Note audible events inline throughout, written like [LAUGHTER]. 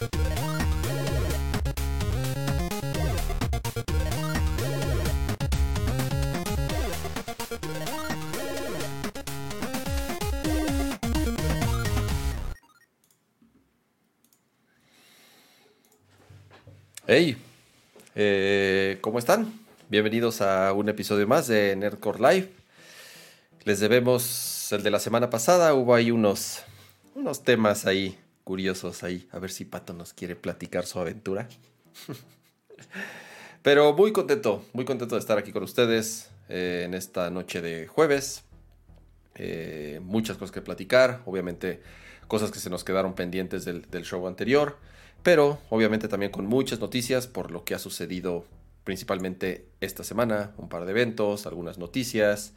Hey, eh, ¿cómo están? Bienvenidos a un episodio más de Nerdcore Live. Les debemos el de la semana pasada. Hubo ahí unos, unos temas ahí curiosos ahí. A ver si Pato nos quiere platicar su aventura. [LAUGHS] Pero muy contento, muy contento de estar aquí con ustedes eh, en esta noche de jueves. Eh, muchas cosas que platicar. Obviamente cosas que se nos quedaron pendientes del, show anterior pero obviamente también con muchas noticias por lo que ha sucedido principalmente esta semana, un par de eventos, algunas noticias,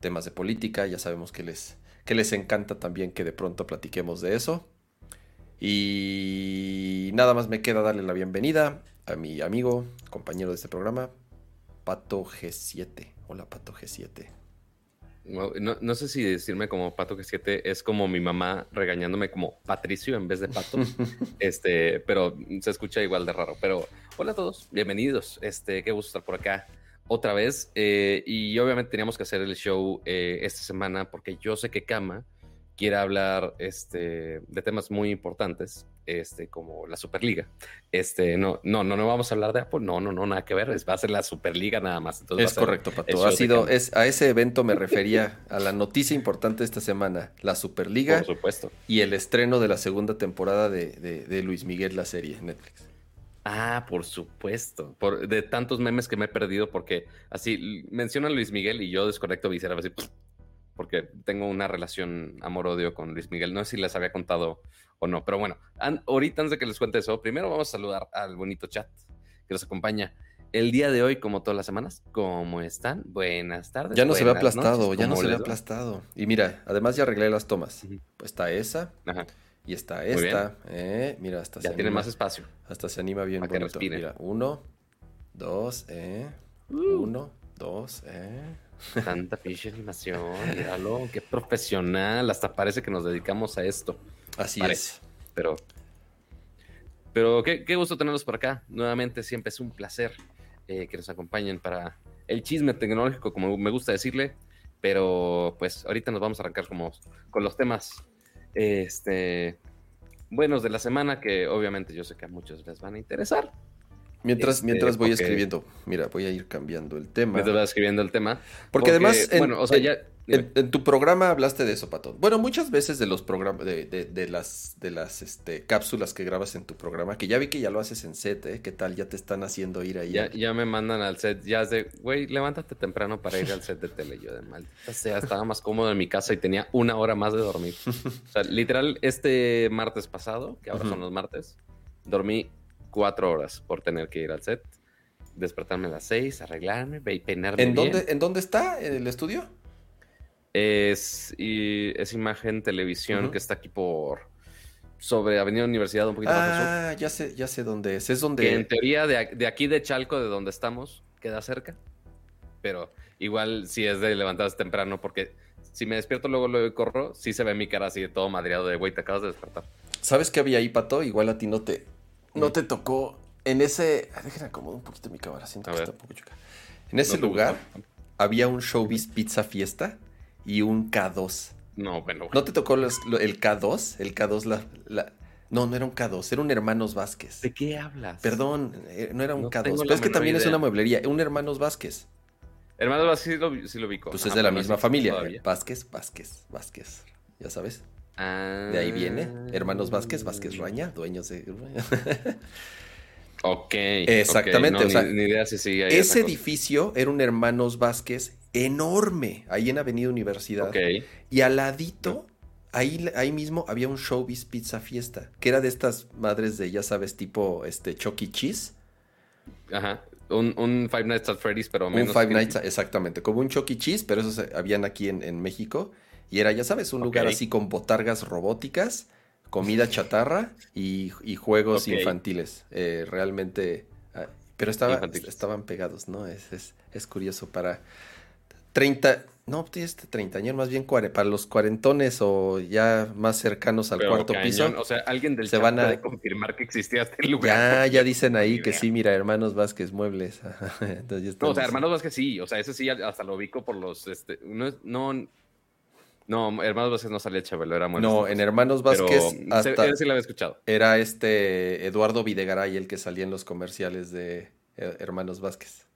temas de política, ya sabemos que les, que les encanta también que de pronto platiquemos de eso. Y nada más me queda darle la bienvenida a mi amigo, compañero de este programa, Pato G7. Hola Pato G7. No, sé si decirme como Pato G7 es como mi mamá regañándome como Patricio en vez de Pato. [LAUGHS] este, pero se escucha igual de raro. Pero hola a todos, bienvenidos. Este, qué gusto estar por acá otra vez. Eh, y obviamente teníamos que hacer el show eh, esta semana porque yo sé que Kama quiere hablar este, de temas muy importantes, este, como la Superliga. Este, no, no, no, no vamos a hablar de Apple, no, no, no, nada que ver, va a ser la Superliga nada más. es correcto, Pato. Ha sido, es, a ese evento me refería a la noticia importante esta semana, la Superliga. Por supuesto. Y el estreno de la segunda temporada de, de, Luis Miguel, la serie Netflix. Ah, por supuesto. Por, de tantos memes que me he perdido porque así mencionan Luis Miguel y yo desconecto visera así porque tengo una relación amor-odio con Luis Miguel. No sé si les había contado o no, pero bueno, ahorita antes de que les cuente eso, primero vamos a saludar al bonito chat que nos acompaña el día de hoy, como todas las semanas. ¿Cómo están? Buenas tardes. Ya no se ve aplastado, ya no se ve aplastado. Y mira, además ya arreglé las tomas. Pues está esa. Y está esta. Eh, mira, hasta ya tiene más espacio. Hasta se anima bien bonito. Mira, uno, dos, eh. Uh. Uno, dos, eh. Tanta ficha animación, míralo, qué profesional, hasta parece que nos dedicamos a esto. Así es. Pero, pero qué, gusto tenerlos por acá. Nuevamente, siempre es un placer eh, que nos acompañen para el chisme tecnológico, como me gusta decirle. Pero pues ahorita nos vamos a arrancar como, con los temas este, buenos de la semana, que obviamente yo sé que a muchos les van a interesar. Mientras, este, mientras voy escribiendo, mira, voy a ir cambiando el tema. Mientras vas escribiendo el tema. Porque, además, en, bueno, o sea, ya, en, tu programa hablaste de eso, Pato. Bueno, muchas veces de los programas, de, de, las, de las este, cápsulas que grabas en tu programa, que ya vi que ya lo haces en set, ¿eh? ¿Qué tal? Ya te están haciendo ir ahí. Ya, ya me mandan al set, ya es de, güey, levántate temprano para ir al set de tele. Yo de maldita sea, estaba más cómodo en mi casa y tenía una hora más de dormir. [LAUGHS] o sea, literal, este martes pasado, que ahora son los martes, dormí cuatro horas por tener que ir al set, despertarme a las seis, arreglarme, peinarme. ¿En dónde, ¿En dónde está el estudio? Es, y, es imagen televisión que está aquí por sobre Avenida Universidad, un poquito más Ah, ya sé, ya sé dónde es. Es donde. Que en teoría de, aquí de Chalco, de donde estamos, queda cerca. Pero igual si es de levantarse temprano, porque si me despierto luego luego corro, sí se ve mi cara así de todo madreado de güey, te acabas de despertar. ¿Sabes qué había ahí, Pato? Igual a ti no te, no te tocó en ese. Déjenme acomodar un poquito mi cámara, siento que está un poco chuca. En ese lugar había un Showbiz Pizza Fiesta y un K2. No, bueno. ¿No te tocó el K2? El K2, la, No, no era un K2, era un Hermanos Vázquez. ¿De qué hablas? Perdón, eh, no era un K2. Pero es que también es una mueblería, un Hermanos Vázquez. Hermanos Vázquez sí lo, sí lo ubico. Pues es de la misma familia. Vázquez, Vázquez, Vázquez. Ya sabes. De ahí viene. Hermanos Vázquez, Vázquez Raña, dueños de. [LAUGHS] ok. Exactamente. o sea, ni, idea si sigue ahí ese edificio era un Hermanos Vázquez enorme, ahí en Avenida Universidad. Y al ladito, ahí, ahí mismo había un Showbiz Pizza Fiesta, que era de estas madres de, ya sabes, tipo este Chucky e. Cheese. Ajá. Un, Five Nights at Freddy's, pero menos. Un Five Nights, exactamente, como un Chucky e. Cheese, pero esos habían aquí en, en México. Y era, ya sabes, un lugar así con botargas robóticas, comida [LAUGHS] chatarra y, juegos infantiles. Eh, realmente. pero estaba, estaban pegados, ¿no? Es, es, curioso. Para 30, No, tienes este treintañero, más bien para los cuarentones o ya más cercanos al cuarto piso. O sea, alguien del se van a... puede confirmar que existía este lugar. Ya, [LAUGHS] ya dicen ahí que sí, mira, Hermanos Vázquez Muebles. [LAUGHS] no, o sea, Hermanos Vázquez sí, o sea, ese sí hasta lo ubico por los, este, no, no, no Hermanos Vázquez no salía Chabelo, era No, en Hermanos Vázquez hasta sí lo había escuchado. Era este Eduardo Videgaray el que salía en los comerciales de eh, Hermanos Vázquez.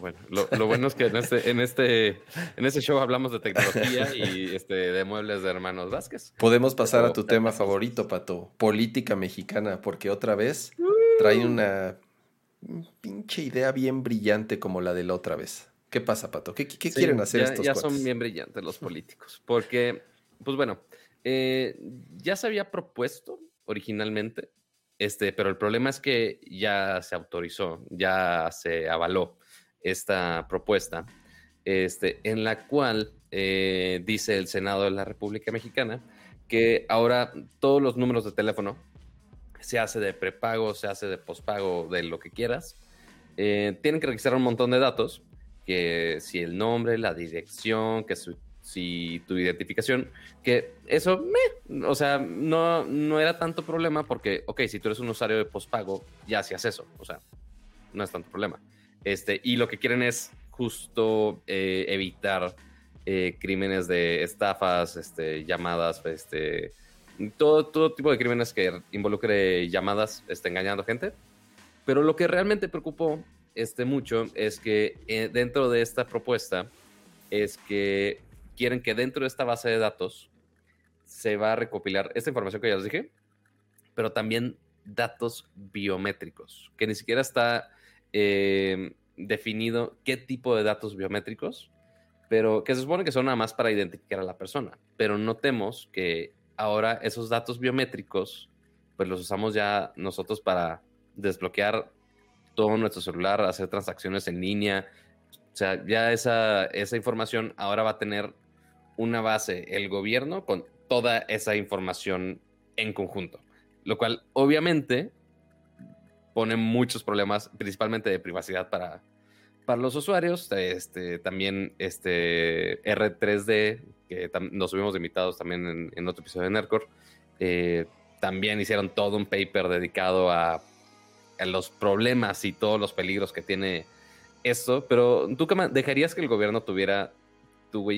bueno, lo, bueno es que en este, en este, en este show hablamos de tecnología y este, de muebles de hermanos Vázquez. Podemos pasar a tu tema favorito, Pato, política mexicana, porque otra vez trae una pinche idea bien brillante como la de la otra vez. ¿Qué pasa, Pato? ¿Qué, quieren hacer ya, estos Ya son bien brillantes los políticos, porque, pues bueno, eh, ya se había propuesto originalmente este, pero el problema es que ya se autorizó, ya se avaló esta propuesta, este, en la cual eh, dice el Senado de la República Mexicana que ahora todos los números de teléfono, se hace de prepago, se hace de pospago, de lo que quieras, eh, tienen que registrar un montón de datos, que si el nombre, la dirección, que su si tu identificación, que eso, o sea, no, no era tanto problema porque, ok, si tú eres un usuario de postpago, ya hacías eso, o sea, no es tanto problema. Este, y lo que quieren es justo eh, evitar eh, crímenes de estafas, este, llamadas, este, todo, todo tipo de crímenes que involucre llamadas este, engañando gente. Pero lo que realmente preocupó este, mucho es que eh, dentro de esta propuesta es que quieren que dentro de esta base de datos se va a recopilar esta información que ya les dije, pero también datos biométricos, que ni siquiera está eh, definido qué tipo de datos biométricos, pero que se supone que son nada más para identificar a la persona. Pero notemos que ahora esos datos biométricos, pues los usamos ya nosotros para desbloquear todo nuestro celular, hacer transacciones en línea. O sea, ya esa, esa información ahora va a tener una base el gobierno con toda esa información en conjunto, lo cual obviamente pone muchos problemas, principalmente de privacidad para, para los usuarios. Este, también este R3D, que nos subimos invitados también en, otro episodio de Nercor, eh, también hicieron todo un paper dedicado a, a, los problemas y todos los peligros que tiene esto. Pero tú, ¿dejarías que el gobierno tuviera tu,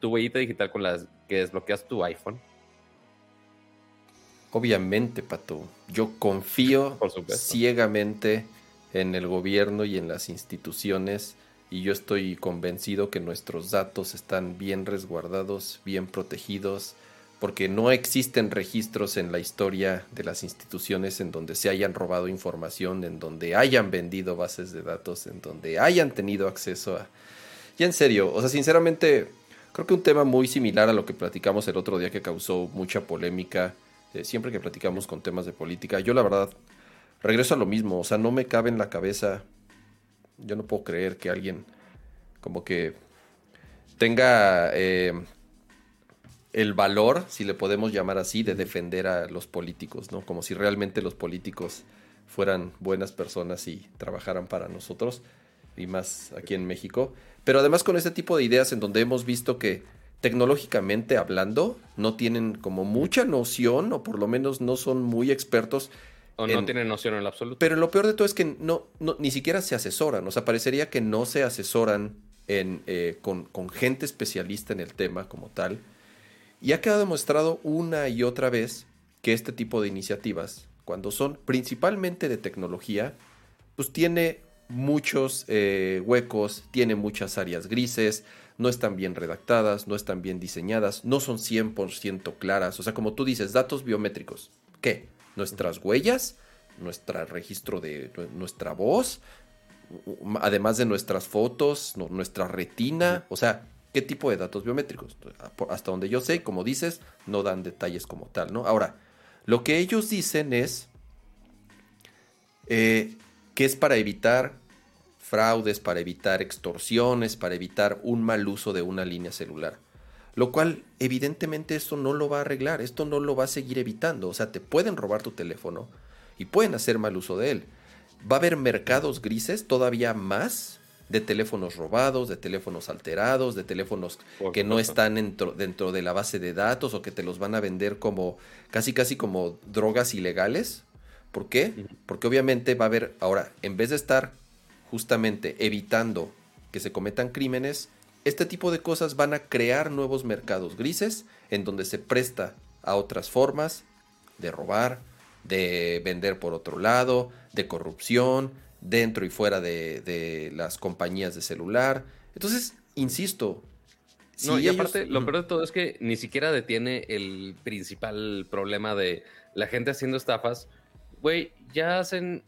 tu huellita digital con las que desbloqueas tu iPhone? Obviamente, Pato. Yo confío [LAUGHS] ciegamente en el gobierno y en las instituciones y yo estoy convencido que nuestros datos están bien resguardados, bien protegidos, porque no existen registros en la historia de las instituciones en donde se hayan robado información, en donde hayan vendido bases de datos, en donde hayan tenido acceso a... Y en serio, o sea, sinceramente, Creo que un tema muy similar a lo que platicamos el otro día que causó mucha polémica, eh, siempre que platicamos con temas de política, yo la verdad regreso a lo mismo, o sea, no me cabe en la cabeza, yo no puedo creer que alguien como que tenga eh, el valor, si le podemos llamar así, de defender a los políticos, ¿no? Como si realmente los políticos fueran buenas personas y trabajaran para nosotros, y más aquí en México. Pero además con este tipo de ideas en donde hemos visto que tecnológicamente hablando no tienen como mucha noción o por lo menos no son muy expertos. O no tienen noción en el absoluto. Pero lo peor de todo es que no, ni siquiera se asesoran. O sea, parecería que no se asesoran en, eh, con, con gente especialista en el tema como tal. Y ha quedado demostrado una y otra vez que este tipo de iniciativas, cuando son principalmente de tecnología, pues tiene muchos eh, huecos, tiene muchas áreas grises, no están bien redactadas, no están bien diseñadas, no son 100% claras. O sea, como tú dices, datos biométricos. ¿Qué? Nuestras huellas, nuestro registro de nuestra voz, además de nuestras fotos, nuestra retina. O sea, ¿qué tipo de datos biométricos? Hasta donde yo sé, como dices, no dan detalles como tal, ¿no? Ahora, lo que ellos dicen es eh, que es para evitar fraudes, para evitar extorsiones, para evitar un mal uso de una línea celular. Lo cual, evidentemente, esto no lo va a arreglar, esto no lo va a seguir evitando. O sea, te pueden robar tu teléfono y pueden hacer mal uso de él. Va a haber mercados grises todavía más de teléfonos robados, de teléfonos alterados, de teléfonos que no están dentro, dentro, de la base de datos o que te los van a vender como casi casi como drogas ilegales. ¿Por qué? Porque obviamente va a haber, ahora, en vez de estar justamente evitando que se cometan crímenes, este tipo de cosas van a crear nuevos mercados grises en donde se presta a otras formas de robar, de vender por otro lado, de corrupción, dentro y fuera de, las compañías de celular. Entonces, insisto. no, y aparte, lo peor de todo es que ni siquiera detiene el principal problema de la gente haciendo estafas. Güey, ya hacen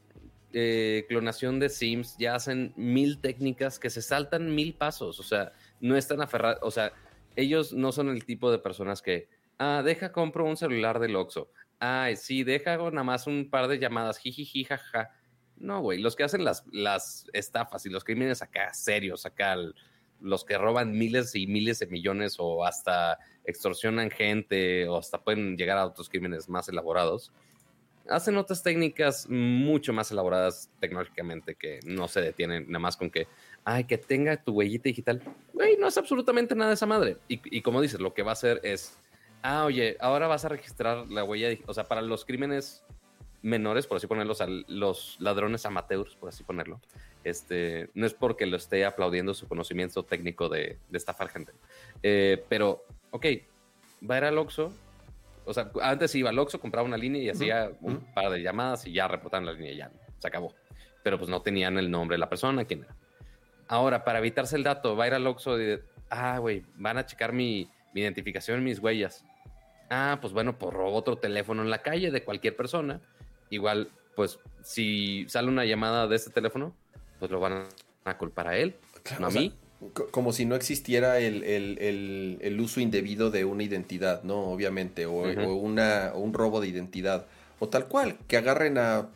eh, clonación de Sims, ya hacen mil técnicas que se saltan mil pasos. O sea, no están aferrados. O sea, ellos no son el tipo de personas que, ah, deja, compro un celular del Oxxo. Ay, sí, deja nada más un par de llamadas, jiji, jaja no, güey, los que hacen las, las estafas y los crímenes acá serios, acá los que roban miles y miles de millones o hasta extorsionan gente o hasta pueden llegar a otros crímenes más elaborados, hacen otras técnicas mucho más elaboradas tecnológicamente que no se detienen nada más con que, ay, que tenga tu huellita digital. Güey, no es absolutamente nada de esa madre. Y, como dices, lo que va a hacer es, ah, oye, ahora vas a registrar la huella, o sea, para los crímenes menores, por así ponerlos, a los ladrones amateurs, por así ponerlo. Este, no es porque lo esté aplaudiendo su conocimiento técnico de, estafar gente. Eh, pero, ok, va a ir al Oxxo. O sea, antes iba al Oxxo, compraba una línea y hacía un par de llamadas y ya reportaban la línea y ya se acabó. Pero pues no tenían el nombre de la persona, quién era. Ahora, para evitarse el dato, va a ir al Oxxo y, ah, güey, van a checar mi, mi identificación, mis huellas. Ah, pues bueno, pues robo otro teléfono en la calle de cualquier persona igual, pues si sale una llamada de este teléfono, pues lo van a culpar a él, no a mí. como si no existiera el, uso indebido de una identidad, ¿no? Obviamente, o, una, un robo de identidad, o tal cual, que agarren a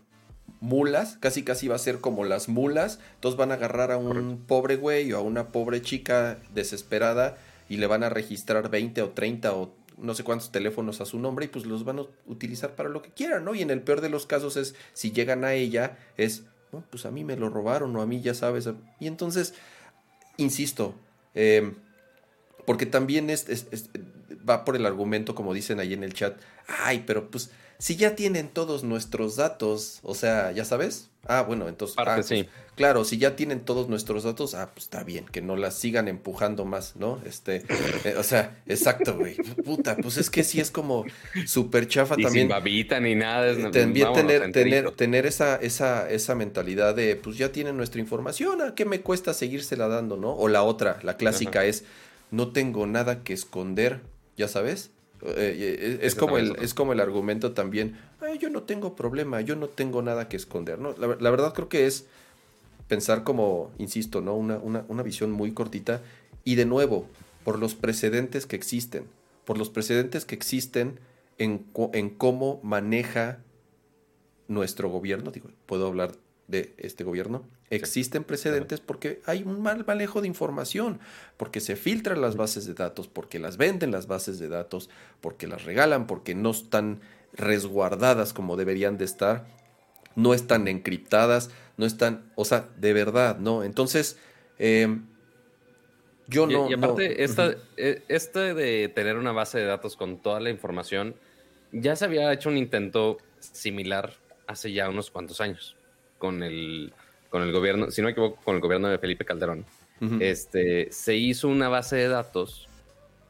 mulas, casi casi va a ser como las mulas, entonces van a agarrar a un pobre güey o a una pobre chica desesperada y le van a registrar 20 o 30 o no sé cuántos teléfonos a su nombre y pues los van a utilizar para lo que quieran, ¿no? Y en el peor de los casos es, si llegan a ella, es, pues a mí me lo robaron o a mí ya sabes. Y entonces, insisto, em, porque también es, va por el argumento, como dicen ahí en el chat, ay, pero pues si ya tienen todos nuestros datos, o sea, ya sabes. Ah, bueno, entonces, ah, pues, claro, si ya tienen todos nuestros datos, ah, pues está bien, que no las sigan empujando más, ¿no? Este, eh, o sea, exacto, güey. Puta, pues es que sí es como súper chafa también. Sin babita ni nada. también tener, tener, tener esa, esa, esa mentalidad de, pues ya tienen nuestra información, ¿a qué me cuesta seguírsela dando, no? O la otra, la clásica es, no tengo nada que esconder, ya sabes. Eh, eh, es, como el, es como el argumento también, yo no tengo problema, yo no tengo nada que esconder. ¿no? La, verdad creo que es pensar como, insisto, ¿no? Una, una, visión muy cortita y de nuevo, por los precedentes que existen, por los precedentes que existen en, en cómo maneja nuestro gobierno, digo, puedo hablar de este gobierno, existen precedentes porque hay un mal manejo de información, porque se filtran las bases de datos, porque las venden las bases de datos, porque las regalan, porque no están resguardadas como deberían de estar, no están encriptadas, no están, o sea, de verdad, ¿no? Entonces, em, yo no... Y, aparte, esta, e, este de tener una base de datos con toda la información, ya se había hecho un intento similar hace ya unos cuantos años con el, con el gobierno, si no me equivoco, con el gobierno de Felipe Calderón. este, se hizo una base de datos,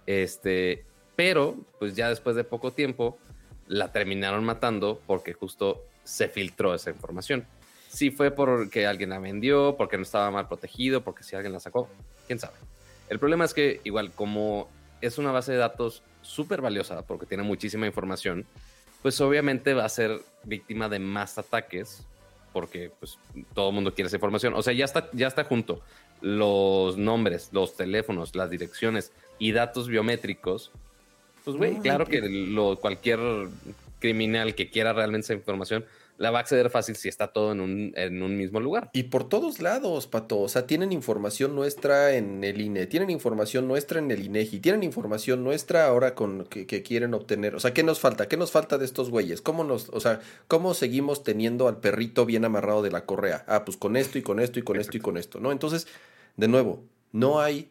este, pero pues ya después de poco tiempo la terminaron matando porque justo se filtró esa información. Si fue porque alguien la vendió, porque no estaba mal protegido, porque si alguien la sacó, quién sabe. El problema es que igual como es una base de datos súper valiosa porque tiene muchísima información, pues obviamente va a ser víctima de más ataques porque pues todo el mundo quiere esa información. O sea, ya está, ya está junto los nombres, los teléfonos, las direcciones y datos biométricos. Pues, güey, claro que lo, cualquier criminal que quiera realmente esa información la va a acceder fácil si está todo en un, en un mismo lugar. Y por todos lados, Pato. O sea, tienen información nuestra en el INE, tienen información nuestra en el INEGI, tienen información nuestra ahora con que, quieren obtener. O sea, ¿qué nos falta? ¿Qué nos falta de estos güeyes? ¿Cómo nos, o sea, cómo seguimos teniendo al perrito bien amarrado de la correa? Ah, pues con esto y con esto y con esto y con esto, ¿no? Entonces, de nuevo, no hay,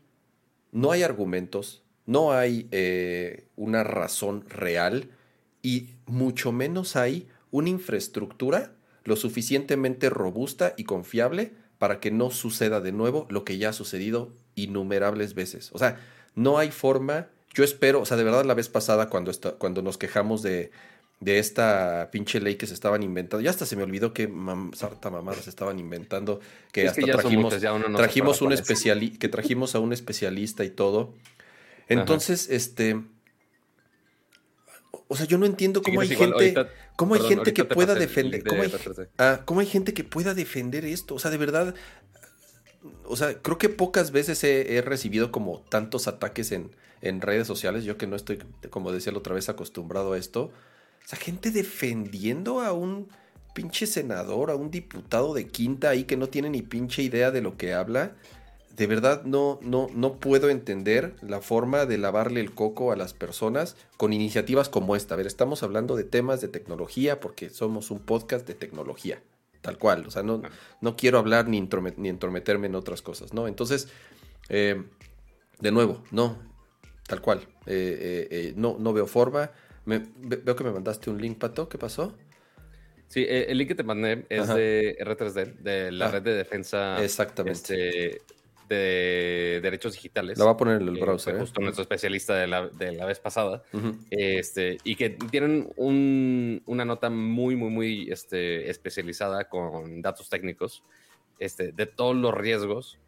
no hay argumentos, no hay eh, una razón real y mucho menos hay una infraestructura lo suficientemente robusta y confiable para que no suceda de nuevo lo que ya ha sucedido innumerables veces. O sea, no hay forma, yo espero, o sea, de verdad la vez pasada cuando, cuando nos quejamos de, de esta pinche ley que se estaban inventando. Ya hasta se me olvidó que sarta mamadas se estaban inventando, que hasta trajimos, trajimos un especialista, que trajimos a un especialista y todo. Entonces, este o sea, yo no entiendo cómo hay gente, cómo hay gente que pueda defender, ah, cómo hay, gente que pueda defender esto. O sea, de verdad, o sea, creo que pocas veces he, recibido como tantos ataques en, en, redes sociales. Yo que no estoy, como decía la otra vez, acostumbrado a esto. O sea, gente defendiendo a un pinche senador, a un diputado de quinta ahí que no tiene ni pinche idea de lo que habla de verdad no, no, no puedo entender la forma de lavarle el coco a las personas con iniciativas como esta. A ver, estamos hablando de temas de tecnología porque somos un podcast de tecnología, tal cual. O sea, no, no quiero hablar ni, ni entrometerme en otras cosas, ¿no? Entonces, eh, de nuevo, no, tal cual. Eh, eh, no, no veo forma. veo que me mandaste un link, Pato. ¿Qué pasó? Sí, el link que te mandé es de R3D, de la ah, red de defensa. Exactamente. Este, de derechos digitales. La va a poner en el browser. ¿eh? Justo nuestro especialista de la, de la vez pasada. este, y que tienen un, una nota muy, muy, muy este, especializada con datos técnicos este, de todos los riesgos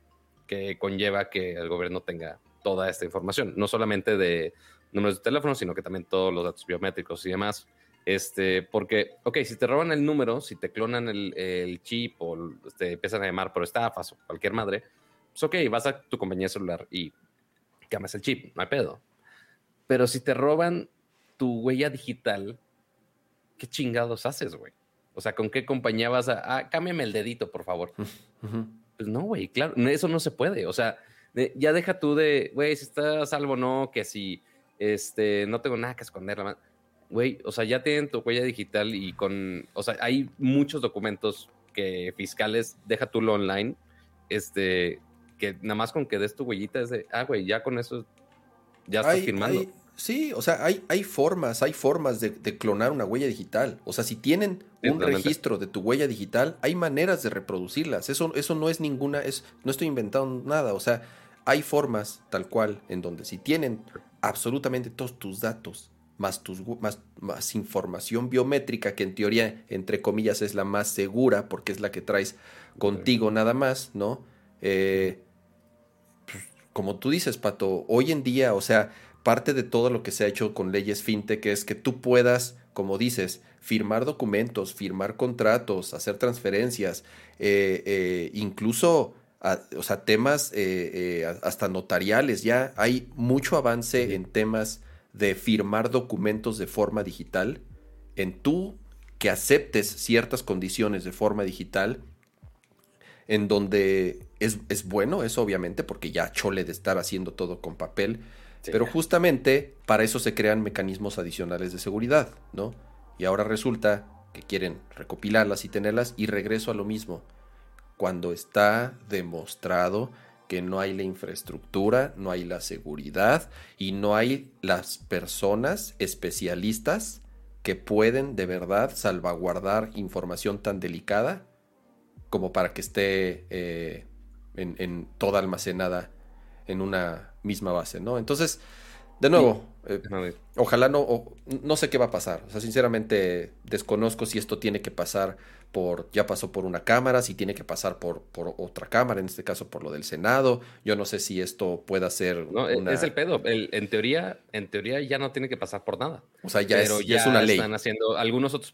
que conlleva que el gobierno tenga toda esta información. No solamente de números de teléfono, sino que también todos los datos biométricos y demás. Este, porque, ok, si te roban el número, si te clonan el, el chip o te empiezan a llamar por estafas o cualquier madre, pues ok, vas a tu compañía celular y cambias el chip, no hay pedo. Pero si te roban tu huella digital, ¿qué chingados haces, güey? O sea, ¿con qué compañía vas a... Ah, cámbiame el dedito, por favor. Pues no, güey, claro, eso no se puede. O sea, ya deja tú de, güey, si estás salvo no, que si este, no tengo nada que esconder. Güey, o sea, ya tienen tu huella digital y con, o sea, hay muchos documentos que fiscales, deja tú lo online, este, que nada más con que des tu huellita es de, ah, güey, ya con eso ya estás firmando. sí, o sea, hay, hay formas, hay formas de, clonar una huella digital. O sea, si tienen un registro de tu huella digital, hay maneras de reproducirlas. Eso, eso no es ninguna, es, no estoy inventando nada. O sea, hay formas tal cual en donde si tienen absolutamente todos tus datos, más, tus, más, más información biométrica, que en teoría, entre comillas, es la más segura porque es la que traes contigo nada más, ¿no? Eh, como tú dices, Pato, hoy en día, o sea, parte de todo lo que se ha hecho con leyes fintech es que tú puedas, como dices, firmar documentos, firmar contratos, hacer transferencias, eh, eh, incluso, o sea, temas eh, hasta notariales. Ya hay mucho avance en temas de firmar documentos de forma digital, en tú que aceptes ciertas condiciones de forma digital, en donde es, bueno eso, obviamente, porque ya chole de estar haciendo todo con papel. pero justamente para eso se crean mecanismos adicionales de seguridad, ¿no? Y ahora resulta que quieren recopilarlas y tenerlas y regreso a lo mismo. Cuando está demostrado que no hay la infraestructura, no hay la seguridad y no hay las personas especialistas que pueden de verdad salvaguardar información tan delicada como para que esté eh, en, toda almacenada en una misma base, ¿no? Entonces, de nuevo, eh, ojalá no, no sé qué va a pasar. O sea, sinceramente desconozco si esto tiene que pasar por, ya pasó por una cámara, si tiene que pasar por, por otra cámara, en este caso por lo del Senado. Yo no sé si esto pueda ser. No, e, es el pedo. en teoría, en teoría ya no tiene que pasar por nada. O sea, ya, es, ya es una ley. Están haciendo algunos otros.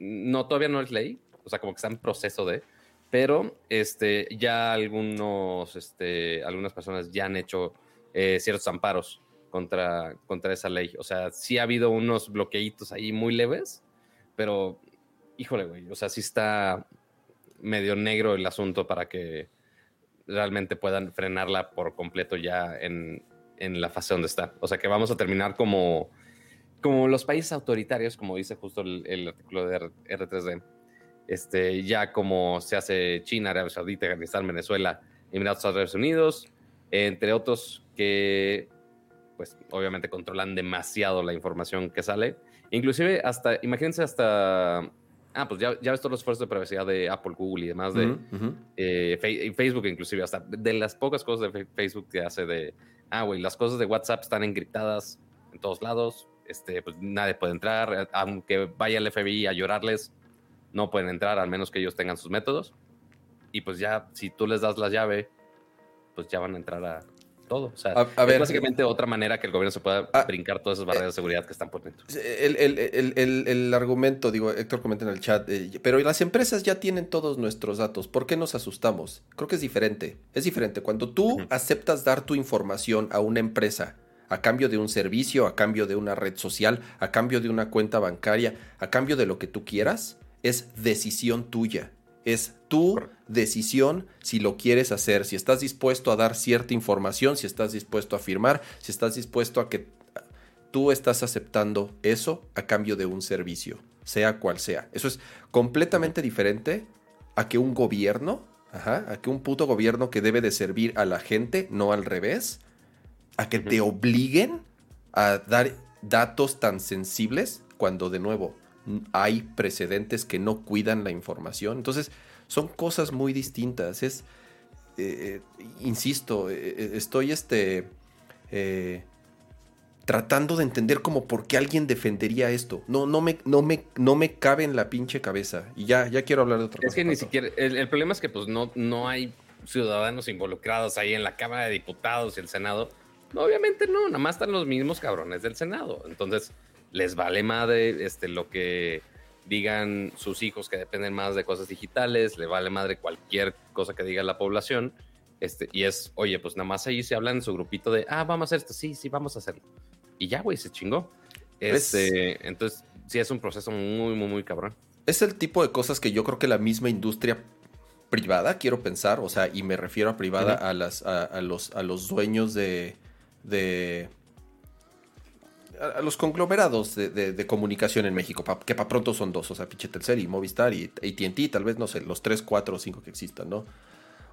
no, todavía no es ley. O sea, como que está en proceso de pero este, ya algunos, este, algunas personas ya han hecho eh, ciertos amparos contra, contra esa ley. O sea, sí ha habido unos bloqueitos ahí muy leves, pero híjole, güey, o sea, sí está medio negro el asunto para que realmente puedan frenarla por completo ya en, en la fase donde está. O sea, que vamos a terminar como, como los países autoritarios, como dice justo el, artículo de R3D. Este, ya como se hace China, Arabia Saudita, Afganistán, Venezuela, Emiratos Árabes Unidos, entre otros que pues obviamente controlan demasiado la información que sale. Inclusive hasta, imagínense hasta, ah, pues ya, ya ves todos los esfuerzos de privacidad de Apple, Google y demás, de eh, Facebook inclusive, hasta de las pocas cosas de Facebook que hace de, ah, güey, las cosas de WhatsApp están encriptadas en todos lados, este, pues nadie puede entrar, aunque vaya el FBI a llorarles, no pueden entrar, al menos que ellos tengan sus métodos. Y pues ya, si tú les das la llave, pues ya van a entrar a, todo. O sea, a, es básicamente otra manera que el gobierno se pueda ah, brincar todas esas barreras de seguridad que están por dentro. El, el, el, el argumento, digo, Héctor comenta en el chat, eh, pero las empresas ya tienen todos nuestros datos. ¿Por qué nos asustamos? Creo que es diferente. Es diferente. Cuando tú aceptas dar tu información a una empresa a cambio de un servicio, a cambio de una red social, a cambio de una cuenta bancaria, a cambio de lo que tú quieras, es decisión tuya. Es tu decisión si lo quieres hacer, si estás dispuesto a dar cierta información, si estás dispuesto a firmar, si estás dispuesto a que tú estás aceptando eso a cambio de un servicio, sea cual sea. Eso es completamente diferente a que un gobierno, a que un puto gobierno que debe de servir a la gente, no al revés, a que te obliguen a dar datos tan sensibles cuando de nuevo hay precedentes que no cuidan la información. Entonces, son cosas muy distintas. Es, eh, eh, insisto, eh, estoy este, tratando de entender como por qué alguien defendería esto. No, no, me, no, me, no me cabe en la pinche cabeza. Y ya, ya quiero hablar de otra cosa. Es que ni siquiera, el, problema es que pues no, no hay ciudadanos involucrados ahí en la Cámara de Diputados y el Senado. obviamente no, nada más están los mismos cabrones del Senado. Entonces, les vale madre este, lo que digan sus hijos que dependen más de cosas digitales, le vale madre cualquier cosa que diga la población. Este, y es, oye, pues nada más ahí se hablan en su grupito de, ah, vamos a hacer esto, sí, sí, vamos a hacerlo. Y ya, güey, se chingó. Este, entonces, sí es un proceso muy, muy, muy cabrón. Es el tipo de cosas que yo creo que la misma industria privada, quiero pensar, o sea, y me refiero a privada a, las, a, los, a los dueños de, de a, los conglomerados de, comunicación en México, que para pronto son dos, o sea, pinche y Movistar y AT&T, tal vez, no sé, los tres, cuatro o cinco que existan, ¿no?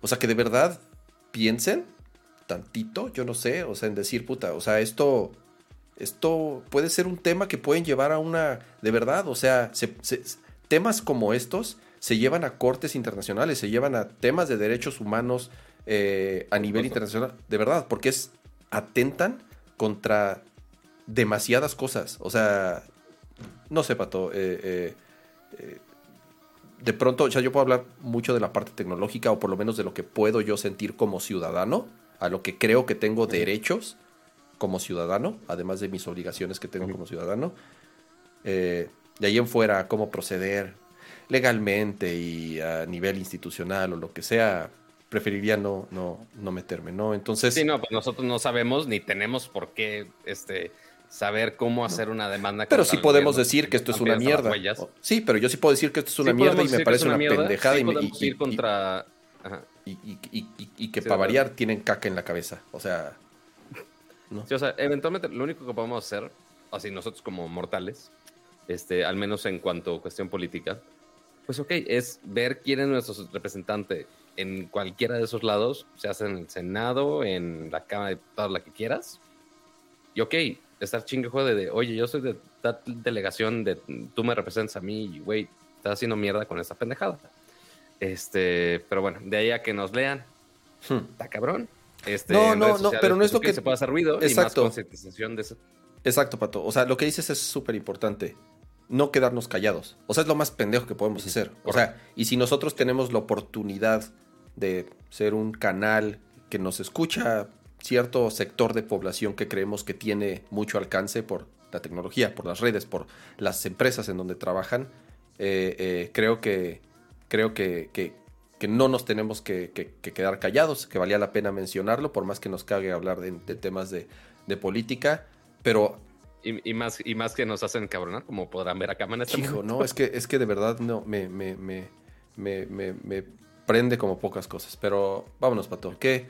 O sea, que de verdad piensen tantito, yo no sé, o sea, en decir, puta, o sea, esto, esto puede ser un tema que pueden llevar a una, de verdad, o sea, temas como estos se llevan a cortes internacionales, se llevan a temas de derechos humanos eh, a nivel internacional, de verdad, porque es atentan contra demasiadas cosas. O sea, no sé, Pato. Eh, eh, eh, de pronto, o sea, yo puedo hablar mucho de la parte tecnológica o por lo menos de lo que puedo yo sentir como ciudadano, a lo que creo que tengo derechos como ciudadano, además de mis obligaciones que tengo como ciudadano. de ahí en fuera, cómo proceder legalmente y a nivel institucional o lo que sea, preferiría no, no, no meterme, ¿no? Entonces. Sí, no, pues nosotros no sabemos ni tenemos por qué este saber cómo hacer una demanda. Pero sí podemos decir que esto es una mierda. Sí, pero yo sí puedo decir que esto es una mierda y me parece una, pendejada. y, contra... y, que para variar tienen caca en la cabeza. O sea... o sea, eventualmente lo único que podemos hacer, así nosotros como mortales, este, al menos en cuanto a cuestión política, pues ok, es ver quién es nuestro representante en cualquiera de esos lados, se hace en el Senado, en la Cámara de Diputados, la que quieras. Y ok, estar chingue de, de, oye, yo soy de tal delegación de tú me representas a mí y güey, estás haciendo mierda con esta pendejada. Este, pero bueno, de ahí a que nos lean, hmm. está cabrón. Este, no, no, no, pero no es lo que se puede hacer ruido Exacto. y más concientización de eso. Exacto, Pato. O sea, lo que dices es súper importante. No quedarnos callados. O sea, es lo más pendejo que podemos hacer. O sea, y si nosotros tenemos la oportunidad de ser un canal que nos escucha cierto sector de población que creemos que tiene mucho alcance por la tecnología, por las redes, por las empresas en donde trabajan, eh, eh, creo que creo que, que, no nos tenemos que, quedar callados, que valía la pena mencionarlo, por más que nos cague hablar de, temas de, de política, pero... Y, más, y más que nos hacen cabronar, como podrán ver acá en este Hijo, no, es que, es que de verdad no, me, me, me, me, prende como pocas cosas. Pero vámonos, Pato. ¿Qué,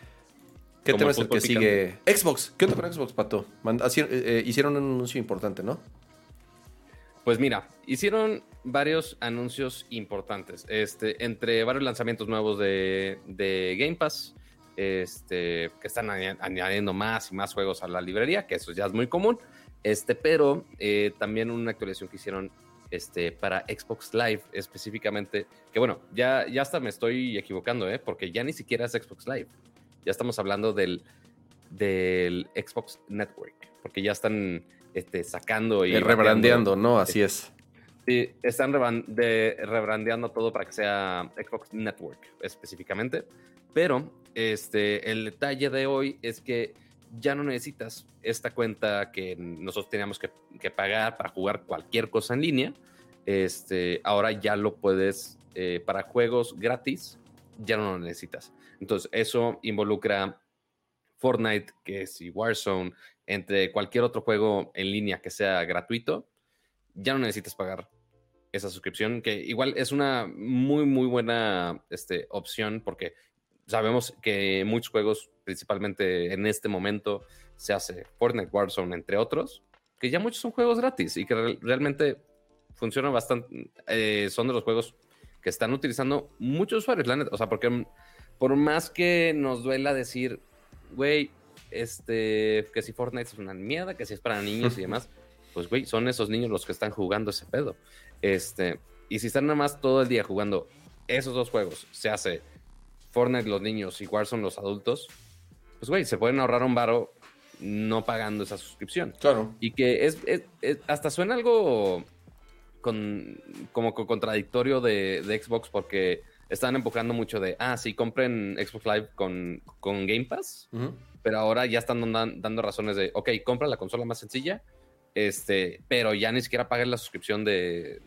qué tema es el que sigue? Xbox. ¿Qué onda con Xbox, Pato? Eh, eh, hicieron un anuncio importante, ¿no? Pues mira, hicieron varios anuncios importantes. Este, entre varios lanzamientos nuevos de, de Game Pass este, que están añadiendo más y más juegos a la librería, que eso ya es muy común, este, pero eh, también una actualización que hicieron este, para Xbox Live específicamente, que bueno, ya, ya hasta me estoy equivocando, ¿eh? porque ya ni siquiera es Xbox Live, ya estamos hablando del, del Xbox Network, porque ya están este, sacando y... rebrandeando, ¿no? Así es. Sí, están rebrandeando todo para que sea Xbox Network específicamente, pero este, el detalle de hoy es que ya no necesitas esta cuenta que nosotros teníamos que, pagar para jugar cualquier cosa en línea. Este, ahora ya lo puedes eh, para juegos gratis, ya no lo necesitas. Entonces, eso involucra Fortnite, que es Warzone, entre cualquier otro juego en línea que sea gratuito, ya no necesitas pagar esa suscripción, que igual es una muy, muy buena este, opción porque sabemos que muchos juegos, principalmente en este momento, se hace Fortnite, Warzone, entre otros, que ya muchos son juegos gratis y que realmente funcionan bastante, eh, son de los juegos que están utilizando muchos usuarios, la neta, o sea, porque por más que nos duela decir, güey, este, que si Fortnite es una mierda, que si es para niños y [LAUGHS] demás, pues, güey, son esos niños los que están jugando ese pedo. Este, y si están nada más todo el día jugando esos dos juegos, se hace Fortnite los niños y Warzone los adultos, pues güey, se pueden ahorrar un varo no pagando esa suscripción. Claro. Y que es, hasta suena algo con, como contradictorio de, Xbox porque están empujando mucho de, ah, sí, compren Xbox Live con, con Game Pass, pero ahora ya están dando razones de, ok, compra la consola más sencilla este, pero ya ni siquiera pagué la suscripción de,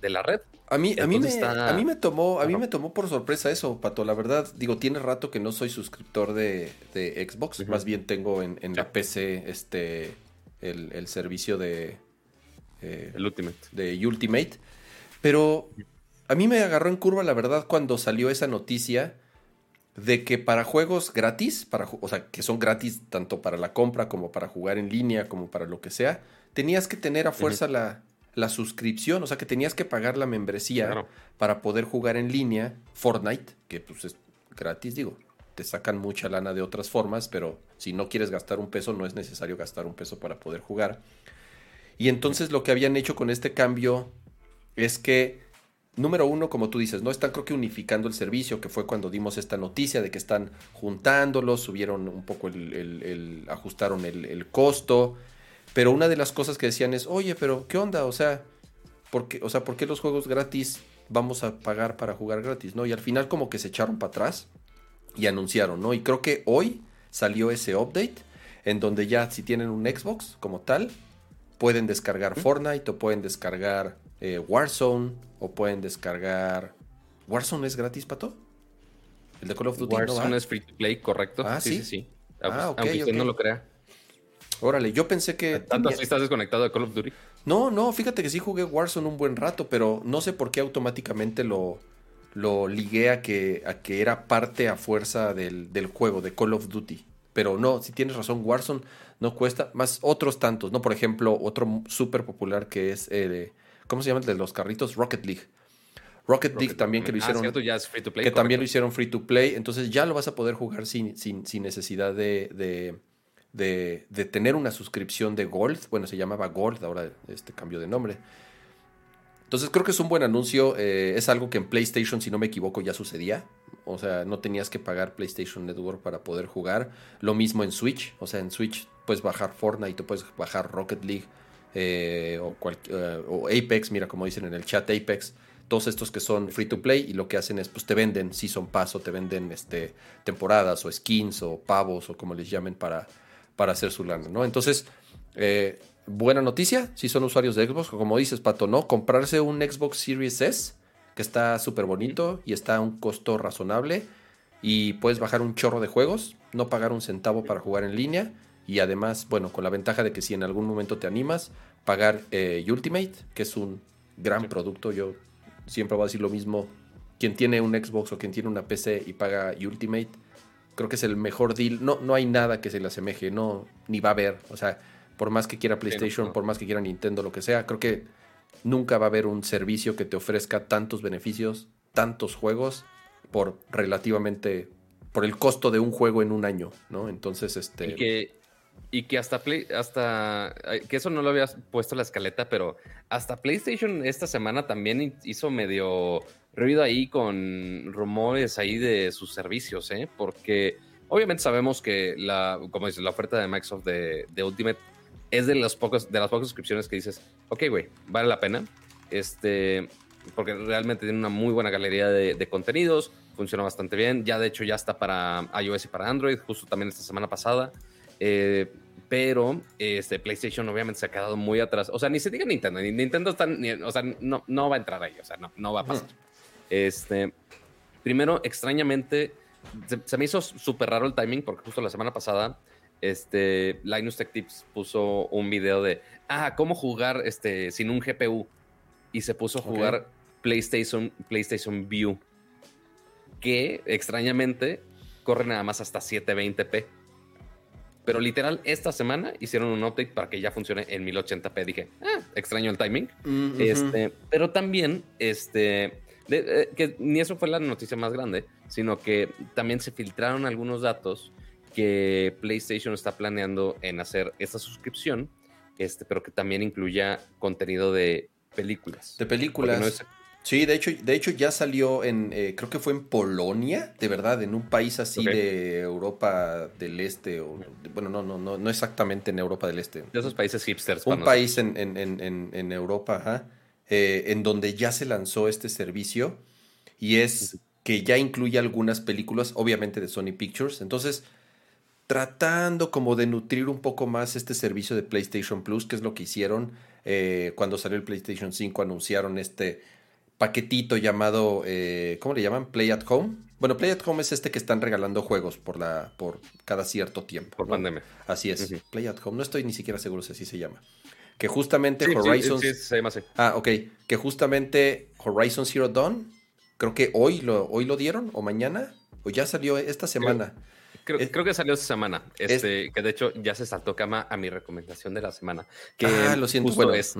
la red. A mí, a, mí me, a mí me tomó, a mí me tomó por sorpresa eso, Pato. La verdad, digo, tiene rato que no soy suscriptor de, Xbox. Más bien tengo en, la PC este el, servicio de eh, el Ultimate. De Ultimate. Pero a mí me agarró en curva, la verdad, cuando salió esa noticia de que para juegos gratis, para, o sea, que son gratis tanto para la compra como para jugar en línea, como para lo que sea, tenías que tener a fuerza la, suscripción, o sea, que tenías que pagar la membresía para poder jugar en línea Fortnite, que pues es gratis, digo, te sacan mucha lana de otras formas, pero si no quieres gastar un peso, no es necesario gastar un peso para poder jugar. Y entonces lo que habían hecho con este cambio es que número uno, como tú dices, no están creo que unificando el servicio, que fue cuando dimos esta noticia de que están juntándolos, subieron un poco el, ajustaron el, costo, pero una de las cosas que decían es, oye, pero ¿qué onda? O sea, ¿por qué, o sea, ¿por qué los juegos gratis vamos a pagar para jugar gratis? ¿no? Y al final como que se echaron para atrás y anunciaron, ¿no? Y creo que hoy salió ese update en donde ya si tienen un Xbox como tal, pueden descargar Fortnite o pueden descargar eh, Warzone o pueden descargar. ¿Warzone es gratis, Pato? El de Call of Duty. Warzone es free to play, correcto. Ah, sí, sí. sí, Ah, aunque usted no lo crea. Órale, yo pensé que. ¿Tanto así estás desconectado de Call of Duty? No, no, fíjate que sí jugué Warzone un buen rato, pero no sé por qué automáticamente lo, lo ligué a que, a que era parte a fuerza del, del juego, de Call of Duty. Pero no, si tienes razón, Warzone no cuesta, más otros tantos, ¿no? Por ejemplo, otro súper popular que es eh, ¿Cómo se llama el de los carritos? Rocket League. Rocket, League también que lo hicieron. que también lo hicieron free to play. Entonces ya lo vas a poder jugar sin, sin, necesidad de, de, tener una suscripción de Gold. Bueno, se llamaba Gold, ahora este cambio de nombre. Entonces creo que es un buen anuncio. Eh, es algo que en PlayStation, si no me equivoco, ya sucedía. O sea, no tenías que pagar PlayStation Network para poder jugar. Lo mismo en Switch. O sea, en Switch puedes bajar Fortnite, puedes bajar Rocket League eh, o, eh, o, Apex, mira como dicen en el chat Apex, todos estos que son free to play y lo que hacen es pues te venden Season Pass o te venden este, temporadas o skins o pavos o como les llamen para, para hacer su lana, ¿no? Entonces, eh, buena noticia, si son usuarios de Xbox, como dices Pato, ¿no? Comprarse un Xbox Series S que está súper bonito y está a un costo razonable y puedes bajar un chorro de juegos, no pagar un centavo para jugar en línea Y además, bueno, con la ventaja de que si en algún momento te animas, pagar eh, Ultimate, que es un gran producto. Yo siempre voy a decir lo mismo. Quien tiene un Xbox o quien tiene una PC y paga Ultimate, creo que es el mejor deal. No, no hay nada que se le asemeje, no, ni va a haber. O sea, por más que quiera PlayStation, por más que quiera Nintendo, lo que sea, creo que nunca va a haber un servicio que te ofrezca tantos beneficios, tantos juegos, por relativamente, por el costo de un juego en un año, ¿no? Entonces, este... Y que, y que hasta Play, hasta que eso no lo había puesto la escaleta, pero hasta PlayStation esta semana también hizo medio ruido ahí con rumores ahí de sus servicios, ¿eh? Porque obviamente sabemos que la, como dices, la oferta de Microsoft de, de Ultimate es de los pocos, de las pocas suscripciones que dices, ok, güey, vale la pena. Este, porque realmente tiene una muy buena galería de, de, contenidos, funciona bastante bien. Ya de hecho ya está para iOS y para Android, justo también esta semana pasada. Eh, pero este, PlayStation obviamente se ha quedado muy atrás. O sea, ni se diga Nintendo, ni Nintendo está, o sea, no, no va a entrar ahí, o sea, no, no va a pasar. Este, primero, extrañamente, se, me hizo súper raro el timing porque justo la semana pasada, este, Linus Tech Tips puso un video de, ah, cómo jugar este, sin un GPU. Y se puso a jugar PlayStation, PlayStation View, que extrañamente corre nada más hasta 720p. Pero literal, esta semana hicieron un update para que ya funcione en 1080p. Dije, ah, extraño el timing. Mm, este, pero también, este, eh, que ni eso fue la noticia más grande, sino que también se filtraron algunos datos que PlayStation está planeando en hacer esta suscripción, este, pero que también incluya contenido de películas. De películas. Sí, de hecho, de hecho ya salió en, eh, creo que fue en Polonia, de verdad, en un país así de Europa del Este, o bueno, no, no, no, no exactamente en Europa del Este. De esos países hipsters. Un país en, en, en, en, Europa, eh, en donde ya se lanzó este servicio y es que ya incluye algunas películas, obviamente de Sony Pictures. Entonces, tratando como de nutrir un poco más este servicio de PlayStation Plus, que es lo que hicieron eh, cuando salió el PlayStation 5, anunciaron este paquetito llamado, eh, ¿cómo le llaman? Play at Home. Bueno, Play at Home es este que están regalando juegos por la por cada cierto tiempo. Por pandemia. Así es. Play at Home. No estoy ni siquiera seguro si así se llama. Que justamente Horizon. Sí, se llama así. Ah, ok. Que justamente Horizon Zero Dawn, creo que hoy lo, hoy lo dieron, o mañana, o ya salió esta semana. Creo, creo, que salió esta semana. Este, que de hecho ya se saltó cama a mi recomendación de la semana. Que ah, lo siento. Bueno, es,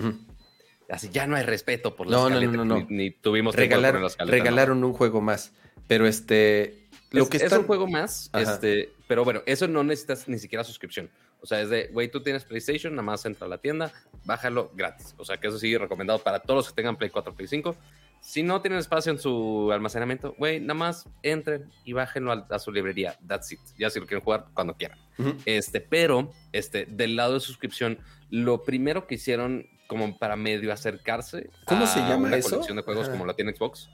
Así ya no hay respeto por la no, no, Ni, tuvimos Regalar, Regalaron un juego más. Pero este. Lo es, que es un juego más, este, pero bueno, eso no necesitas ni siquiera suscripción. O sea, es de, güey, tú tienes PlayStation, nada más entra a la tienda, bájalo gratis. O sea, que eso sí, recomendado para todos los que tengan Play 4, Play 5. Si no tienen espacio en su almacenamiento, güey, nada más entren y bájenlo a, su librería. That's it. Ya si lo quieren jugar cuando quieran. Este, pero, este, del lado de suscripción, lo primero que hicieron como para medio acercarse ¿Cómo se llama una eso? colección de juegos como la tiene Xbox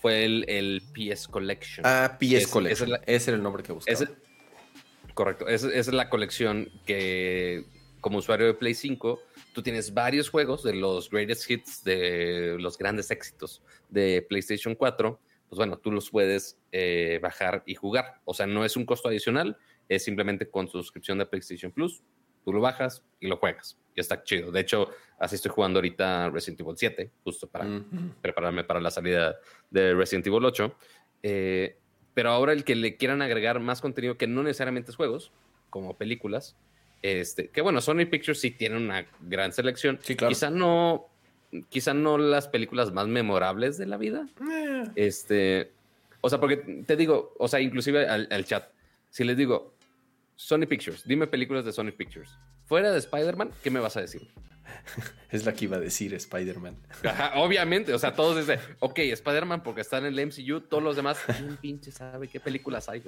fue el, el PS Collection. Ah, PS Collection. Ese, era el nombre que buscaba. correcto. Esa, es la colección que, como usuario de Play 5, tú tienes varios juegos de los greatest hits, de los grandes éxitos de PlayStation 4. Pues bueno, tú los puedes eh, bajar y jugar. O sea, no es un costo adicional, es simplemente con suscripción de PlayStation Plus. Tú lo bajas y lo juegas. Y está chido. De hecho, así estoy jugando ahorita Resident Evil 7, justo para prepararme para la salida de Resident Evil 8. Eh, pero ahora el que le quieran agregar más contenido que no necesariamente es juegos, como películas, este, que bueno, Sony Pictures sí tiene una gran selección. Sí, claro. Quizá no, quizá no las películas más memorables de la vida. Eh. Este, o sea, porque te digo, o sea, inclusive al chat, si les digo, Sony Pictures, dime películas de Sony Pictures. Fuera de Spider-Man, ¿qué me vas a decir? [LAUGHS] Es la que iba a decir Spider-Man. obviamente, o sea, todos dicen, ok, Spider-Man porque está en el MCU, todos los demás, [LAUGHS] ¿quién pinche sabe qué películas hay?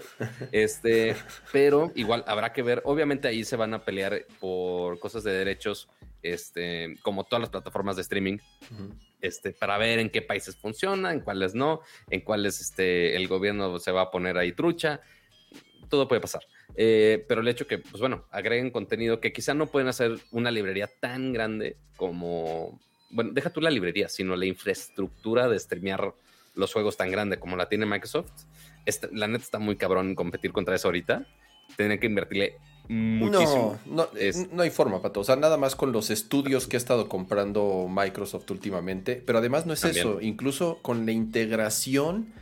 Este, pero igual habrá que ver, obviamente ahí se van a pelear por cosas de derechos, este, como todas las plataformas de streaming, este, para ver en qué países funciona, en cuáles no, en cuáles este, el gobierno se va a poner ahí trucha, todo puede pasar. Eh, pero el hecho que, pues bueno, agreguen contenido que quizá no pueden hacer una librería tan grande como, bueno, deja tú la librería, sino la infraestructura de streamear los juegos tan grande como la tiene Microsoft. la neta está muy cabrón competir contra eso ahorita. Tienen que invertirle muchísimo. No, no, no hay forma, Pato. O sea, nada más con los estudios que ha estado comprando Microsoft últimamente. Pero además no es eso. Incluso con la integración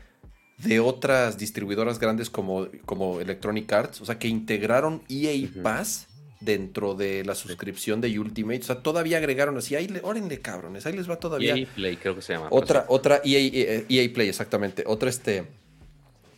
de otras distribuidoras grandes como, como Electronic Arts. O sea, que integraron EA Pass dentro de la suscripción de Ultimate. O sea, todavía agregaron así, ahí, órenle cabrones, ahí les va todavía. EA Play, creo que se llama. Otra, otra EA, EA, e Play, exactamente. Otra, este,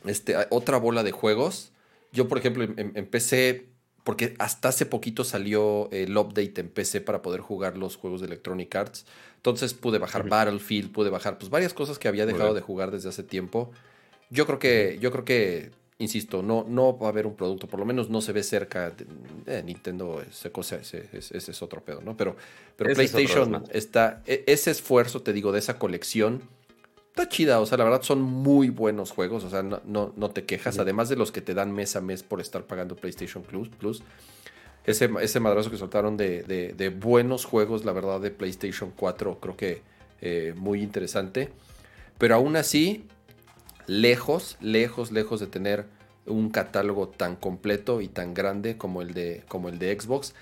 este, otra bola de juegos. Yo, por ejemplo, empecé, porque hasta hace poquito salió el update en PC para poder jugar los juegos de Electronic Arts. Entonces pude bajar Battlefield, pude bajar pues varias cosas que había dejado de jugar desde hace tiempo. Yo creo que, yo creo que insisto, no, no va a haber un producto, por lo menos no se ve cerca. De, Nintendo, ese, cosa, ese, es otro pedo, ¿no? Pero, pero PlayStation está, e, ese esfuerzo, te digo, de esa colección, está chida. O sea, la verdad son muy buenos juegos, o sea, no, no, te quejas. Además de los que te dan mes a mes por estar pagando PlayStation Plus. Plus ese, ese madrazo que soltaron de, de, buenos juegos, la verdad, de PlayStation 4, creo que eh, muy interesante. Pero aún así, lejos, lejos, lejos de tener un catálogo tan completo y tan grande como el de, como el de Xbox.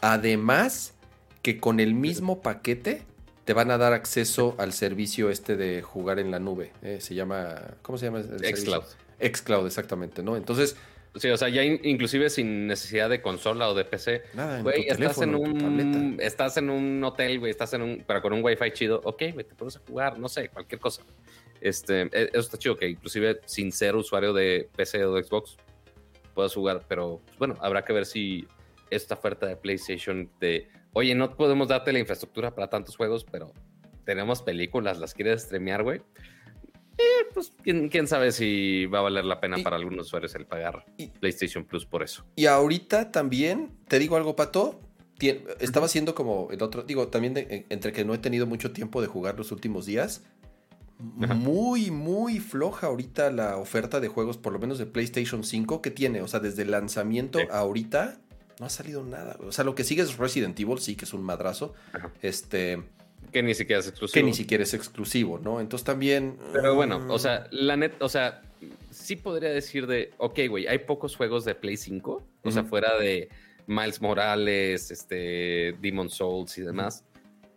Además, que con el mismo paquete te van a dar acceso al servicio este de jugar en la nube. Eh, se llama, ¿cómo se llama? Xcloud. Xcloud, exactamente, ¿no? Entonces... Sí, o sea, ya inclusive sin necesidad de consola o de PC. Nada, güey, estás en un estás en un hotel, güey, estás en un pero con un wifi chido, ok, güey, te puedes jugar, no sé, cualquier cosa. Este, e, eso está chido que inclusive sin ser usuario de PC o de Xbox puedas jugar, pero pues, bueno, habrá que ver si esta oferta de PlayStation de, oye, no podemos darte la infraestructura para tantos juegos, pero tenemos películas, las quieres streamear, güey. Eh, pues ¿quién, sabe si va a valer la pena para algunos usuarios el pagar PlayStation Plus por eso. Y ahorita también, te digo algo, Pato, estaba haciendo como el otro, digo, también entre que no he tenido mucho tiempo de jugar los últimos días, muy, muy floja ahorita la oferta de juegos, por lo menos de PlayStation 5, que tiene, o sea, desde el lanzamiento a ahorita no ha salido nada. O sea, lo que sigue es Resident Evil, sí, que es un madrazo. Este. Que ni siquiera es exclusivo. Que ni siquiera es exclusivo, ¿no? Entonces también. Pero bueno, o sea, la net, o sea, sí podría decir de, ok, güey, hay pocos juegos de Play 5, o sea, fuera de Miles Morales, este, Demon Souls y demás.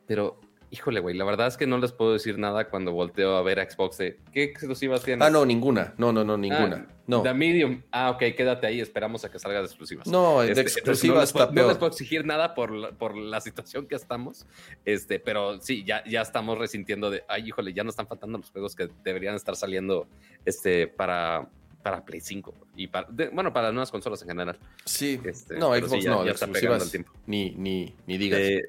Pero Híjole, güey, la verdad es que no les puedo decir nada cuando volteo a ver a Xbox de qué exclusivas tienes. Ah, no, ninguna. No, no, no, ninguna. Ah, no. The Medium. Ah, ok, quédate ahí, esperamos a que salga de exclusivas. No, de este, exclusivas no, les puedo exigir nada por la, por la situación que estamos. Este, pero sí, ya, ya estamos resintiendo de, ay, híjole, ya no están faltando los juegos que deberían estar saliendo este, para, para Play 5 y para, bueno, para las nuevas consolas en general. Sí, este, no, Xbox no, ya está el tiempo. Ni, ni, ni digas. Eh,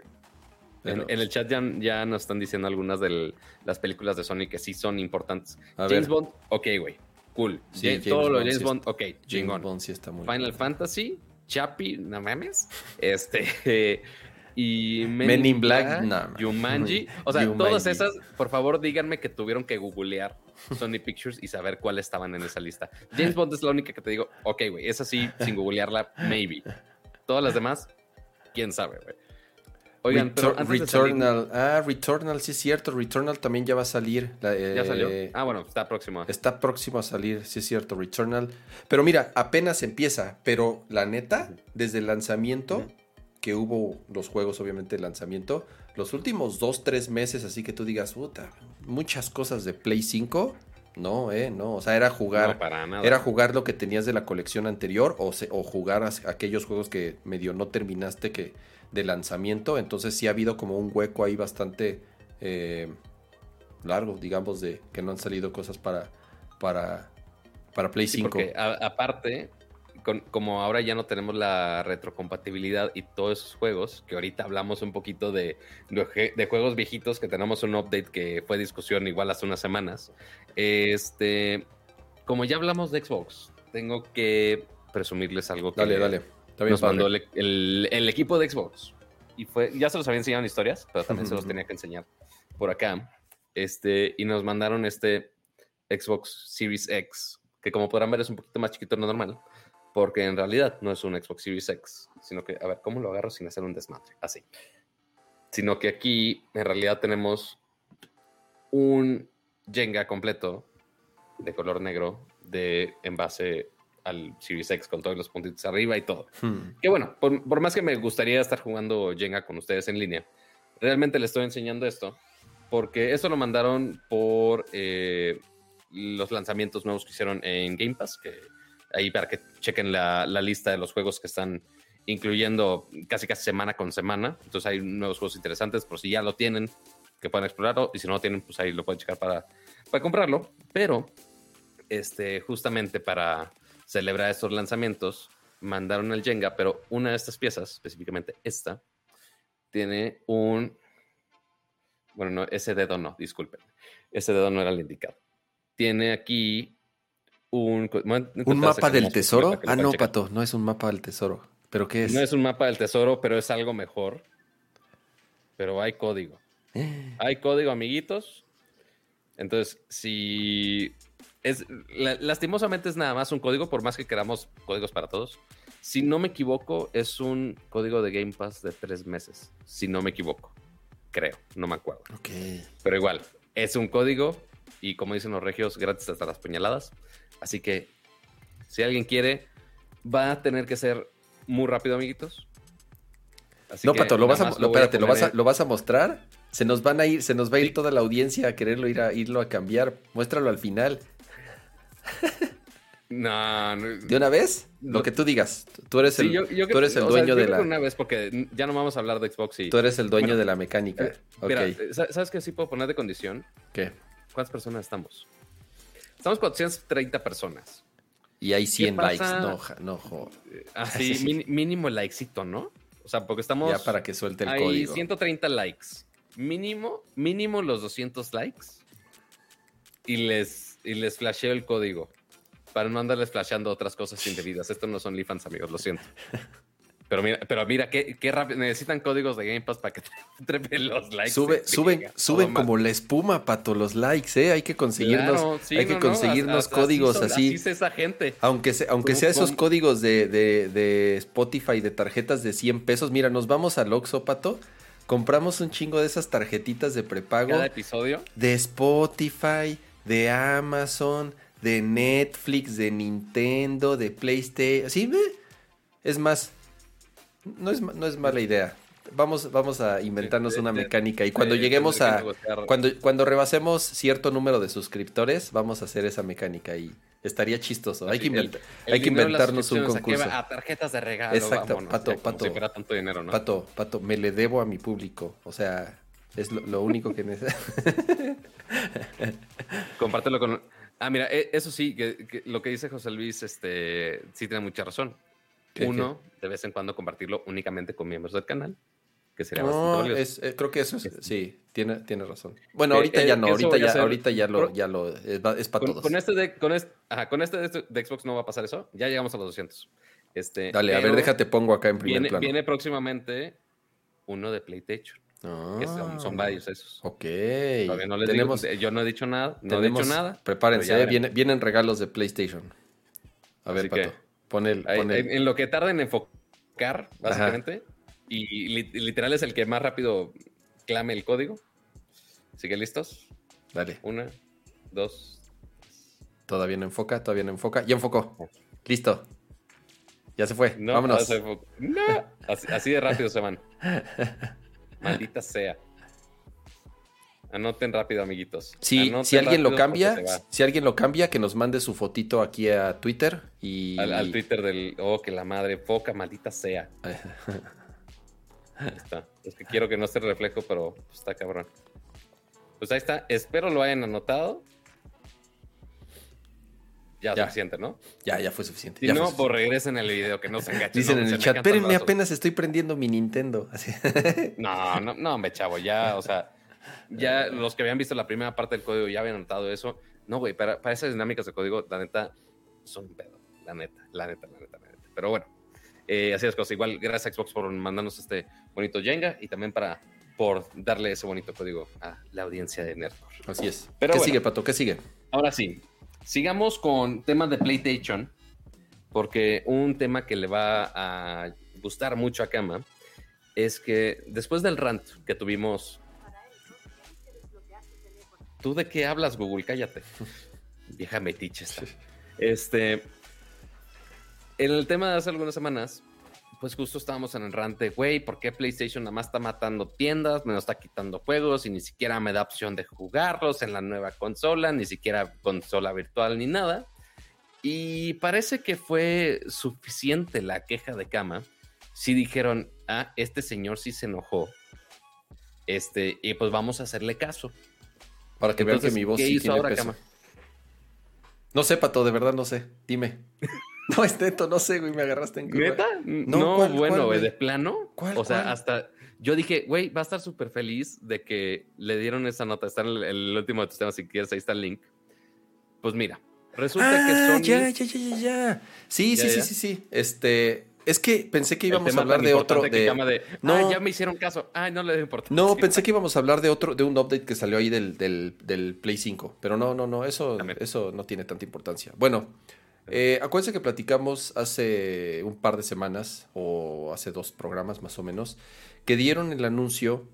en, el chat ya, ya, nos están diciendo algunas de las películas de Sony que sí son importantes. James Bond, ok, güey. Cool. todo lo de James Bond, ok. James Bond sí está muy Final Fantasy, Chappie, no mames. Este. [LAUGHS] y Men, in Black, Jumanji. [LAUGHS] O sea, todas esas, por favor, díganme que tuvieron que googlear Sony Pictures y saber cuáles estaban en esa lista. James Bond es la única que te digo, ok, güey, esa sí, sin googlearla, maybe. Todas las demás, quién sabe, güey. Oigan, pero Returnal. Ah, Returnal, sí es cierto. Returnal también ya va a salir. ¿Ya salió? Eh, ah, bueno, está próximo. Está próximo a salir, sí es cierto, Returnal. Pero mira, apenas empieza. Pero la neta, desde el lanzamiento, que hubo los juegos, obviamente, el lanzamiento, los últimos dos, tres meses, así que tú digas, puta, muchas cosas de Play 5. No, eh, no. O sea, era jugar. para nada. Era jugar lo que tenías de la colección anterior o, o jugar aquellos juegos que medio no terminaste que de lanzamiento. Entonces sí ha habido como un hueco ahí bastante eh, largo, digamos, de que no han salido cosas para, para, para Play 5. Porque aparte, como ahora ya no tenemos la retrocompatibilidad y todos esos juegos, que ahorita hablamos un poquito de, de, juegos viejitos, que tenemos un update que fue discusión igual hace unas semanas. Este, como ya hablamos de Xbox, tengo que presumirles algo que... Dale, dale nos mandó el, equipo de Xbox. Y fue, ya se los había enseñado en historias, pero también se los tenía que enseñar por acá. Este, y nos mandaron este Xbox Series X, que como podrán ver es un poquito más chiquito de lo normal, porque en realidad no es un Xbox Series X, sino que, a ver, ¿cómo lo agarro sin hacer un desmadre? Así. Sino que aquí en realidad tenemos un Jenga completo de color negro de envase al Series X con todos los puntitos arriba y todo. Hmm. Que bueno, por, por más que me gustaría estar jugando Jenga con ustedes en línea, realmente les estoy enseñando esto porque eso lo mandaron por eh, los lanzamientos nuevos que hicieron en Game Pass, que ahí para que chequen la, la lista de los juegos que están incluyendo casi casi semana con semana. Entonces hay nuevos juegos interesantes por si ya lo tienen, que puedan explorarlo, y si no lo tienen, pues ahí lo pueden checar para, para comprarlo. Pero, este, justamente para celebrar estos lanzamientos, mandaron el Jenga, pero una de estas piezas, específicamente esta, tiene un... Bueno, no, ese dedo no, disculpen. Ese dedo no era el indicado. Tiene aquí un... ¿Un mapa del tesoro? Ah, no, Pato, no es un mapa del tesoro. ¿Pero qué es? No es un mapa del tesoro, pero es algo mejor. Pero hay código. [GASPS] Hay código, amiguitos. Entonces, si es la- lastimosamente es nada más un código, por más que queramos códigos para todos. Si no me equivoco, es un código de Game Pass de tres meses. Si no me equivoco, creo, no me acuerdo. Pero igual, es un código y como dicen los regios, gratis hasta las puñaladas. Así que si alguien quiere, va a tener que ser muy rápido, amiguitos. Así no, que Pato, lo vas, a, lo, a espérate, ¿lo, vas a, ¿lo vas a mostrar? Se nos van a ir, se nos va a ir toda la audiencia a quererlo ir a irlo a cambiar. Muéstralo al final. [LAUGHS] No, no. ¿De una vez? Lo que tú digas. Tú eres Sí, el, yo- yo tú creo- eres el o sea, dueño yo de creo la. una vez porque ya no vamos a hablar de Xbox y Tú eres el dueño Bueno, de la mecánica. Eh, ok. Mira, eh, sa- ¿sabes qué sí puedo poner de condición? ¿Qué? ¿Cuántas personas estamos? Estamos 430 personas. Y hay 100 pasa? likes. No, no, jo. [LAUGHS] Así, Sí. min- mínimo el likecito, ¿no? O sea, porque estamos... Ya para que suelte el hay código. 130 likes. Mínimo, mínimo los 200 likes. Y les, y les flasheo el código. Para no andarles flasheando otras cosas indebidas. Estos no son OnlyFans, amigos, lo siento. Pero mira, pero mira, qué, qué rápido. Necesitan códigos de Game Pass para que [LAUGHS] trepen los likes. Sube, en suben, suben mal. como la espuma, Pato, los likes, ¿eh? Hay que conseguirnos, Claro, sí, hay que no, no, conseguirnos códigos son- así. es esa gente. Aunque, se- aunque sea esos códigos de, de- de Spotify de tarjetas de 100 pesos, mira, nos vamos al Oxxo, Pato, compramos un chingo de esas tarjetitas de prepago Cada episodio. de Spotify, de Amazon, de Netflix, de Nintendo, de PlayStation. ¿Sí? ve? Es más, no es, no es mala idea. Vamos, vamos a inventarnos una mecánica y cuando lleguemos a... Cuando, cuando rebasemos cierto número de suscriptores, vamos a hacer esa mecánica y estaría chistoso. Hay que, inventa- el hay que inventarnos un suscripciones, ¿a qué concurso. A tarjetas de regalo. Exacto, vámonos, pato, pato. Si fuera tanto dinero, ¿no? Pato, Pato, me le debo a mi público. O sea, es lo, lo único que necesito. [LAUGHS] Compártelo con. Ah, mira, e- eso sí, que, que lo que dice José Luis, este, sí tiene mucha razón. ¿Qué, Uno, de vez en cuando compartirlo únicamente con miembros del canal, que sería bastante No, es, eh, creo que eso es, sí, tiene, tiene razón. Bueno, Eh, ahorita eh, ya no, ahorita ya, hacer. ahorita ya lo, ya lo, es, para Con, todos. con este de, con este, ajá, con este de, de Xbox no va a pasar eso. Ya llegamos a los 200. Este, Dale, a ver, déjate pongo acá en primer Viene, plano. viene próximamente uno de PlayStation, Ah, que son, son varios esos. Ok. Todavía no les tenemos, digo, yo no he dicho nada, no tenemos- he dicho nada. Prepárense, eh, vienen regalos de PlayStation. A ver, Así que- Pato, pon el, Ahí- pon el- en, en lo que tarda en enfocar, básicamente, y, li- literal es el que más rápido clame el código. Así que listos. Dale, Una, dos. todavía no enfoca, todavía no enfoca. Ya enfocó. Listo. Ya se fue. No, Vámonos. no se enfo- No. Así, así de rápido se van. [LAUGHS] Maldita sea. Anoten rápido, amiguitos. Si, Anoten si alguien lo cambia, se si alguien lo cambia, que nos mande su fotito aquí a Twitter y Al, al Twitter del. Oh, que la madre, foca, maldita sea. [LAUGHS] Ahí está. Es que quiero que no esté el reflejo, pero está cabrón. Pues ahí está. Espero lo hayan anotado. Ya, Ya. suficiente, ¿no? ya, ya fue suficiente. Si ya no, pues regresen el video, que no se enganchen. Dicen no, en el chat, espérenme, brazos". apenas estoy prendiendo mi Nintendo. [LAUGHS] Así. No, no, no, hombre, chavo, ya, o sea, ya los que habían visto la primera parte del código ya habían notado eso. No, güey, para, para esas dinámicas de código, la neta, son un pedo. La neta, la neta, la neta, la neta. Pero bueno, eh, así es cosas. Igual, gracias a Xbox por mandarnos este bonito Jenga y también para por darle ese bonito código a la audiencia de Nerdcore. Así es. Pero ¿Qué bueno. sigue, Pato? ¿Qué sigue? Ahora sí, sigamos con temas de PlayStation, porque un tema que le va a gustar mucho a Kama es que después del rant que tuvimos. ¿Tú de qué hablas, Google? Cállate. [LAUGHS] Vieja metiche esta. Este. en el tema de hace algunas semanas, pues justo estábamos en el rante, güey, ¿por qué PlayStation nada más está matando tiendas, me nos está quitando juegos y ni siquiera me da opción de jugarlos en la nueva consola, ni siquiera consola virtual ni nada? Y parece que fue suficiente la queja de cama. Si dijeron, ah, este señor sí se enojó. Este, y pues vamos a hacerle caso. Para que vean que mi voz ¿qué sí hizo tiene ahora, peso. cama? No sé, Pato, de verdad no sé. Dime. [LAUGHS] [LAUGHS] no, es neto, no sé, güey, me agarraste en curva. ¿Neta? No, No, ¿cuál, bueno, cuál, güey, de plano. ¿Cuál, o sea, cuál? hasta yo dije, güey, va a estar súper feliz de que le dieron esa nota. Está en el, el último de tus temas, si quieres, ahí está el link. Pues mira, resulta que Ah, Sony. ya, ya, ya, ya, ya. Sí, Ya, sí, sí, ya. sí, sí. Este, es que pensé que íbamos a hablar de otro. que De... llama de, No. "Ah, ya me hicieron caso. Ay, no le doy importancia. No, pensé que íbamos a hablar de otro, de un update que salió ahí del, del, del Play 5. Pero no, no, no, eso, También. eso no tiene tanta importancia. Bueno, eh, acuérdense que platicamos hace un par de semanas, o hace dos programas más o menos, que dieron el anuncio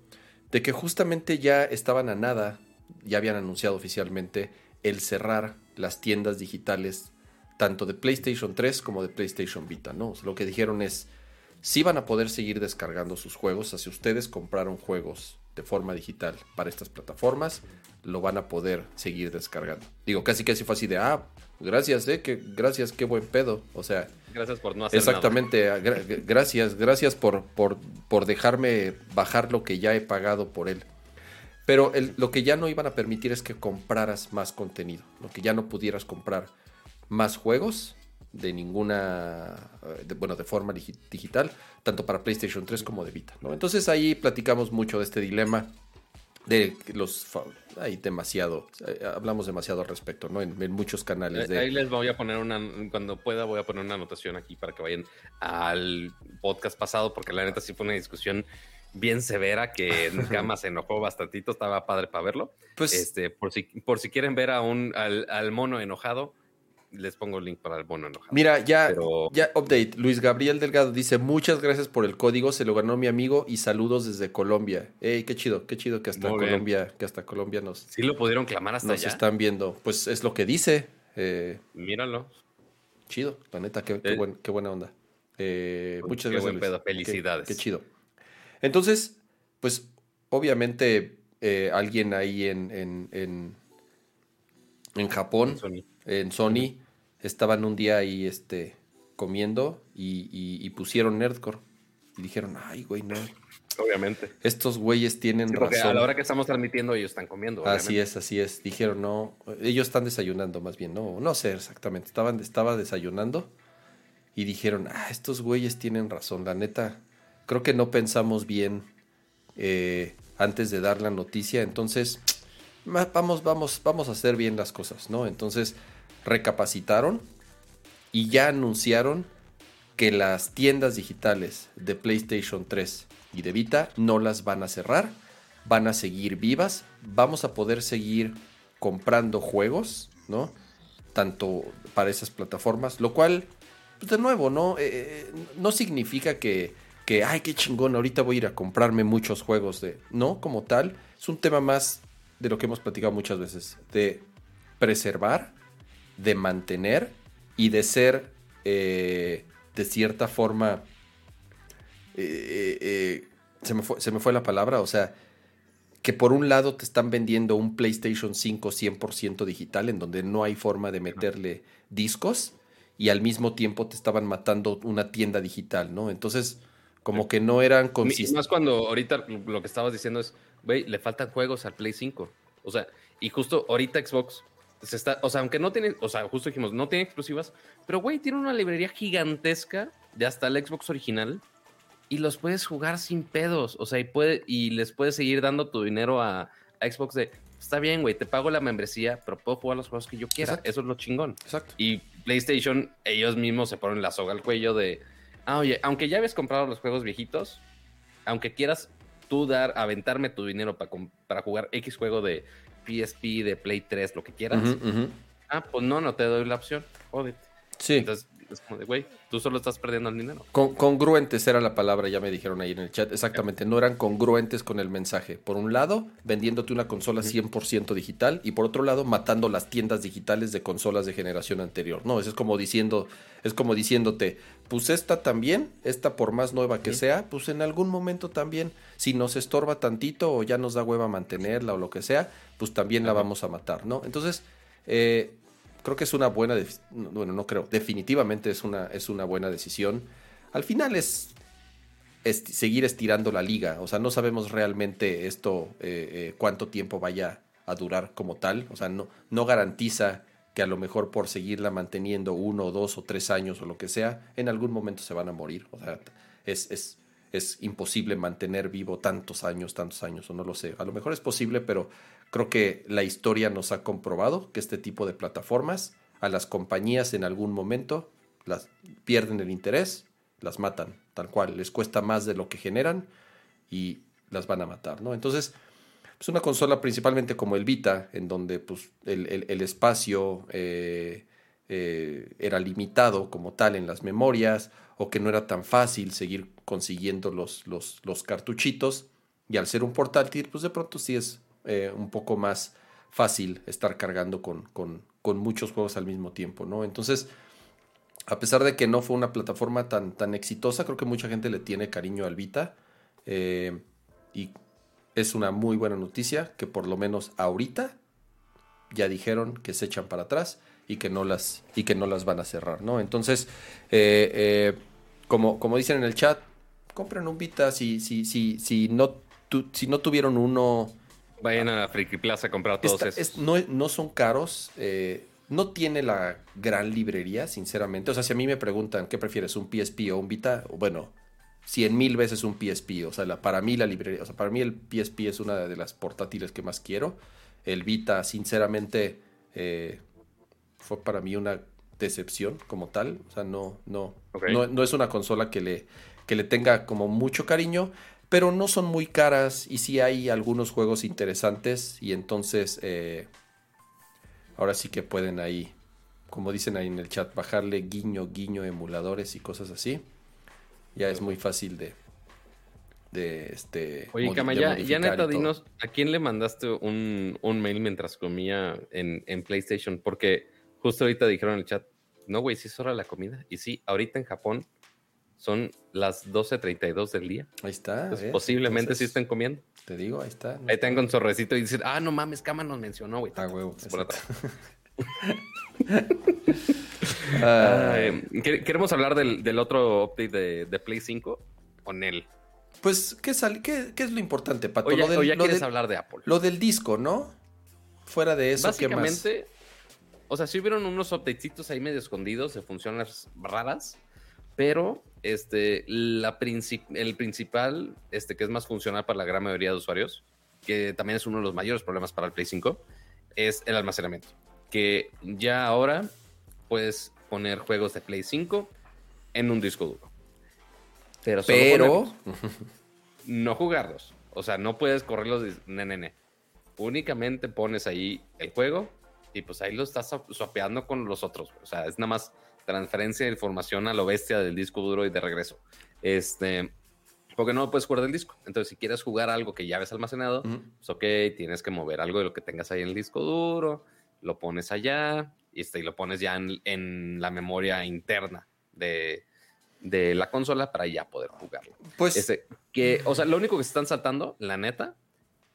de que justamente ya estaban a nada, ya habían anunciado oficialmente el cerrar las tiendas digitales tanto de PlayStation 3 como de PlayStation Vita, ¿no? Lo que dijeron es, sí van a poder seguir descargando sus juegos, o sea, si ustedes compraron juegos de forma digital para estas plataformas, lo van a poder seguir descargando. Digo, casi casi fue así de, ah, gracias, eh, que gracias, qué buen pedo. O sea, Gracias por no hacer exactamente, ah, gra- gracias, gracias por, por, por dejarme bajar lo que ya he pagado por él. Pero el- lo que ya no iban a permitir es que compraras más contenido, lo que ya no pudieras comprar más juegos de ninguna, eh, de- bueno, de forma digi- digital, tanto para PlayStation 3 como de Vita. ¿no? Entonces ahí platicamos mucho de este dilema, de los, hay demasiado, eh, hablamos demasiado al respecto, ¿no? En, en muchos canales de... Ahí les voy a poner una, cuando pueda voy a poner una anotación aquí para que vayan al podcast pasado, porque la neta sí fue una discusión bien severa que [LAUGHS] en cama se enojó bastantito, estaba padre para verlo. Pues Este, por si, por si quieren ver a un, al, al mono enojado, les pongo el link para el mono enojado. Mira, ya, Pero- ya, update. Luis Gabriel Delgado dice: Muchas gracias por el código, se lo ganó mi amigo y saludos desde Colombia. Ey, qué chido, qué chido que hasta Muy bien. Colombia, que hasta Colombia nos, Sí lo pudieron clamar hasta nos allá. están viendo. Pues es lo que dice. eh, Míralo. chido, la neta, qué, qué Eh. buen- qué buena onda. Eh, muchas Qué gracias. buen Luis. pedo, Qué- felicidades. Qué, chido. Entonces, pues, obviamente, eh, alguien ahí en, en, en, en Japón Sony. En Sony estaban un día ahí este, comiendo y, y- y pusieron Nerdcore. Y dijeron, ay, güey, no. Obviamente. Estos güeyes tienen Sí, porque a razón. la hora que estamos transmitiendo, ellos están comiendo. Así es, así es. Dijeron, no, ellos están desayunando más bien, no, no sé exactamente. Estaban, estaba desayunando y dijeron, ah, estos güeyes tienen razón. La neta, creo que no pensamos bien eh, antes de dar la noticia. Entonces, vamos, vamos, vamos a hacer bien las cosas, ¿no? Entonces, recapacitaron y ya anunciaron que las tiendas digitales de PlayStation 3 y de Vita no las van a cerrar, van a seguir vivas, vamos a poder seguir comprando juegos, ¿no? Tanto para esas plataformas, lo cual, pues de nuevo, ¿no? Eh, eh, no significa que, que, ay, qué chingón, ahorita voy a ir a comprarme muchos juegos de... No, como tal, es un tema más de lo que hemos platicado muchas veces, de preservar, de mantener y de ser, eh, de cierta forma, eh, eh, se, me fue, se me fue la palabra, o sea, que por un lado te están vendiendo un PlayStation 5 100% digital en donde no hay forma de meterle discos y al mismo tiempo te estaban matando una tienda digital, ¿no? Entonces, como que no eran consistentes. Más cuando ahorita lo que estabas diciendo es, güey, le faltan juegos al Play 5. O sea, y justo ahorita Xbox se está, o sea, aunque no tiene, o sea, justo dijimos, no tiene exclusivas, pero güey, tiene una librería gigantesca de hasta el Xbox original y los puedes jugar sin pedos. O sea, y, puede, y les puedes seguir dando tu dinero a, a Xbox de, está bien, güey, te pago la membresía, pero puedo jugar los juegos que yo quiera. Exacto. Eso es lo chingón. Exacto. Y PlayStation, ellos mismos se ponen la soga al cuello de, ah, oye, aunque ya habías comprado los juegos viejitos, aunque quieras tú dar, aventarme tu dinero para, para jugar X juego de PSP, de Play 3, lo que quieras, ah, pues no, no te doy la opción, jódete. Sí. Entonces, Es como de, güey, tú solo estás perdiendo el dinero. Con, congruentes era la palabra, ya me dijeron ahí en el chat. Exactamente, no eran congruentes con el mensaje. Por un lado, vendiéndote una consola 100% digital y por otro lado, matando las tiendas digitales de consolas de generación anterior. No, eso es como diciendo, es como diciéndote, pues esta también, esta por más nueva que sea, pues en algún momento también, si nos estorba tantito o ya nos da hueva mantenerla o lo que sea, pues también la vamos a matar, ¿no? Entonces, eh, creo que es una buena, bueno, no creo, definitivamente es una, es una buena decisión. Al final es, seguir estirando la liga, o sea, no sabemos realmente esto, eh, eh, cuánto tiempo vaya a durar como tal, o sea, no, no garantiza que a lo mejor por seguirla manteniendo uno, dos o tres años o lo que sea, en algún momento se van a morir, o sea, es, es, es imposible mantener vivo tantos años, tantos años, o no lo sé, a lo mejor es posible, pero Creo que la historia nos ha comprobado que este tipo de plataformas a las compañías en algún momento las pierden el interés, las matan, tal cual, les cuesta más de lo que generan y las van a matar, ¿no? Entonces, pues una consola principalmente como el Vita, en donde pues, el, espacio eh, eh, era limitado como tal en las memorias, o que no era tan fácil seguir consiguiendo los, los, los cartuchitos, y al ser un portátil, pues de pronto sí es eh, un poco más fácil estar cargando con, con, muchos juegos al mismo tiempo, ¿no? Entonces, a pesar de que no fue una plataforma tan, tan exitosa, creo que mucha gente le tiene cariño al Vita. Eh, y es una muy buena noticia que por lo menos ahorita ya dijeron que se echan para atrás y que no las, y que no las van a cerrar, ¿no? Entonces, eh, como, como dicen en el chat, compren un Vita si, si, si, si, no, si no tuvieron uno Vayan a Friki Plaza a comprar todos esos. no, son caros. Eh, no tiene la gran librería, sinceramente. O sea, si a mí me preguntan qué prefieres, un PSP o un Vita, bueno, cien mil veces un PSP. O sea, para mí la librería, o sea, para mí el PSP es una de las portátiles que más quiero. El Vita, sinceramente, eh, fue para mí una decepción como tal. O sea, no, no, no, no, es una consola que le, que le tenga como mucho cariño pero no son muy caras y sí hay algunos juegos interesantes y entonces eh, ahora sí que pueden ahí, como dicen ahí en el chat, bajarle guiño, guiño, emuladores y cosas así. Ya es muy fácil de, de este... Oye, Cama, ya, neta, dinos, ¿a quién le mandaste un, mail mientras comía en, en, PlayStation? Porque justo ahorita dijeron en el chat, no, güey, sí es hora de la comida. Y sí, ahorita en Japón son las 12.32 del día. Ahí está. posiblemente sí estén comiendo. Te digo, ahí está. ahí tengo un sorrecito y dicen, ah, no mames, Cama nos mencionó, güey. Ah, huevo. [LAUGHS] [LAUGHS] ¿Queremos hablar del, otro update de, Play 5 con él? Pues, ¿qué, qué, es lo importante, Pato? O ya, lo ya quieres hablar de Apple. Lo del disco, ¿no? Fuera de eso, Básicamente, o sea, sí hubieron unos updatecitos ahí medio escondidos de funciones raras, pero este, la el principal, este, que es más funcional para la gran mayoría de usuarios, que también es uno de los mayores problemas para el Play 5, es el almacenamiento. Que ya ahora puedes poner juegos de Play 5 en un disco duro. Pero, Pero... [LAUGHS] no jugarlos. O sea, no puedes correrlos de Únicamente pones ahí el juego y pues ahí lo estás swapeando con los otros. O sea, es nada más transferencia de información a lo bestia del disco duro y de regreso. Este, porque no puedes jugar del disco. Entonces, si quieres jugar algo que ya ves almacenado, pues ok, tienes que mover algo de lo que tengas ahí en el disco duro, lo pones allá y, este, y lo pones ya en, la memoria interna de, la consola para ya poder jugarlo. Pues, este, que, o sea, lo único que se están saltando, la neta,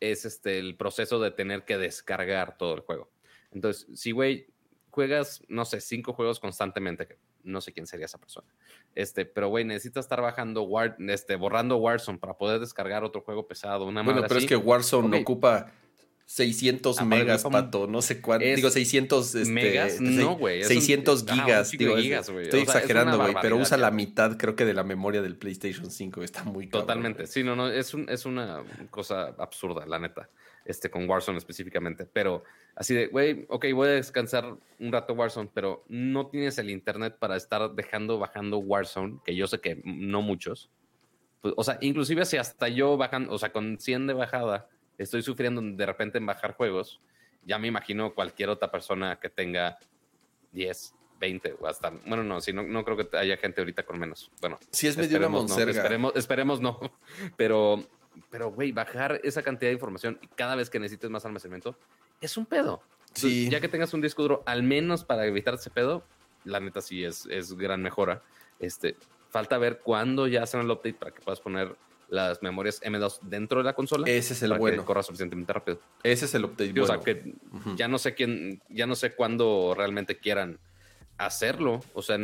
es este, el proceso de tener que descargar todo el juego. Entonces, si, güey, juegas, no sé, cinco juegos constantemente, no sé quién sería esa persona. Este, pero güey, necesitas estar bajando War, este, borrando Warzone para poder descargar otro juego pesado. Una bueno, pero es que Warzone ocupa 600 megas, pato, no sé cuánto. Digo, 600 este, megas, no, güey. 600 gigas, digo, gigas, Estoy exagerando, güey, pero usa la mitad, creo que de la memoria del PlayStation 5. Está muy Totalmente. sí, no, no, es, un, es una cosa absurda, la neta este, con Warzone específicamente. Pero así de, güey, ok, voy a descansar un rato Warzone, pero no tienes el internet para estar dejando bajando Warzone, que yo sé que no muchos. Pues, o sea, inclusive si hasta yo bajando, o sea, con 100 de bajada, estoy sufriendo de repente en bajar juegos, ya me imagino cualquier otra persona que tenga 10, 20 o hasta, bueno, no, sí, no, no creo que haya gente ahorita con menos. Bueno, sí es medio una monserga. No, esperemos, esperemos no, [LAUGHS] pero, pero, güey, bajar esa cantidad de información y cada vez que necesites más almacenamiento es un pedo. Sí. ya que tengas un disco duro, al menos para evitar ese pedo, la neta sí es, es gran mejora. Este, falta ver cuándo ya hacen el update para que puedas poner las memorias M2 dentro de la consola. Ese es el bueno. Que corra suficientemente rápido. Ese es el update bueno. O sea, que ya no sé quién, ya no sé cuándo realmente quieran hacerlo. O sea,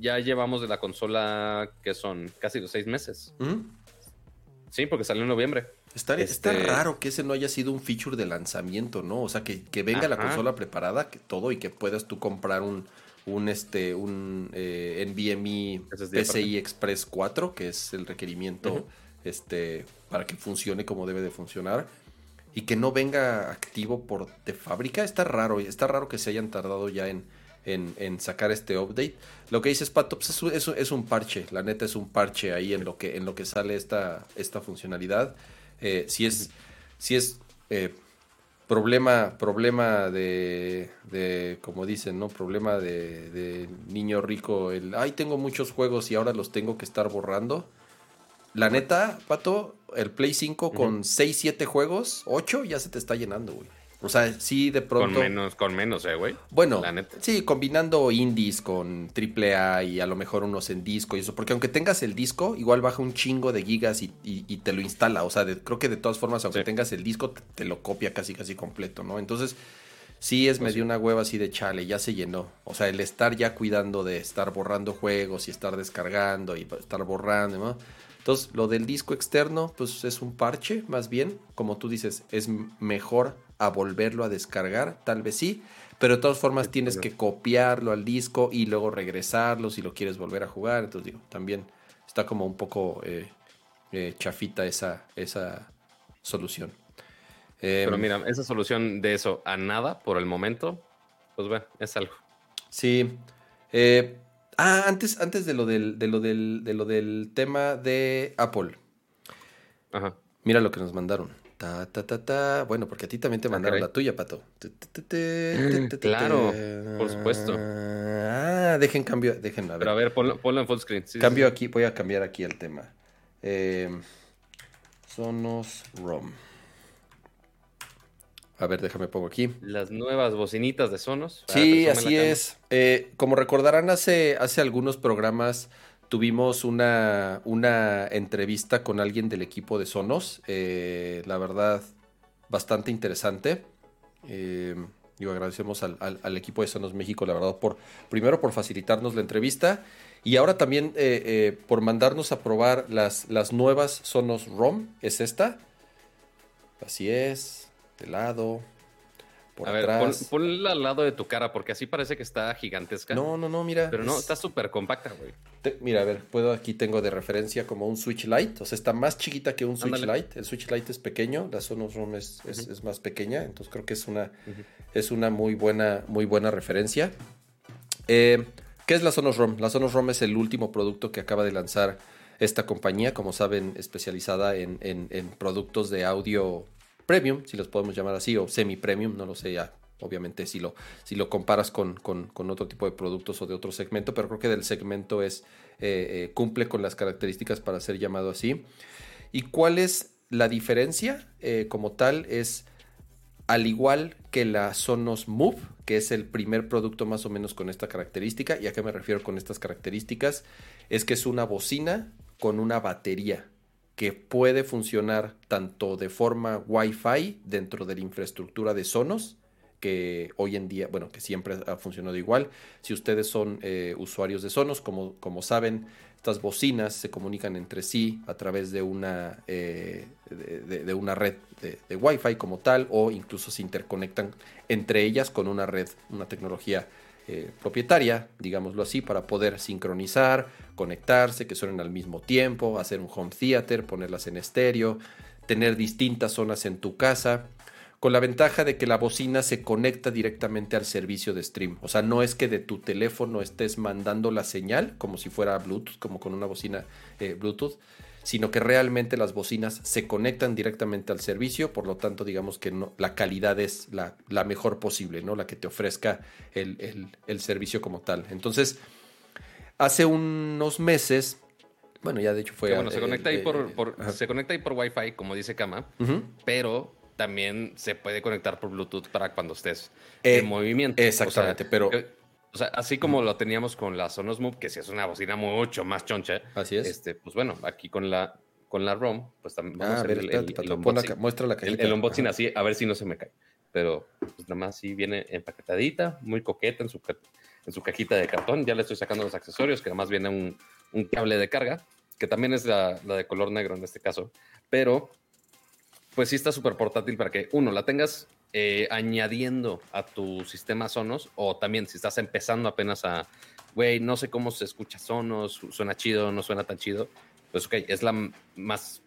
ya llevamos de la consola que son casi los seis meses. Sí, porque salió en noviembre. Está, está, este raro que ese no haya sido un feature de lanzamiento, ¿no? O sea, que, venga la consola preparada, que todo, y que puedas tú comprar un, un, este, un eh, NVMe PCI Express 4, que es el requerimiento este, para que funcione como debe de funcionar. Y que no venga activo por de fábrica. Está raro, está raro que se hayan tardado ya en, en, sacar este update. Lo que dices, Pato, pues es, es, un parche. La neta es un parche ahí en lo que, en lo que sale esta, esta funcionalidad. Eh, si es, si es eh, problema, problema de, de, como dicen, ¿no? Problema de, de, niño rico, el, ay, tengo muchos juegos y ahora los tengo que estar borrando. La neta, Pato, el Play 5 con 6, 7 juegos, 8 ya se te está llenando, güey. O sea, sí, de pronto. Con menos, con menos, eh, güey. Bueno, sí, combinando indies con AAA y a lo mejor unos en disco y eso. Porque aunque tengas el disco, igual baja un chingo de gigas y, te lo instala. O sea, creo que de todas formas, aunque tengas el disco, te, lo copia casi, casi completo, ¿no? Entonces, sí es pues medio una hueva así de chale, ya se llenó. O sea, el estar ya cuidando de estar borrando juegos y estar descargando y estar borrando, ¿no? Entonces, lo del disco externo, pues es un parche, más bien, como tú dices, es mejor a volverlo a descargar, tal vez sí, pero de todas formas tienes que copiarlo al disco y luego regresarlo si lo quieres volver a jugar. Entonces digo, también está como un poco eh, eh, chafita esa, esa solución. pero em, mira, esa solución de eso a nada por el momento, pues bueno, es algo. Sí. Eh, ah, antes, antes de lo del, de lo del, de lo del tema de Apple. Ajá. Mira lo que nos mandaron. Ta, ta, ta, ta. Bueno, porque a ti también te ah, mandaron la tuya, Pato. [GASPS] Claro, por supuesto. Ah, dejen cambio, dejen, a ver. Pero a ver, ponlo, en full screen. cambio aquí, voy a cambiar aquí el tema. Eh, Sonos ROM. A ver, déjame pongo aquí. Las nuevas bocinitas de Sonos. Sí, así es. Eh, como recordarán, hace, hace algunos programas tuvimos una, una entrevista con alguien del equipo de Sonos, eh, la verdad, bastante interesante. Eh, y agradecemos al, equipo de Sonos México, la verdad, por primero por facilitarnos la entrevista y ahora también eh, por mandarnos a probar las, las nuevas Sonos ROM. Es esta. Así es, de lado, a ver, ponla al lado de tu cara, porque así parece que está gigantesca. No, no, no, mira. Pero no, está súper compacta, güey. Mira, a ver, puedo aquí tengo de referencia como un Switch Lite. O sea, está más chiquita que un Switch Lite. El Switch Lite es pequeño, la Sonos ROM es, es, más pequeña. Entonces creo que es una, es una muy buena, muy buena referencia. Eh, ¿Qué es la Sonos ROM? La Sonos ROM es el último producto que acaba de lanzar esta compañía, como saben, especializada en, en, en productos de audio premium, si los podemos llamar así, o semi-premium, no lo sé ya, obviamente si lo, si lo comparas con, otro tipo de productos o de otro segmento, pero creo que del segmento es, eh, eh, cumple con las características para ser llamado así. ¿Y cuál es la diferencia? Eh, como tal, es al igual que la Sonos Move, que es el primer producto más o menos con esta característica, ¿y a qué me refiero con estas características? Es que es una bocina con una batería que puede funcionar tanto de forma Wi-Fi dentro de la infraestructura de Sonos, que hoy en día, bueno, que siempre ha funcionado igual. Si ustedes son eh, usuarios de Sonos, como, como saben, estas bocinas se comunican entre sí a través de una, eh, de, una red de, Wi-Fi como tal, o incluso se interconectan entre ellas con una red, una tecnología eh, propietaria, digámoslo así, para poder sincronizar, conectarse, que suenen al mismo tiempo, hacer un home theater, ponerlas en estéreo, tener distintas zonas en tu casa, con la ventaja de que la bocina se conecta directamente al servicio de stream. O sea, no es que de tu teléfono estés mandando la señal como si fuera Bluetooth, como con una bocina eh, Bluetooth, sino que realmente las bocinas se conectan directamente al servicio, por lo tanto digamos que la calidad es la, mejor posible, ¿no? la que te ofrezca el, servicio como tal. Entonces, hace unos meses, bueno, ya de hecho fue... bueno, se conecta, ahí por, se conecta ahí por Wi-Fi, como dice Kama, pero también se puede conectar por Bluetooth para cuando estés en eh, movimiento. Exactamente, pero... O sea, así como lo teníamos con la Sonos Move, que si es una bocina mucho más choncha. Así es. Este, pues bueno, aquí con la, con la ROM, pues también vamos ah, a ver el, el, muestra la cajita. El, unboxing así, a ver si no se me cae. Pero pues nada más sí viene empaquetadita, muy coqueta en su, en su cajita de cartón. Ya le estoy sacando los accesorios, que además viene un, cable de carga, que también es la, la de color negro en este caso. Pero pues sí está súper portátil para que, uno, la tengas eh, añadiendo a tu sistema Sonos o también si estás empezando apenas a, güey, no sé cómo se escucha Sonos, suena chido, no suena tan chido, pues ok, es la más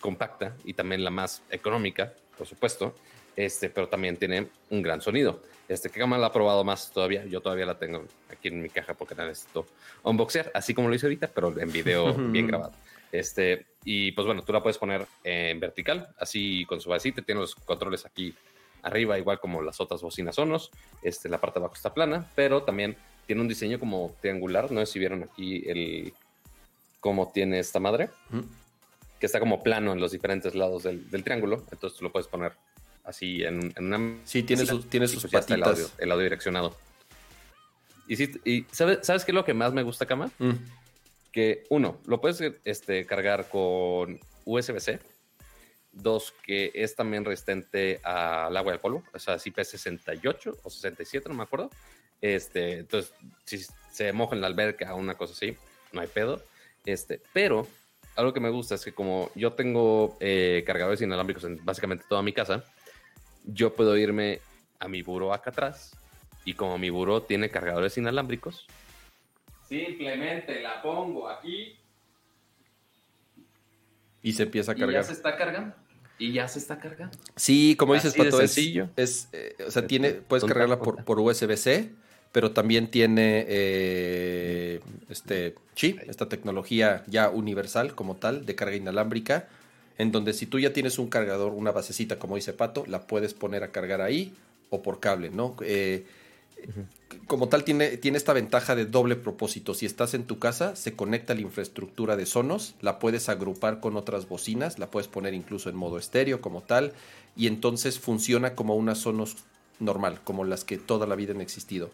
compacta y también la más económica, por supuesto, este, pero también tiene un gran sonido. Este, que la ha probado más todavía, yo todavía la tengo aquí en mi caja porque la necesito unboxear, así como lo hice ahorita, pero en video [LAUGHS] bien grabado. Este, y pues bueno, tú la puedes poner en vertical, así con su vasita, tiene los controles aquí arriba, igual como las otras bocinas Sonos. Este, la parte de abajo está plana, pero también tiene un diseño como triangular. No sé si vieron aquí el cómo tiene esta madre, que está como plano en los diferentes lados del, triángulo. Entonces tú lo puedes poner así en, una. Sí, tiene sus, tiene sus pues patitas. El audio, direccionado. Y, sí, y ¿sabes, ¿sabes qué es lo que más me gusta, Cama? Mm que uno, lo puedes este, cargar con USB-C. Dos, que es también resistente al agua y al polvo, o sea, IP68 o 67, no me acuerdo. Este, entonces, si se moja en la alberca o una cosa así, no hay pedo. Este, pero algo que me gusta es que como yo tengo eh, cargadores inalámbricos en básicamente toda mi casa, yo puedo irme a mi buró acá atrás y como mi buró tiene cargadores inalámbricos, Simplemente la pongo aquí. Y se empieza a cargar. Y ya se está cargando. Y ya se está cargando. Sí, como dices, Pato, es, es eh, o sea, tiene, puedes cargarla por, por USB-C, pero también tiene eh, este chip, esta tecnología ya universal como tal, de carga inalámbrica, en donde si tú ya tienes un cargador, una basecita, como dice Pato, la puedes poner a cargar ahí o por cable, ¿no? Eh, como tal tiene, tiene esta ventaja de doble propósito. Si estás en tu casa, se conecta a la infraestructura de Sonos, la puedes agrupar con otras bocinas, la puedes poner incluso en modo estéreo como tal, y entonces funciona como una Sonos normal, como las que toda la vida han existido.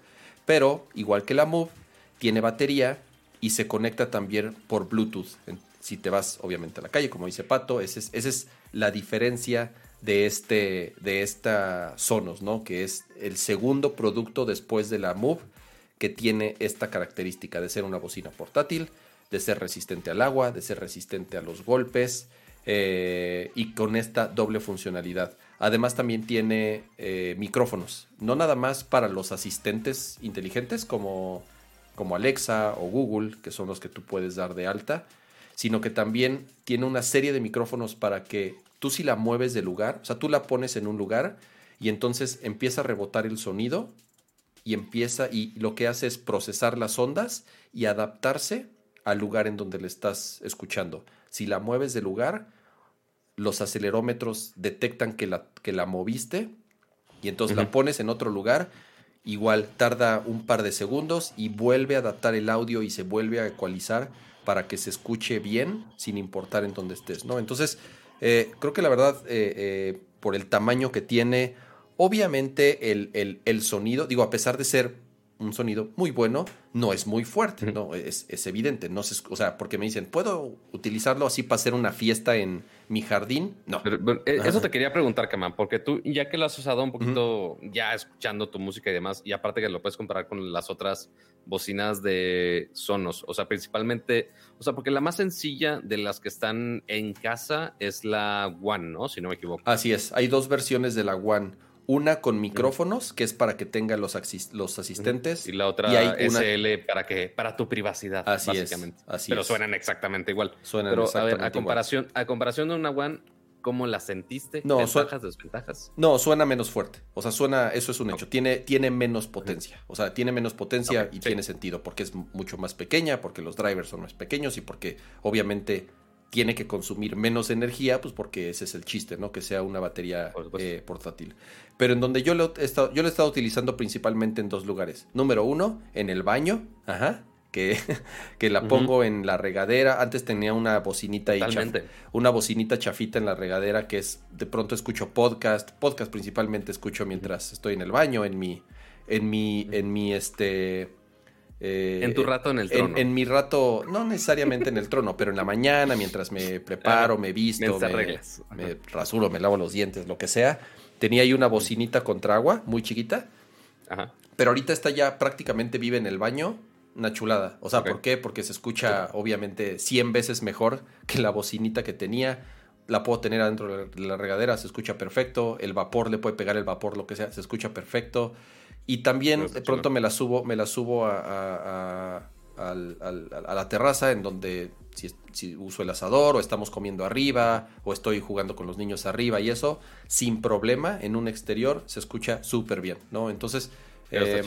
Pero, igual que la Move, tiene batería y se conecta también por Bluetooth. Si te vas, obviamente, a la calle, como dice Pato, esa es, es la diferencia de, este, de esta Sonos, ¿no? Que es el segundo producto después de la Move que tiene esta característica de ser una bocina portátil, de ser resistente al agua, de ser resistente a los golpes eh, y con esta doble funcionalidad. Además también tiene eh, micrófonos, no nada más para los asistentes inteligentes como, como Alexa o Google, que son los que tú puedes dar de alta, sino que también tiene una serie de micrófonos para que tú si la mueves de lugar, o sea, tú la pones en un lugar y entonces empieza a rebotar el sonido y empieza y lo que hace es procesar las ondas y adaptarse al lugar en donde le estás escuchando. Si la mueves de lugar, los acelerómetros detectan que la, que la moviste y entonces la pones en otro lugar, igual tarda un par de segundos y vuelve a adaptar el audio y se vuelve a ecualizar para que se escuche bien sin importar en dónde estés, ¿no? Entonces, eh, creo que la verdad, eh, eh, por el tamaño que tiene, obviamente el, el, sonido, digo, a pesar de ser un sonido muy bueno, no es muy fuerte, ¿no? Es, es, evidente, no se, o sea, porque me dicen, ¿puedo utilizarlo así para hacer una fiesta en mi jardín? No. eso te quería preguntar, Kaman, porque tú, ya que lo has usado un poquito, ya escuchando tu música y demás, y aparte que lo puedes comparar con las otras bocinas de Sonos, o sea, principalmente, o sea, porque la más sencilla de las que están en casa es la One, ¿no? Si no me equivoco. Así es, hay dos versiones de la One una con micrófonos, que es para que tenga los, los asistentes. Y la otra hay SL para que para tu privacidad, así básicamente. Es, así Pero suenan exactamente igual. Suenan Pero, exactamente a ver, a comparación, a comparación de una One, ¿cómo la sentiste? No, ¿Ventajas, desventajas? No, suena menos fuerte. O sea, suena, eso es un hecho. Tiene, tiene menos potencia. O sea, tiene menos potencia y tiene sentido porque es mucho más pequeña, porque los drivers son más pequeños y porque obviamente tiene que consumir menos energía, pues porque ese es el chiste, ¿no? Que sea una batería eh, portátil. Pero en donde yo lo, he estado, yo lo he estado utilizando principalmente en dos lugares. Número uno, en el baño, ajá, que, [LAUGHS] que la pongo en la regadera. Antes tenía una bocinita y una bocinita chafita en la regadera que es, de pronto escucho podcast, podcast principalmente escucho mientras estoy en el baño, en mi, en mi, en mi, este eh, en tu rato en el trono. En, mi rato, no necesariamente en el trono, pero en la mañana, mientras me preparo, me visto, me, rasuro, me lavo los dientes, lo que sea. Tenía ahí una bocinita contra agua, muy chiquita. Ajá. Pero ahorita está ya prácticamente vive en el baño, una chulada. O sea, ¿por qué? Porque se escucha obviamente 100 veces mejor que la bocinita que tenía. La puedo tener adentro de la regadera, se escucha perfecto. El vapor, le puede pegar el vapor, lo que sea, se escucha perfecto. Y también de pronto me la subo, me la subo a, la terraza en donde si, uso el asador o estamos comiendo arriba o estoy jugando con los niños arriba y eso, sin problema, en un exterior se escucha súper bien, ¿no? Entonces, eh,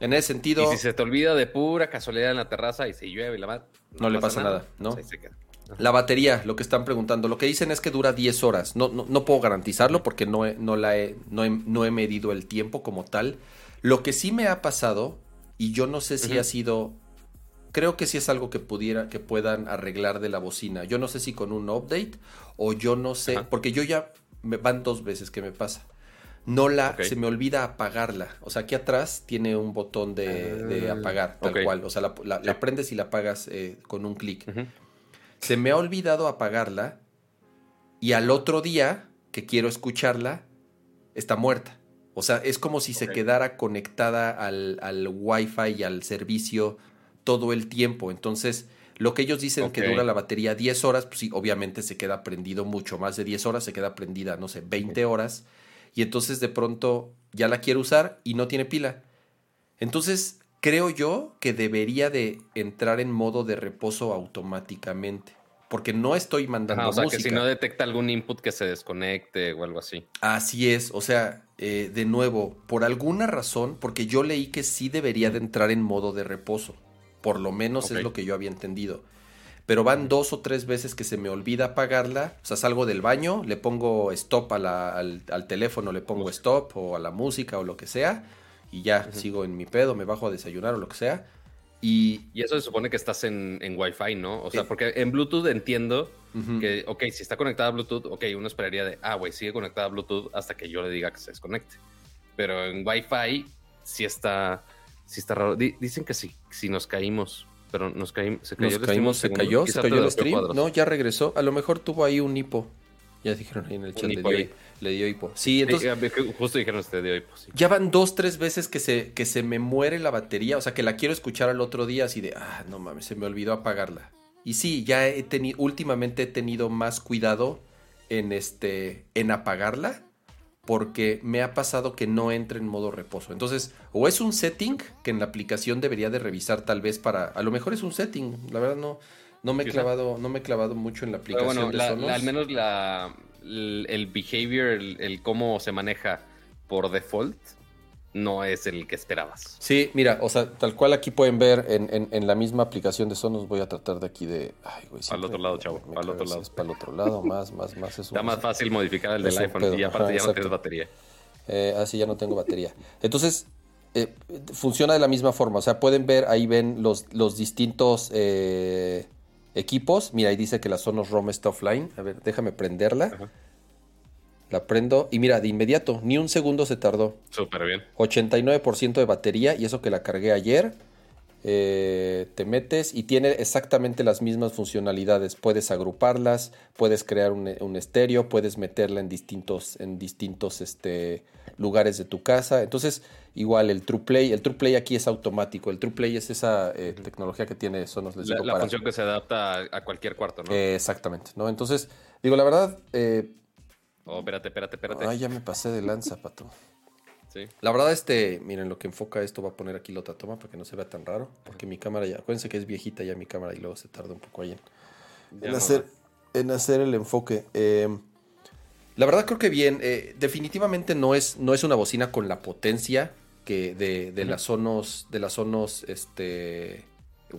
en ese sentido... Y si se te olvida de pura casualidad en la terraza y se llueve y la no, no, le pasa, nada, ¿no? La batería, lo que están preguntando, lo que dicen es que dura 10 horas. No, no, puedo garantizarlo porque no no, la no, no he medido el tiempo como tal lo que sí me ha pasado, y yo no sé si ha sido. Creo que sí es algo que pudiera, que puedan arreglar de la bocina. Yo no sé si con un update o yo no sé, porque yo ya me van dos veces que me pasa. No la, se me olvida apagarla. O sea, aquí atrás tiene un botón de, ah, apagar, tal cual. O sea, la, prendes y la apagas eh, con un clic. Se me ha olvidado apagarla y al otro día que quiero escucharla, está muerta. O sea, es como si se quedara conectada al, al Wi-Fi y al servicio todo el tiempo. Entonces, lo que ellos dicen que dura la batería 10 horas, pues sí, obviamente se queda prendido mucho más de 10 horas, se queda prendida, no sé, 20 horas. Y entonces de pronto ya la quiero usar y no tiene pila. Entonces, creo yo que debería de entrar en modo de reposo automáticamente porque no estoy mandando o sea, que si no detecta algún input que se desconecte o algo así. Así es, o sea, eh, de nuevo, por alguna razón, porque yo leí que sí debería de entrar en modo de reposo, por lo menos es lo que yo había entendido. Pero van dos o tres veces que se me olvida apagarla, o sea, salgo del baño, le pongo stop al, al, teléfono, le pongo stop o a la música o lo que sea, y ya sigo en mi pedo, me bajo a desayunar o lo que sea y, eso se supone que estás en, en Wi-Fi, ¿no? O sea, porque en Bluetooth entiendo que, ok, si está conectada a Bluetooth, ok, uno esperaría de, ah, güey, sigue conectada a Bluetooth hasta que yo le diga que se desconecte. Pero en Wi-Fi sí está, sí está raro. dicen que sí, si nos caímos, pero nos caímos, se cayó nos caímos, se cayó, se cayó el stream. No, ya regresó. A lo mejor tuvo ahí un hipo. Ya dijeron ahí en el chat. Le dio, hipo. Sí, entonces. justo dijeron usted dio hipo. Ya van dos, tres veces que se, que se me muere la batería. O sea, que la quiero escuchar al otro día así de, ah, no mames, se me olvidó apagarla. Y sí, ya he tenido, últimamente he tenido más cuidado en este, en apagarla. Porque me ha pasado que no entre en modo reposo. Entonces, o es un setting que en la aplicación debería de revisar tal vez para. A lo mejor es un setting. La verdad no no me he clavado, no me he clavado mucho en la aplicación. de al menos la, el, behavior, el, cómo se maneja por default, no es el que esperabas. Sí, mira, o sea, tal cual aquí pueden ver en, la misma aplicación de Sonos, voy a tratar de aquí de. Ay, güey, al otro lado, chavo. al otro lado. Para el otro lado, más, más, más. Es Está más fácil modificar el del iPhone y aparte ya no tienes batería. Eh, así ya no tengo batería. Entonces, eh, funciona de la misma forma. O sea, pueden ver, ahí ven los, los distintos. Eh, equipos. Mira, ahí dice que la Sonos ROM está offline. A ver, déjame prenderla. La prendo y mira, de inmediato, ni un segundo se tardó. Súper bien. 89% de batería y eso que la cargué ayer. Eh, te metes y tiene exactamente las mismas funcionalidades. Puedes agruparlas, puedes crear un, estéreo, puedes meterla en distintos, en distintos este, lugares de tu casa. Entonces, igual el TruePlay, el TruePlay aquí es automático. El TruePlay es esa eh, tecnología que tiene Sonos. Les la, la función que se adapta a, cualquier cuarto, ¿no? exactamente, ¿no? Entonces, digo, la verdad... Eh, oh, espérate, espérate, espérate. Ay, ya me pasé de lanza, pato. La verdad, este, miren, lo que enfoca esto va a poner aquí la otra toma para que no se vea tan raro. Porque mi cámara ya, acuérdense que es viejita ya mi cámara y luego se tarda un poco ahí en, hacer, en hacer el enfoque. Em, la verdad creo que bien. Eh, definitivamente no es, no es una bocina con la potencia que de, de las Sonos, de las Sonos este,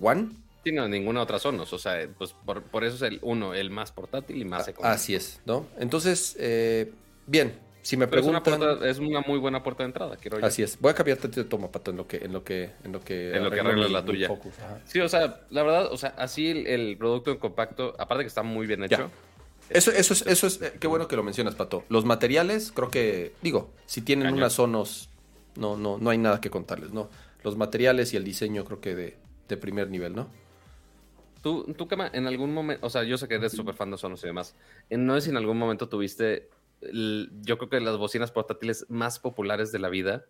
One. Sí, no, ninguna otra Sonos. O sea, pues por, eso es el uno, el más portátil y más económico. Así es, ¿no? Entonces, eh, bien, si me preguntan... Es una, muy buena puerta de entrada, quiero Así es. Voy a cambiarte de toma, Pato, en lo que... En lo que, en lo que, en lo que arregla la tuya. Sí, o sea, la verdad, o sea, así el, producto en compacto, aparte que está muy bien hecho... Eso, eso es, eso es, eh, qué bueno que lo mencionas, Pato. Los materiales, creo que, digo, si tienen unas Sonos, no, no, no hay nada que contarles, ¿no? Los materiales y el diseño creo que de, de primer nivel, ¿no? Tú, tú, en algún momento, o sea, yo sé que eres súper fan de Sonos y demás, no sé si en algún momento tuviste, yo creo que las bocinas portátiles más populares de la vida,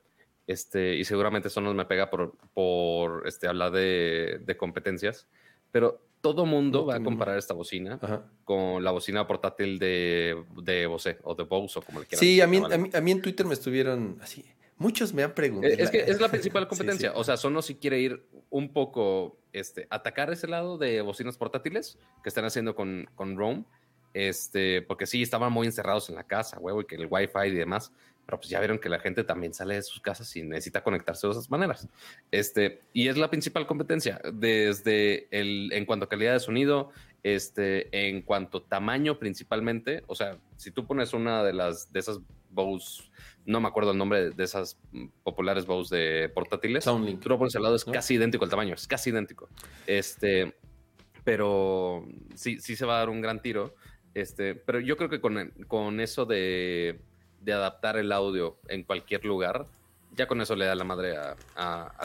este, y seguramente Sonos me pega por, por este, hablar de, de competencias, pero todo mundo va a comparar esta bocina con la bocina portátil de, de Bose o de Bose o como le quieran Sí, a mí, a mí, a, mí, en Twitter me estuvieron así. Muchos me han preguntado. Es que es la principal [LAUGHS] competencia. O sea, Sonos si quiere ir un poco, este, atacar ese lado de bocinas portátiles que están haciendo con, con Roam. Este, porque sí, estaban muy encerrados en la casa, huevo, y que el Wi-Fi y demás pero pues ya vieron que la gente también sale de sus casas y necesita conectarse de esas maneras. Este, y es la principal competencia, desde el, en cuanto a calidad de sonido, este, en cuanto a tamaño principalmente, o sea, si tú pones una de las, de esas Bose, no me acuerdo el nombre de esas populares Bose de portátiles, Soundlink. tú lo pones al lado, es casi idéntico el tamaño, es casi idéntico. Este, pero sí, sí se va a dar un gran tiro. Este, pero yo creo que con, con eso de de adaptar el audio en cualquier lugar, ya con eso le da la madre a,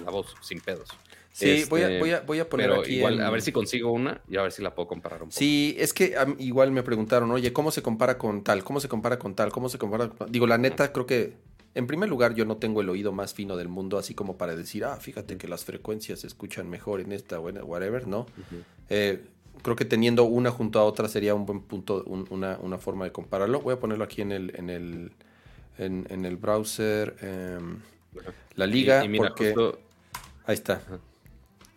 la voz, sin pedos. Sí, voy, a, este, voy, a, voy, a, poner aquí. Igual, a ver si consigo una y a ver si la puedo comparar un poco. Sí, es que igual me preguntaron, oye, ¿cómo se compara con tal? ¿Cómo se compara con tal? ¿Cómo se compara? Digo, la neta, creo que en primer lugar, yo no tengo el oído más fino del mundo, así como para decir, ah, fíjate que las frecuencias se escuchan mejor en esta o whatever, ¿no? Eh, creo que teniendo una junto a otra sería un buen punto, una, una, forma de compararlo. Voy a ponerlo aquí en el, en el en, el browser em, la liga. porque... Ahí está.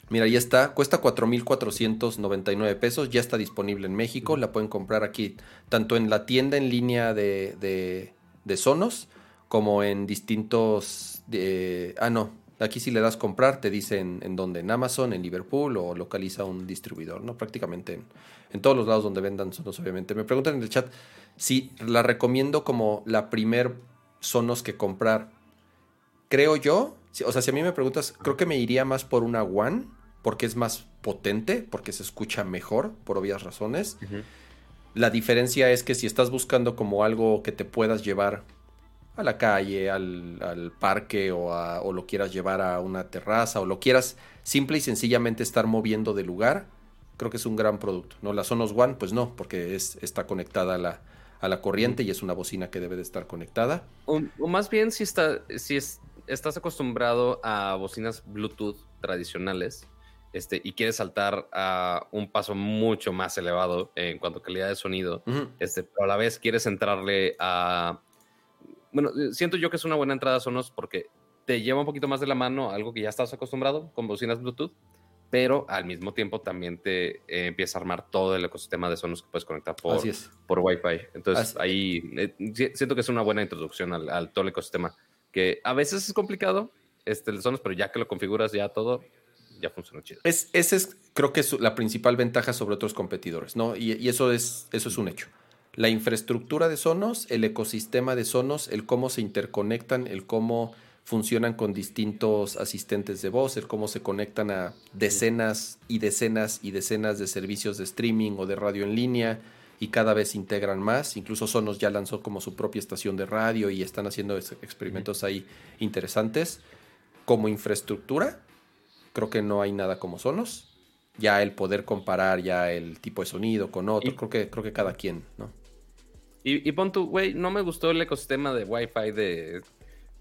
Mira, ya está. Cuesta 4.499 pesos. Ya está disponible en México. La pueden comprar aquí tanto en la tienda en línea de, de, Sonos como en distintos... ah, no. Aquí si le das comprar te dicen en dónde. En Amazon, en Liverpool o localiza un distribuidor, ¿no? Prácticamente en, en todos los lados donde vendan Sonos, obviamente. Me preguntan en el chat si la recomiendo como la primer Sonos que comprar. Creo yo, o sea, si a mí me preguntas, creo que me iría más por una One, porque es más potente, porque se escucha mejor, por obvias razones. La diferencia es que si estás buscando como algo que te puedas llevar a la calle, al, parque o, o, lo quieras llevar a una terraza o lo quieras simple y sencillamente estar moviendo de lugar, creo que es un gran producto. ¿no? La Sonos One, pues no, porque es, está conectada a la, a la corriente y es una bocina que debe de estar conectada. O, más bien si, está, si estás acostumbrado a bocinas Bluetooth tradicionales este, y quieres saltar a un paso mucho más elevado en cuanto a calidad de sonido, este, pero a la vez quieres entrarle a... Bueno, siento yo que es una buena entrada a Sonos porque te lleva un poquito más de la mano a algo que ya estás acostumbrado con bocinas Bluetooth pero al mismo tiempo también te eh, empieza a armar todo el ecosistema de sonos que puedes conectar por, por Wi-Fi. Entonces ahí eh, siento que es una buena introducción al, todo el ecosistema, que a veces es complicado, este, el Sonos, pero ya que lo configuras ya todo, ya funciona chido. Es, ese es, creo que es la principal ventaja sobre otros competidores, ¿no? Y, y, eso, es, eso es un hecho. La infraestructura de Sonos, el ecosistema de Sonos, el cómo se interconectan, el cómo funcionan con distintos asistentes de voz, el cómo se conectan a decenas y decenas y decenas de servicios de streaming o de radio en línea y cada vez integran más. Incluso Sonos ya lanzó como su propia estación de radio y están haciendo experimentos ahí interesantes. Como infraestructura, creo que no hay nada como Sonos. Ya el poder comparar ya el tipo de sonido con otro, creo que creo que cada quien, ¿no? Y, y pon tu, güey, no me gustó el ecosistema de Wi-Fi de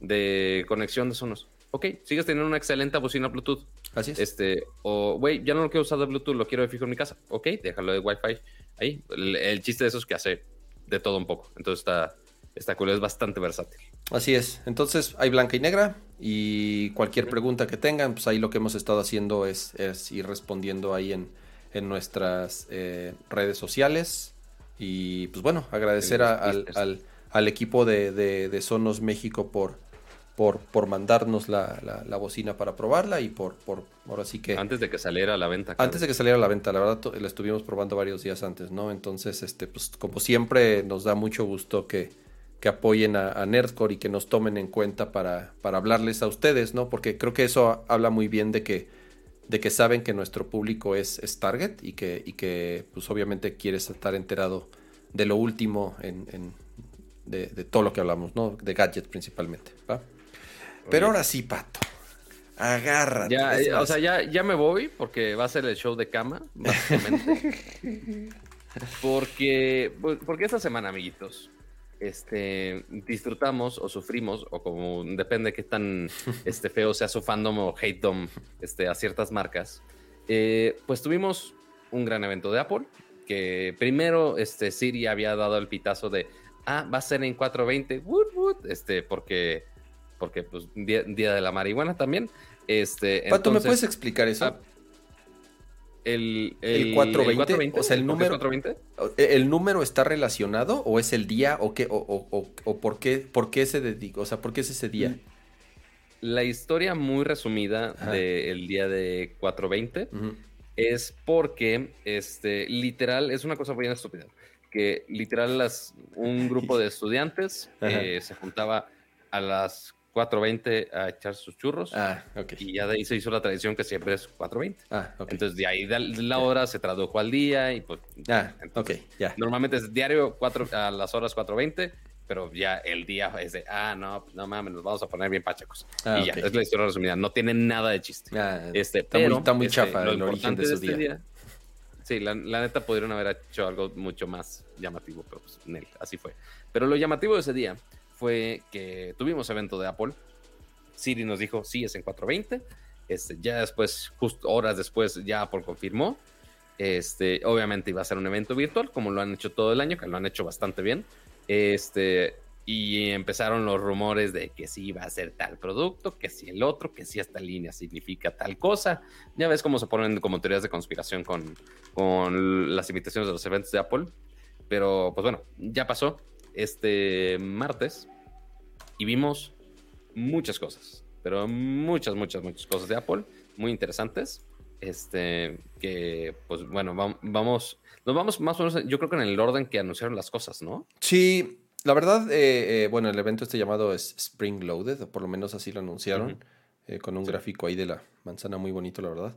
de conexión de Sonos. Ok, sigues teniendo una excelente bocina Bluetooth. Así es. Este, o, güey, ya no lo quiero usar de Bluetooth, lo quiero de fijo en mi casa. Ok, déjalo de Wi-Fi ahí. El, chiste de eso es que hace de todo un poco. Entonces está, está cool, es bastante versátil. Así es. Entonces hay blanca y negra y cualquier pregunta que tengan, pues ahí lo que hemos estado haciendo es, ir respondiendo ahí en, en nuestras eh, redes sociales. Y pues bueno, agradecer al, al, equipo de, de, de Sonos México por por, por mandarnos la, la, bocina para probarla y por, por ahora sí que... Antes de que saliera a la venta. Antes de que saliera a la venta, la verdad la estuvimos probando varios días antes, ¿no? Entonces, este, pues como siempre nos da mucho gusto que, que apoyen a, a, Nerdcore y que nos tomen en cuenta para, para hablarles a ustedes, ¿no? Porque creo que eso habla muy bien de que, de que saben que nuestro público es, es target y que, y que pues obviamente quieres estar enterado de lo último en, en de, de, todo lo que hablamos, ¿no? De gadgets principalmente, ¿va? Pero ahora sí, Pato. Agárrate. Ya, eh, o sea, ya, ya me voy porque va a ser el show de cama, básicamente. [LAUGHS] porque, pues, porque esta semana, amiguitos, este, disfrutamos o sufrimos, o como depende de qué tan [LAUGHS] este, feo sea su fandom o hatedom este, a ciertas marcas, eh, pues tuvimos un gran evento de Apple, que primero este, Siri había dado el pitazo de, ah, va a ser en 420, wood, wood, este, porque porque pues día, de la marihuana también. Este, Pato, ¿me puedes explicar eso? Ah, el, el, 420, o sea, el número, 420? ¿el número está relacionado o es el día o qué, o, o, por qué, por qué se dedica, o sea, por qué es ese día? La historia muy resumida del día de 420 es porque, este, literal, es una cosa muy estúpida, que literal las, un grupo de [LAUGHS] estudiantes eh, se juntaba a las 4.20 a echar sus churros. Ah. Y ya de ahí se hizo la tradición que siempre es 4.20. Ah. Entonces de ahí la hora se tradujo al día y pues... Ah, ok, ya. Normalmente es diario cuatro, a las horas 4.20, pero ya el día es de, ah, no, no mames, nos vamos a poner bien pachacos. Ah, y ya, es la historia resumida. No tiene nada de chiste. Ah, este, está, muy, está muy este, chafa el origen de su este día. Sí, la, neta pudieron haber hecho algo mucho más llamativo, pero pues, así fue. Pero lo llamativo de ese día fue que tuvimos evento de Apple. Siri nos dijo, sí, es en 420. Este, ya después, justo horas después, ya Apple confirmó. Este, obviamente iba a ser un evento virtual, como lo han hecho todo el año, que lo han hecho bastante bien. Este, y empezaron los rumores de que sí iba a ser tal producto, que si el otro, que si esta línea significa tal cosa. Ya ves cómo se ponen como teorías de conspiración con, con las invitaciones de los eventos de Apple. Pero pues bueno, ya pasó este martes y vimos muchas cosas, pero muchas, muchas, muchas cosas de Apple, muy interesantes. Este, que pues bueno, vamos, nos vamos más o menos, yo creo que en el orden que anunciaron las cosas, ¿no? Sí, la verdad, eh, eh, bueno, el evento este llamado es Spring Loaded, o por lo menos así lo anunciaron, eh, con un gráfico ahí de la manzana muy bonito, la verdad.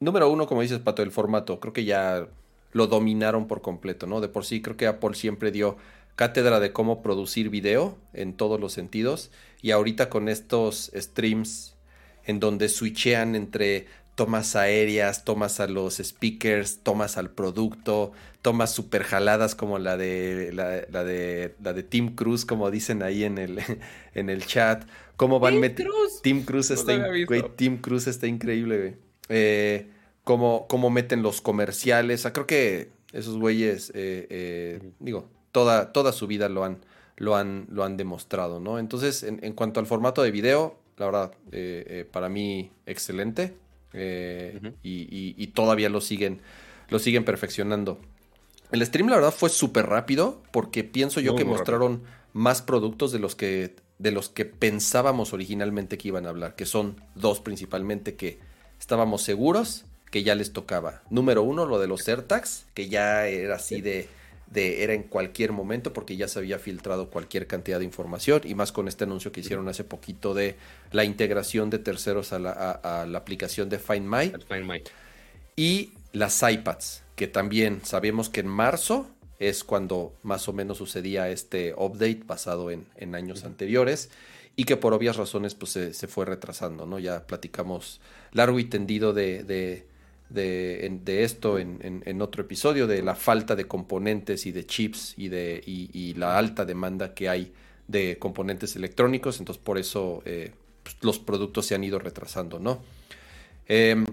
Número uno, como dices, Pato, el formato. Creo que ya lo dominaron por completo, ¿no? De por sí creo que Apple siempre dio cátedra de cómo producir video en todos los sentidos y ahorita con estos streams en donde switchean entre tomas aéreas, tomas a los speakers, tomas al producto, tomas super jaladas como la de la, de la de Tim Cruz, como dicen ahí en el, [LAUGHS] en el chat. ¿Cómo van Tim Cruz. Tim Cruz está, Tim Cruz está increíble, güey. Eh, cómo, meten los comerciales. creo que esos güeyes, eh, eh, digo, toda, toda su vida lo han, lo han, lo han demostrado, ¿no? Entonces, en, cuanto al formato de video, la verdad, eh, para mí, excelente. y, todavía lo siguen, lo siguen perfeccionando. El stream, la verdad, fue súper rápido porque pienso yo que mostraron más productos de los que de los que pensábamos originalmente que iban a hablar, que son dos principalmente que estábamos seguros que ya les tocaba. Número uno, lo de los AirTags, que ya era así de, de, era en cualquier momento porque ya se había filtrado cualquier cantidad de información y más con este anuncio que hicieron hace poquito de la integración de terceros a la, a, la aplicación de Find My. Find My. Y las iPads, que también sabemos que en marzo es cuando más o menos sucedía este update basado en, en años anteriores y que por obvias razones pues se, se, fue retrasando, ¿no? Ya platicamos largo y tendido de, de de, esto en, otro episodio, de la falta de componentes y de chips y, de, y, la alta demanda que hay de componentes electrónicos, entonces por eso eh, pues, los productos se han ido retrasando, ¿no? Em,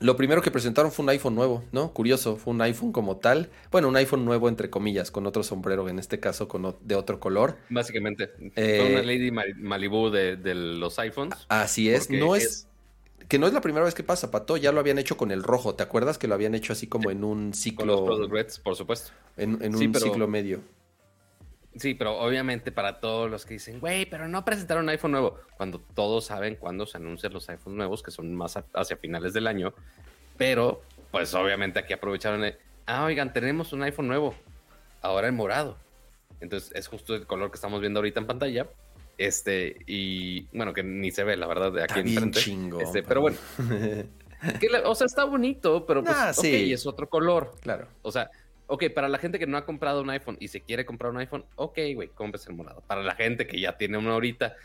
lo primero que presentaron fue un iPhone nuevo, ¿no? Curioso, fue un iPhone como tal. Bueno, un iPhone nuevo entre comillas, con otro sombrero, en este caso con de otro color. Básicamente, fue una eh, Lady Malibu de, los iPhones. Así es, no es que no es la primera vez que pasa, Pato, ya lo habían hecho con el rojo, ¿te acuerdas que lo habían hecho así como en un ciclo? Con los Reds, por supuesto. En, un ciclo medio. Sí, pero obviamente para todos los que dicen, güey, pero no presentaron un iPhone nuevo, cuando todos saben cuándo se anuncian los iPhones nuevos, que son más hacia finales del año, pero pues obviamente aquí aprovecharon, ah, oigan, tenemos un iPhone nuevo, ahora en morado. Entonces es justo el color que estamos viendo ahorita en pantalla. Este, y bueno, que ni se ve, la verdad, de aquí en Chingo, este, pero bueno. [LAUGHS] o sea, está bonito, pero pues, ah, sí. es otro color. Claro. O sea, ok, para la gente que no ha comprado un iPhone y se quiere comprar un iPhone, ok, güey, compres el morado. Para la gente que ya tiene uno ahorita,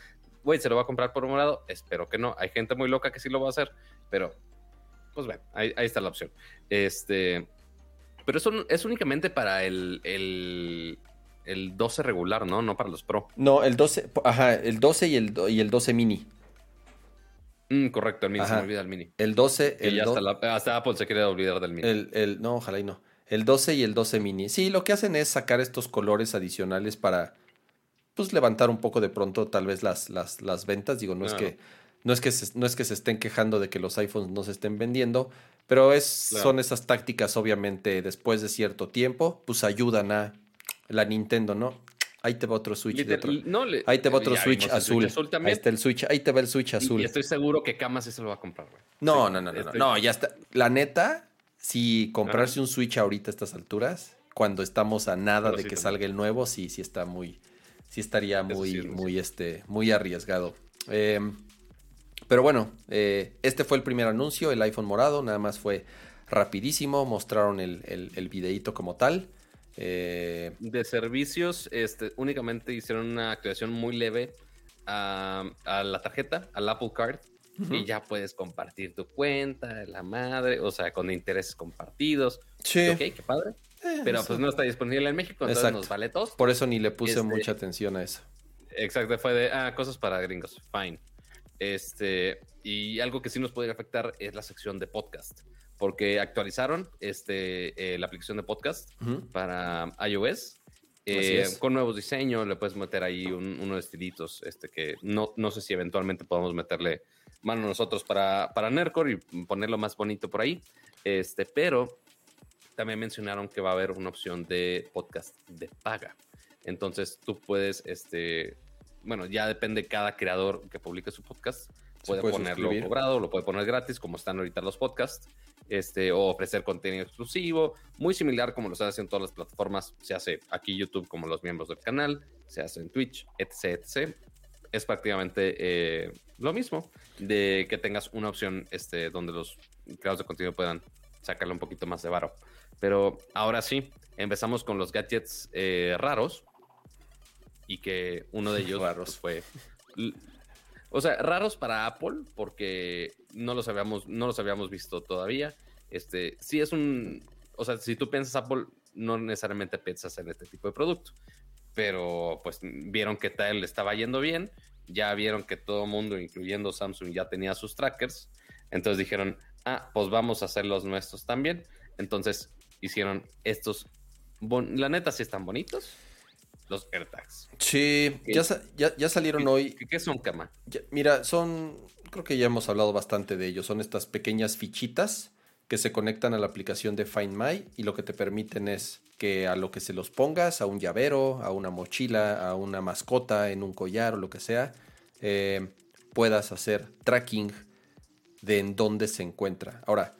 güey, ¿se lo va a comprar por morado? Espero que no. Hay gente muy loca que sí lo va a hacer, pero pues bueno, ahí, está la opción. Este, pero eso es únicamente para el, el, el, 12 regular, ¿no? No para los Pro. No, el 12, ajá, el 12 y el, y el 12 mini. Mm, correcto, el mini, se me olvida el mini. El 12, el hasta, hasta, Apple se quiere olvidar del mini. El, el, no, ojalá y no. El 12 y el 12 mini. Sí, lo que hacen es sacar estos colores adicionales para pues levantar un poco de pronto tal vez las, las, las ventas. Digo, no es que no es que se, no es que se estén quejando de que los iPhones no se estén vendiendo, pero es, son esas tácticas obviamente después de cierto tiempo, pues ayudan a la Nintendo, ¿no? Ahí te va otro Switch de otro. ahí te va otro Switch azul. ahí está el Switch, ahí te va el Switch azul. Y, estoy seguro que Kama sí se lo va a comprar, güey. No, no, no, no, no, ya está. La neta, si comprarse un Switch ahorita a estas alturas, cuando estamos a nada de que salga el nuevo, sí, sí está muy, sí estaría muy, muy, este, muy arriesgado. Eh, pero bueno, eh, este fue el primer anuncio, el iPhone morado, nada más fue rapidísimo, mostraron el, el, videíto como tal. Eh, de servicios, este, únicamente hicieron una activación muy leve a, a la tarjeta, al Apple Card, y ya puedes compartir tu cuenta, la madre, o sea, con intereses compartidos. Sí. Ok, qué padre. Eh, Pero pues no está disponible en México, entonces nos vale todo. Por eso ni le puse este, mucha atención a eso. Exacto, fue de, ah, cosas para gringos, fine. Este, y algo que sí nos puede afectar es la sección de podcast, porque actualizaron este, eh, la aplicación de podcast para iOS. Eh, con nuevos diseños, le puedes meter ahí unos estilitos este, que no, no sé si eventualmente podamos meterle mano nosotros para, para Nercor y ponerlo más bonito por ahí. Este, pero también mencionaron que va a haber una opción de podcast de paga. Entonces tú puedes este, bueno, ya depende cada creador que publique su podcast. Puede, ponerlo cobrado, lo puede poner gratis, como están ahorita los podcasts, este, o ofrecer contenido exclusivo, muy similar como lo están haciendo todas las plataformas. Se hace aquí YouTube como los miembros del canal, se hace en Twitch, etc. etc. Es prácticamente eh, lo mismo, de que tengas una opción este, donde los creadores de contenido puedan sacarle un poquito más de varo. Pero ahora sí, empezamos con los gadgets eh, raros y que uno de [LAUGHS] ellos raros fue o sea, raros para Apple porque no los habíamos no los habíamos visto todavía. Este, sí es un, o sea, si tú piensas Apple no necesariamente piensas en este tipo de producto, pero pues vieron que tal estaba yendo bien, ya vieron que todo el mundo, incluyendo Samsung, ya tenía sus trackers, entonces dijeron, ah, pues vamos a hacer los nuestros también. Entonces hicieron estos, la neta sí están bonitos, los AirTags. Sí, ya, ya, salieron hoy. ¿Qué, son, Cama? mira, son, creo que ya hemos hablado bastante de ellos. Son estas pequeñas fichitas que se conectan a la aplicación de Find My y lo que te permiten es que a lo que se los pongas, a un llavero, a una mochila, a una mascota, en un collar o lo que sea, eh, puedas hacer tracking de en dónde se encuentra. Ahora,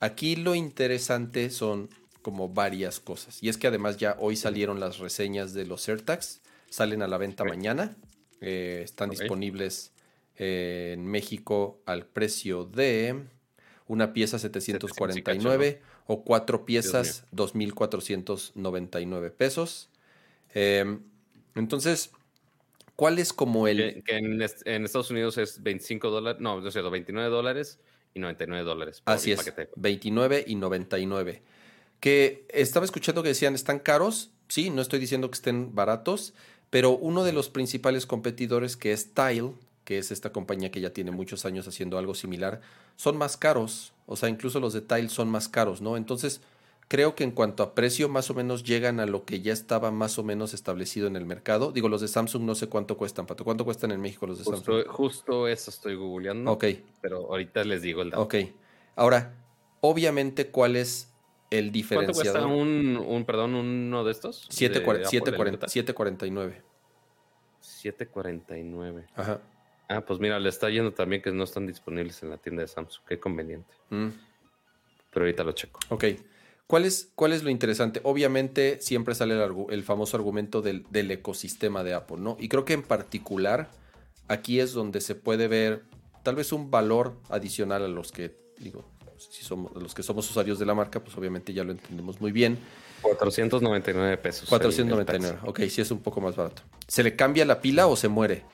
aquí lo interesante son como varias cosas. Y es que además ya hoy salieron las reseñas de los AirTags, salen a la venta mañana, eh, están disponibles eh, en México al precio de una pieza 749 o cuatro piezas 2.499 pesos. Em, entonces, ¿cuál es como el... Que, en, Estados Unidos es 25 dólares, no, no es cierto, 29 dólares y 99 dólares. Así es, 29 y 99 que estaba escuchando que decían están caros, sí, no estoy diciendo que estén baratos, pero uno de los principales competidores que es Tile, que es esta compañía que ya tiene muchos años haciendo algo similar, son más caros, o sea, incluso los de Tile son más caros, ¿no? Entonces, creo que en cuanto a precio, más o menos llegan a lo que ya estaba más o menos establecido en el mercado. Digo, los de Samsung no sé cuánto cuestan, Pato. ¿Cuánto cuestan en México los de Samsung? Justo eso estoy googleando. Ok. Pero ahorita les digo el dato. Ok. Ahora, obviamente, ¿cuál es El diferenciador. ¿Cuánto cuesta un, perdón, uno de estos? 749. 749. Ajá. Ah, pues mira, le está yendo también que no están disponibles en la tienda de Samsung. Qué conveniente. Mm. Pero ahorita lo checo. Ok. ¿Cuál es, ¿Cuál es lo interesante? Obviamente siempre sale el, famoso argumento del, ecosistema de Apple, ¿no? Y creo que en particular aquí es donde se puede ver tal vez un valor adicional a los que, digo, si somos los que somos usuarios de la marca, pues obviamente ya lo entendemos muy bien. 499 pesos. 499, ok, sí es un poco más barato. ¿Se le cambia la pila o se muere?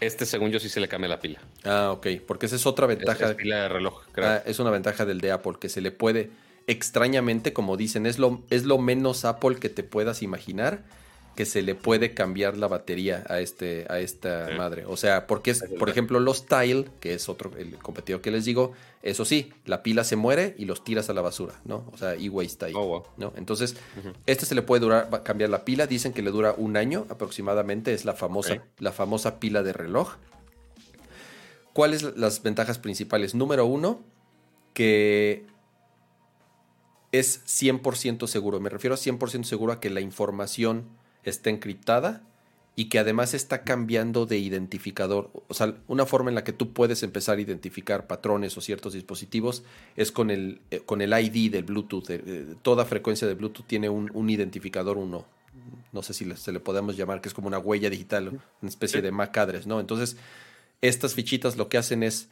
Este, según yo, sí se le cambia la pila. Ah, ok, porque esa es otra ventaja. Es, pila de reloj, creo. Ah, es una ventaja del de Apple, que se le puede, extrañamente, como dicen, es lo, es lo menos Apple que te puedas imaginar que se le puede cambiar la batería a este a esta madre. O sea, porque es, por ejemplo, los Tile, que es otro el competidor que les digo, eso sí, la pila se muere y los tiras a la basura, ¿no? O sea, e-waste ahí, oh, ¿no? Entonces, este se le puede durar cambiar la pila, dicen que le dura un año aproximadamente, es la famosa la famosa pila de reloj. ¿Cuáles las ventajas principales? Número uno, que es 100% seguro. Me refiero a 100% seguro a que la información está encriptada y que además está cambiando de identificador. O sea, una forma en la que tú puedes empezar a identificar patrones o ciertos dispositivos es con el, eh, con el ID del Bluetooth. Eh, toda frecuencia de Bluetooth tiene un, identificador uno. No sé si se le podemos llamar, que es como una huella digital, una especie de MAC address, ¿no? Entonces, estas fichitas lo que hacen es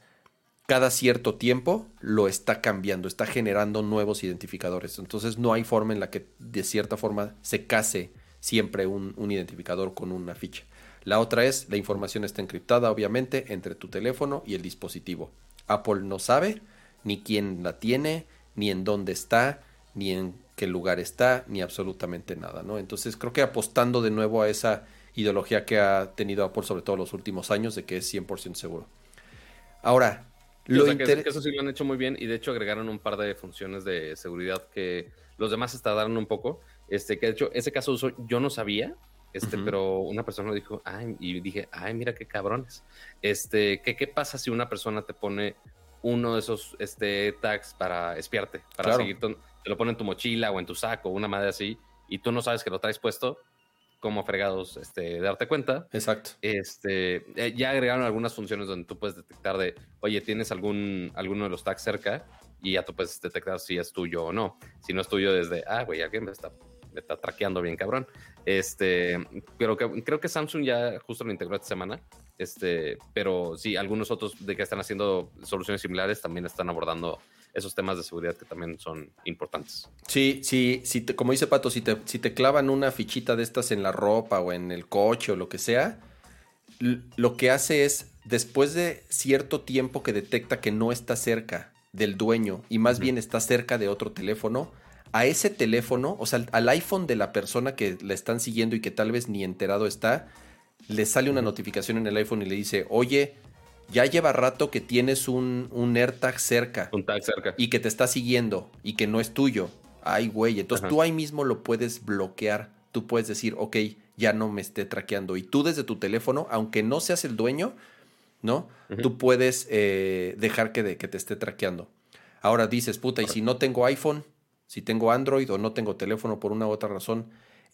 cada cierto tiempo lo está cambiando, está generando nuevos identificadores. Entonces no hay forma en la que de cierta forma se case siempre un, identificador con una ficha. La otra es, la información está encriptada obviamente entre tu teléfono y el dispositivo. Apple no sabe ni quién la tiene, ni en dónde está, ni en qué lugar está, ni absolutamente nada, ¿no? Entonces creo que apostando de nuevo a esa ideología que ha tenido Apple sobre todo los últimos años de que es 100% seguro. Ahora, lo eso sí lo han hecho muy bien y de hecho agregaron un par de funciones de seguridad que los demás tardaron un poco. Este, que de hecho, ese caso uso yo no sabía, este, pero una persona lo dijo, ay, y dije, ay, mira qué cabrones. Este, ¿qué, ¿qué pasa si una persona te pone uno de esos este, tags para espiarte, para seguir, te lo pone en tu mochila o en tu saco, una madre así, y tú no sabes que lo traes puesto? como fregados este, darte cuenta. Exacto. Este, eh, ya agregaron algunas funciones donde tú puedes detectar de, oye, tienes algún, alguno de los tags cerca y ya tú puedes detectar si es tuyo o no. Si no es tuyo desde, ah, güey, alguien me está me está traqueando bien cabrón. Este, pero que, creo que Samsung ya justo lo integró esta semana. Este, pero sí, algunos otros de que están haciendo soluciones similares también están abordando esos temas de seguridad que también son importantes. Sí, sí, sí como dice Pato, si te, si te clavan una fichita de estas en la ropa o en el coche o lo que sea, lo que hace es, después de cierto tiempo que detecta que no está cerca del dueño y más bien está cerca de otro teléfono, a ese teléfono, o sea, al iPhone de la persona que le están siguiendo y que tal vez ni enterado está, le sale una notificación en el iPhone y le dice, oye, ya lleva rato que tienes un, un AirTag cerca. Un tag cerca. Y que te está siguiendo y que no es tuyo. Ay, güey. Entonces tú ahí mismo lo puedes bloquear. Tú puedes decir, ok, ya no me esté traqueando. Y tú desde tu teléfono, aunque no seas el dueño, ¿no? Tú puedes eh, dejar que, de, que te esté traqueando. Ahora dices, puta, y si no tengo iPhone, si tengo Android o no tengo teléfono por una u otra razón.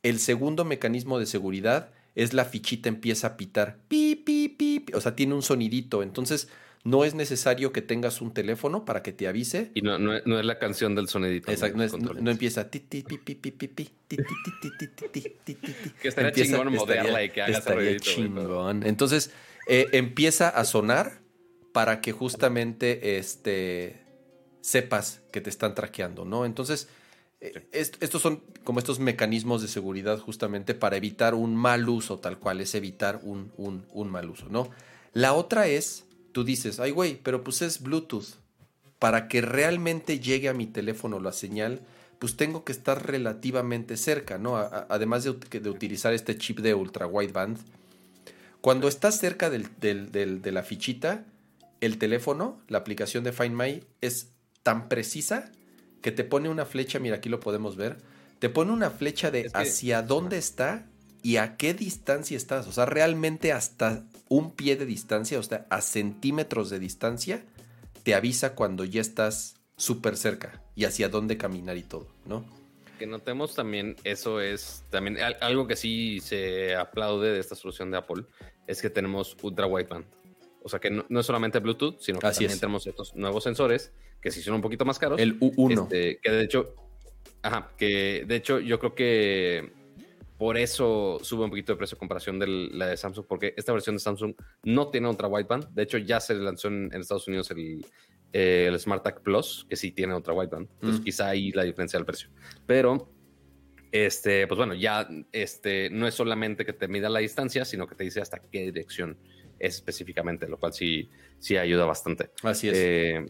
El segundo mecanismo de seguridad es la fichita empieza a pitar. Pi, pi, pi, o sea, tiene un sonidito. Entonces, no es necesario que tengas un teléfono para que te avise. Y no, no, es la canción del sonidito. Exacto, no, empieza. Que estaría chingón modearla y que haga chingón. Entonces, empieza a sonar para que justamente este sepas que te están traqueando, ¿no? Entonces, eh, estos son como estos mecanismos de seguridad justamente para evitar un mal uso, tal cual es evitar un, un, mal uso, ¿no? La otra es, tú dices, ay güey, pero pues es Bluetooth. Para que realmente llegue a mi teléfono la señal, pues tengo que estar relativamente cerca, ¿no? además de, de, utilizar este chip de ultra wideband. Cuando estás cerca de la fichita, el teléfono, la aplicación de Find My, es tan precisa que te pone una flecha, mira aquí lo podemos ver, te pone una flecha de hacia dónde está y a qué distancia estás. O sea, realmente hasta un pie de distancia, o sea, a centímetros de distancia, te avisa cuando ya estás súper cerca y hacia dónde caminar y todo, ¿no? Que notemos también, eso es también algo que sí se aplaude de esta solución de Apple, es que tenemos ultra wideband. O sea que no, es solamente Bluetooth, sino que también tenemos estos nuevos sensores que sí son un poquito más caros. El U1. Este, que de hecho, ajá, que de hecho yo creo que por eso sube un poquito de precio en comparación de la de Samsung, porque esta versión de Samsung no tiene ultra wideband. De hecho, ya se lanzó en, Estados Unidos el, eh, el SmartTag Plus, que sí tiene ultra wideband. Entonces, mm. quizá ahí la diferencia del precio. Pero, este, pues bueno, ya este, no es solamente que te mida la distancia, sino que te dice hasta qué dirección es específicamente, lo cual sí, sí ayuda bastante. Así es. Eh,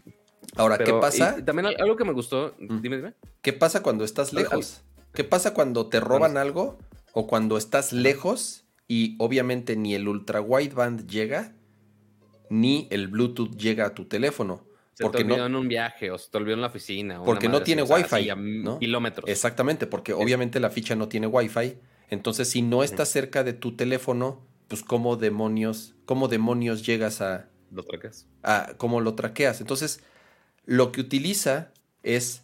Ahora, ¿qué pasa? También algo que me gustó, mm. dime, dime. ¿Qué pasa cuando estás lejos? ¿Qué pasa cuando te roban algo o cuando estás lejos y obviamente ni el ultra wideband llega ni el Bluetooth llega a tu teléfono. Se porque te olvidó no, en un viaje o se te olvidó en la oficina. Porque no tiene Wi-Fi. Kilómetros. Exactamente, porque obviamente la ficha no tiene Wi-Fi. Entonces, si no está cerca de tu teléfono, pues cómo demonios, cómo demonios llegas a... Lo traqueas. A, cómo lo traqueas. Entonces, lo que utiliza es,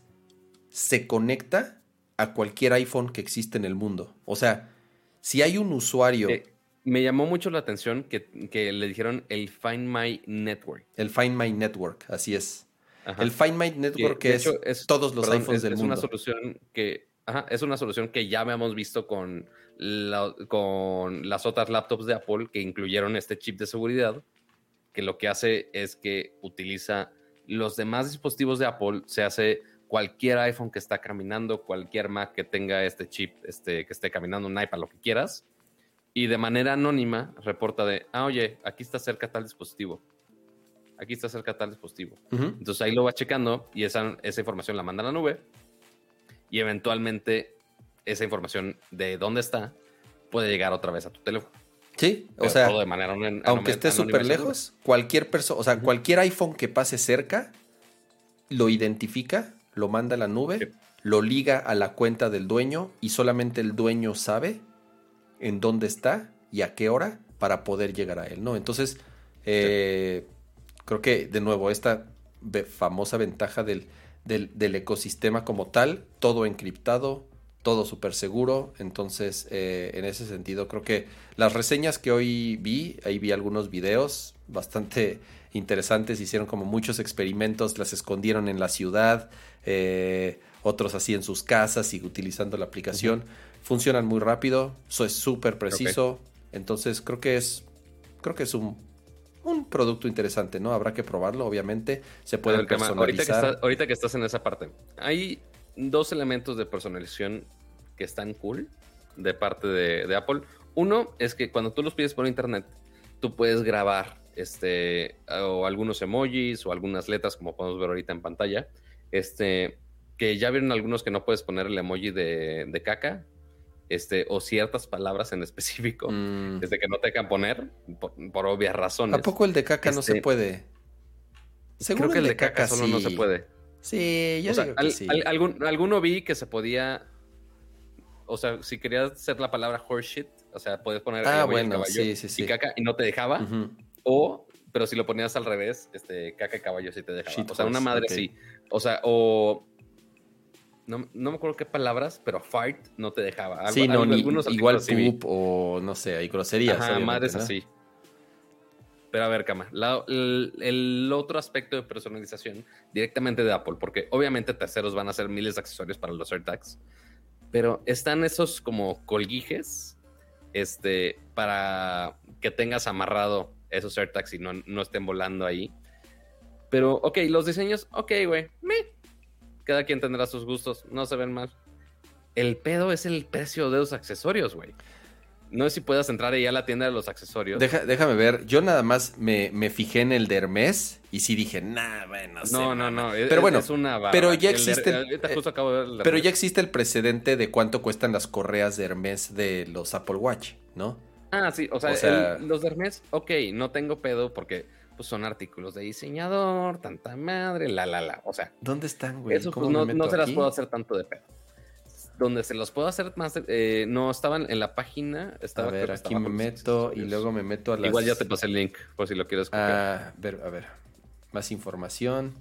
se conecta a cualquier iPhone que existe en el mundo. O sea, si hay un usuario... Eh, me llamó mucho la atención que, le dijeron el Find My Network. El Find My Network, así es. El Find My Network que, es, todos los iPhones del mundo. Es una solución que es una solución que ya habíamos visto con, con las otras laptops de Apple que incluyeron este chip de seguridad, que lo que hace es que utiliza los demás dispositivos de Apple, se hace cualquier iPhone que está caminando, cualquier Mac que tenga este chip, este, que esté caminando, un iPad, lo que quieras, y de manera anónima reporta de, ah, oye, aquí está cerca tal dispositivo. Aquí está cerca tal dispositivo. Entonces ahí lo va checando y esa, esa información la manda a la nube y eventualmente esa información de dónde está puede llegar otra vez a tu teléfono. Sí, o sea, de manera aunque esté súper lejos, cualquier persona, o sea, cualquier iPhone que pase cerca lo identifica lo manda a la nube, lo liga a la cuenta del dueño y solamente el dueño sabe en dónde está y a qué hora para poder llegar a él, ¿no? Entonces, eh, creo que de nuevo, esta famosa ventaja del, del, ecosistema como tal, todo encriptado, todo súper seguro. Entonces, eh, en ese sentido, creo que las reseñas que hoy vi, ahí vi algunos videos bastante interesantes, hicieron como muchos experimentos, las escondieron en la ciudad, eh, otros así en sus casas y utilizando la aplicación. Funcionan muy rápido, eso es súper preciso. Entonces creo que es, creo que es un, un producto interesante, ¿no? Habrá que probarlo, obviamente. Se puede personalizar. Ahorita que, ahorita que estás en esa parte, hay dos elementos de personalización que están cool de parte de, de Apple. Uno es que cuando tú los pides por internet, tú puedes grabar este, o algunos emojis o algunas letras, como podemos ver ahorita en pantalla. Este, que ya vieron algunos que no puedes poner el emoji de, caca, este, o ciertas palabras en específico, mm. desde que no te dejan poner, por, obvias razones. ¿A poco el de caca no se este, puede? Seguro creo que el de caca, solo no se puede. Sí, yo o sí. algún, alguno vi que se podía. O sea, si querías hacer la palabra horseshit, o sea, puedes poner ah, bueno, sí, sí, y caca y no te dejaba. O, pero si lo ponías al revés, este, caca y caballo sí te dejaba. o sea, una madre sí. O sea, o. No, no, me acuerdo qué palabras, pero fart no te dejaba. sí, no, ni, igual poop o no sé, hay groserías. Ajá, madres así. Pero a ver, Cama, el, otro aspecto de personalización directamente de Apple, porque obviamente terceros van a hacer miles de accesorios para los AirTags, pero están esos como colguijes este, para que tengas amarrado esos AirTags y no, no estén volando ahí. Pero, ok, los diseños, ok, güey. Cada quien tendrá sus gustos, no se ven mal. El pedo es el precio de los accesorios, güey. No sé si puedas entrar ahí a la tienda de los accesorios. déjame ver. Yo nada más me, fijé en el de Hermes y sí dije, nah, bueno, no, no, no. Pero bueno, pero ya existe. El, pero ya existe el precedente de cuánto cuestan las correas de Hermes de los Apple Watch, ¿no? Ah, sí, o sea, los de Hermes, ok, no tengo pedo porque pues son artículos de diseñador, tanta madre, la, la, la. O sea, ¿dónde están, güey? Eso pues, no, no se las puedo hacer tanto de pedo. Donde se los puedo hacer más, eh, no estaban en la página. Estaba, a ver, aquí me meto y luego me meto a las. Igual ya te pasé el link por si lo quieres. Ah, a ver, a ver. Más información.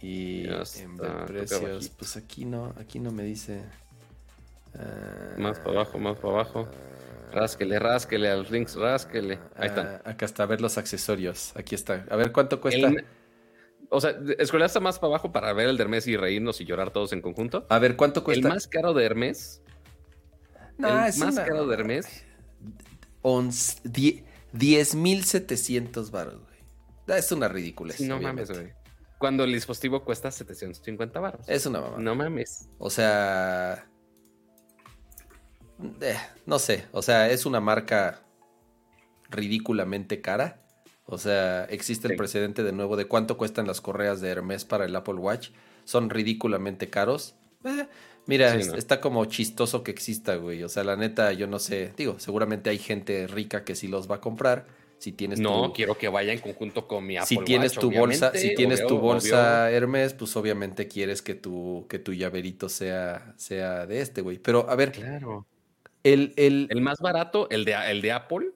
Y en precios, pues aquí no, aquí no me dice. Ah, Más para abajo, más para abajo. Rásquele, rásquele al Rings, rásquele. Ahí está. ah, acá está, a ver los accesorios. Aquí está. A ver cuánto cuesta. El- o sea, escolaste más para abajo para ver el de Hermes y reírnos y llorar todos en conjunto. A ver cuánto El cuesta. más caro de Hermes. No, el es más una- caro de Hermes. once- die- 10,700 baros, güey. Ah, Es una ridícula. Sí, no mames, güey. Cuando el dispositivo cuesta 750 baros. Es una mamá. No mames. O sea. eh, no sé. O sea, es una marca ridículamente cara. O sea, existe el Sí. precedente de nuevo de cuánto cuestan las correas de Hermes para el Apple Watch. Son ridículamente caros. Eh, mira, Sí, es- no. está como chistoso que exista, güey. O sea, la neta, yo no sé. Digo, seguramente hay gente rica que sí los va a comprar. Si tienes No, tu- quiero que vaya en conjunto con mi Apple si tienes Watch, tu bolsa, si tienes tu obvio, bolsa Hermes, pues obviamente quieres que tu, que tu llaverito sea, sea de este, güey. Pero a ver, obvio. Claro. el, el, El más barato, el de, el de Apple,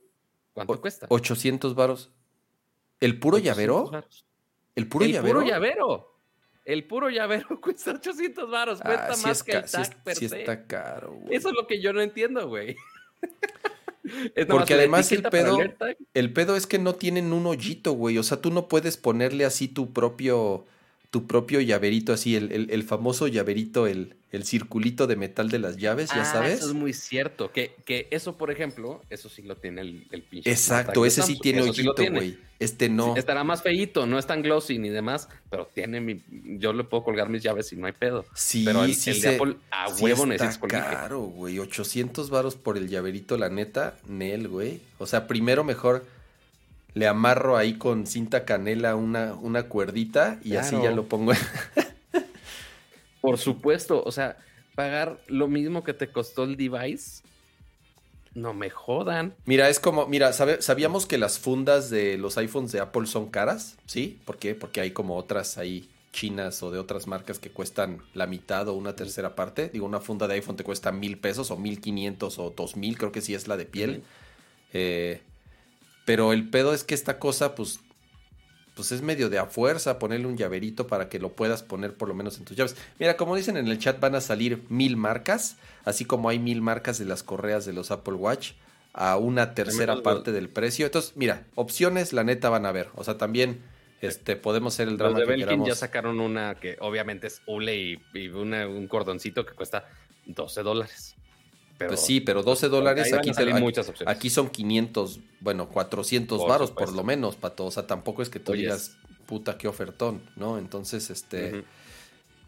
¿cuánto O- cuesta? 800 varos. ¿El puro 800 llavero? ¿El puro el llavero? puro llavero. El puro llavero [LAUGHS] cuesta 800 varos. Ah, Cuesta sí más es que el sí tag per sí se. está caro, güey. Eso es lo que yo no entiendo, güey. [LAUGHS] Porque además el pedo-. El pedo es que no tienen un hoyito, güey. O sea, tú no puedes ponerle así tu propio, tu propio llaverito, así, el, el- el famoso llaverito, el, el circulito de metal de las llaves, ya Ah, sabes. Eso es muy cierto. Que, que eso, por ejemplo, eso sí lo tiene el, el pinche. Exacto, ese sí tiene sí tiene. güey. Este no. Estará más feíto, no es tan glossy ni demás, pero tiene mi. Yo le puedo colgar mis llaves y no hay pedo. Sí, pero el, sí el de se- Apple a sí huevo está necesitas colguije. caro, güey. 800 varos por el llaverito, la neta, Nel, güey. O sea, primero mejor le amarro ahí con cinta canela una, una cuerdita y así ya lo pongo. [LAUGHS] Por supuesto, o sea, pagar lo mismo que te costó el device, no me jodan. Mira, es como, mira, sabe- sabíamos que las fundas de los iPhones de Apple son caras, ¿sí? ¿Por qué? Porque hay como otras ahí chinas o de otras marcas que cuestan la mitad o una tercera parte. Digo, una funda de iPhone te cuesta mil pesos o mil quinientos o dos mil, creo que sí es la de piel. Eh, pero el pedo es que esta cosa, pues, pues es medio de a fuerza ponerle un llaverito para que lo puedas poner por lo menos en tus llaves. Mira, como dicen en el chat, van a salir mil marcas, así como hay mil marcas de las correas de los Apple Watch a una tercera parte del precio. Entonces, mira, opciones la neta van a ver. O sea, también este, podemos hacer el Los drama de que Belkin queramos. ya sacaron una que obviamente es hule y, y una- un cordoncito que cuesta 12 dólares. Pero Pues sí, pero 12 dólares aquí, aquí- muchas opciones. aquí son 500, bueno, 400 Por varos por lo menos, pato. O sea, tampoco es que tú Oyes. digas, puta, qué ofertón, ¿no? Entonces, este...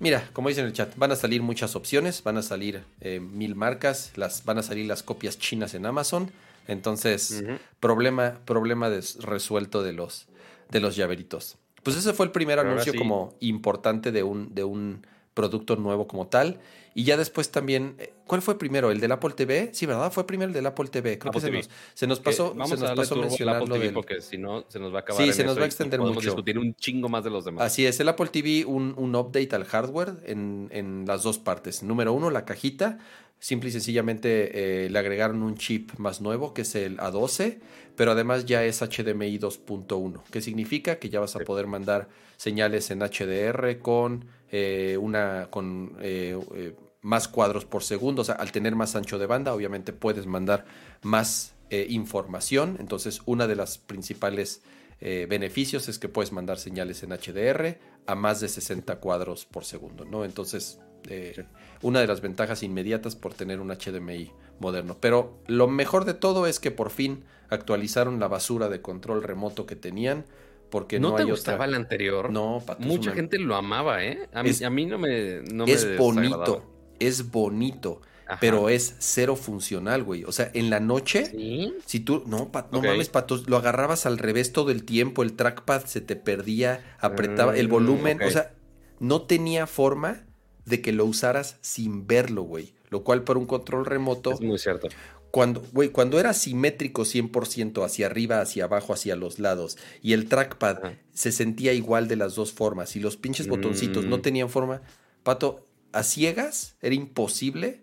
Mira, como dice en el chat, van a salir muchas opciones, van a salir eh, mil marcas, las, van a salir las copias chinas en Amazon. Entonces, problema, problema resuelto de los, de los llaveritos. Pues ese fue el primer ahora anuncio sí. como importante de un, de un producto nuevo como tal. Y ya después también, eh, ¿cuál fue primero? ¿El del Apple TV? Sí, ¿verdad? Fue primero el del Apple TV. Creo Apple que se nos, se nos Que pasó, vamos se a nos pasó mencionar Apple TV del... porque si no se nos va a acabar Sí, en se nos eso va a extender podemos mucho. discutir un chingo más de los demás. Así es, el Apple TV, un, un update al hardware en, en las dos partes. Número uno, la cajita. Simple y sencillamente eh, le agregaron un chip más nuevo que es el A12, pero además ya es HDMI 2.1, que significa que ya vas a Sí. poder mandar señales en HDR con eh, una con eh, eh, más cuadros por segundo. O sea, al tener más ancho de banda, obviamente puedes mandar más información. Entonces, una de las principales beneficios es que puedes mandar señales en HDR a más de 60 cuadros por segundo, ¿no? Entonces, eh, una de las ventajas inmediatas por tener un HDMI moderno. Pero lo mejor de todo es que por fin actualizaron la basura de control remoto que tenían, porque ¿No, no, te hay gustaba otra. el anterior? No, Pato, Mucha una- gente lo amaba, ¿eh? A mí, Es- a mí no me. No me es bonito, es bonito, Ajá. pero es cero funcional, güey. O sea, en la noche, ¿Sí? si tú, no, pa- no mames, patos, lo agarrabas al revés todo el tiempo, el trackpad se te perdía, apretaba el Mm, volumen, o sea, no tenía forma de que lo usaras sin verlo, güey. Lo cual para un control remoto, Es muy cierto. Cuando, güey, cuando era simétrico 100% hacia arriba, hacia abajo, hacia los lados, y el trackpad se sentía igual de las dos formas, y los pinches botoncitos no Mm. tenían forma, Pato, a ciegas era imposible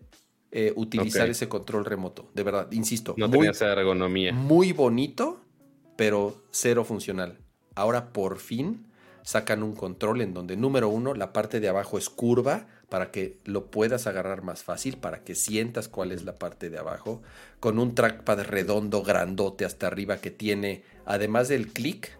eh, utilizar ese control remoto. De verdad, insisto, No muy, tenía esa ergonomía. muy bonito, pero cero funcional. Ahora por fin sacan un control en donde, número uno, la parte de abajo es curva para que lo puedas agarrar más fácil, para que sientas cuál es la parte de abajo, con un trackpad redondo, grandote hasta arriba que tiene, además del clic,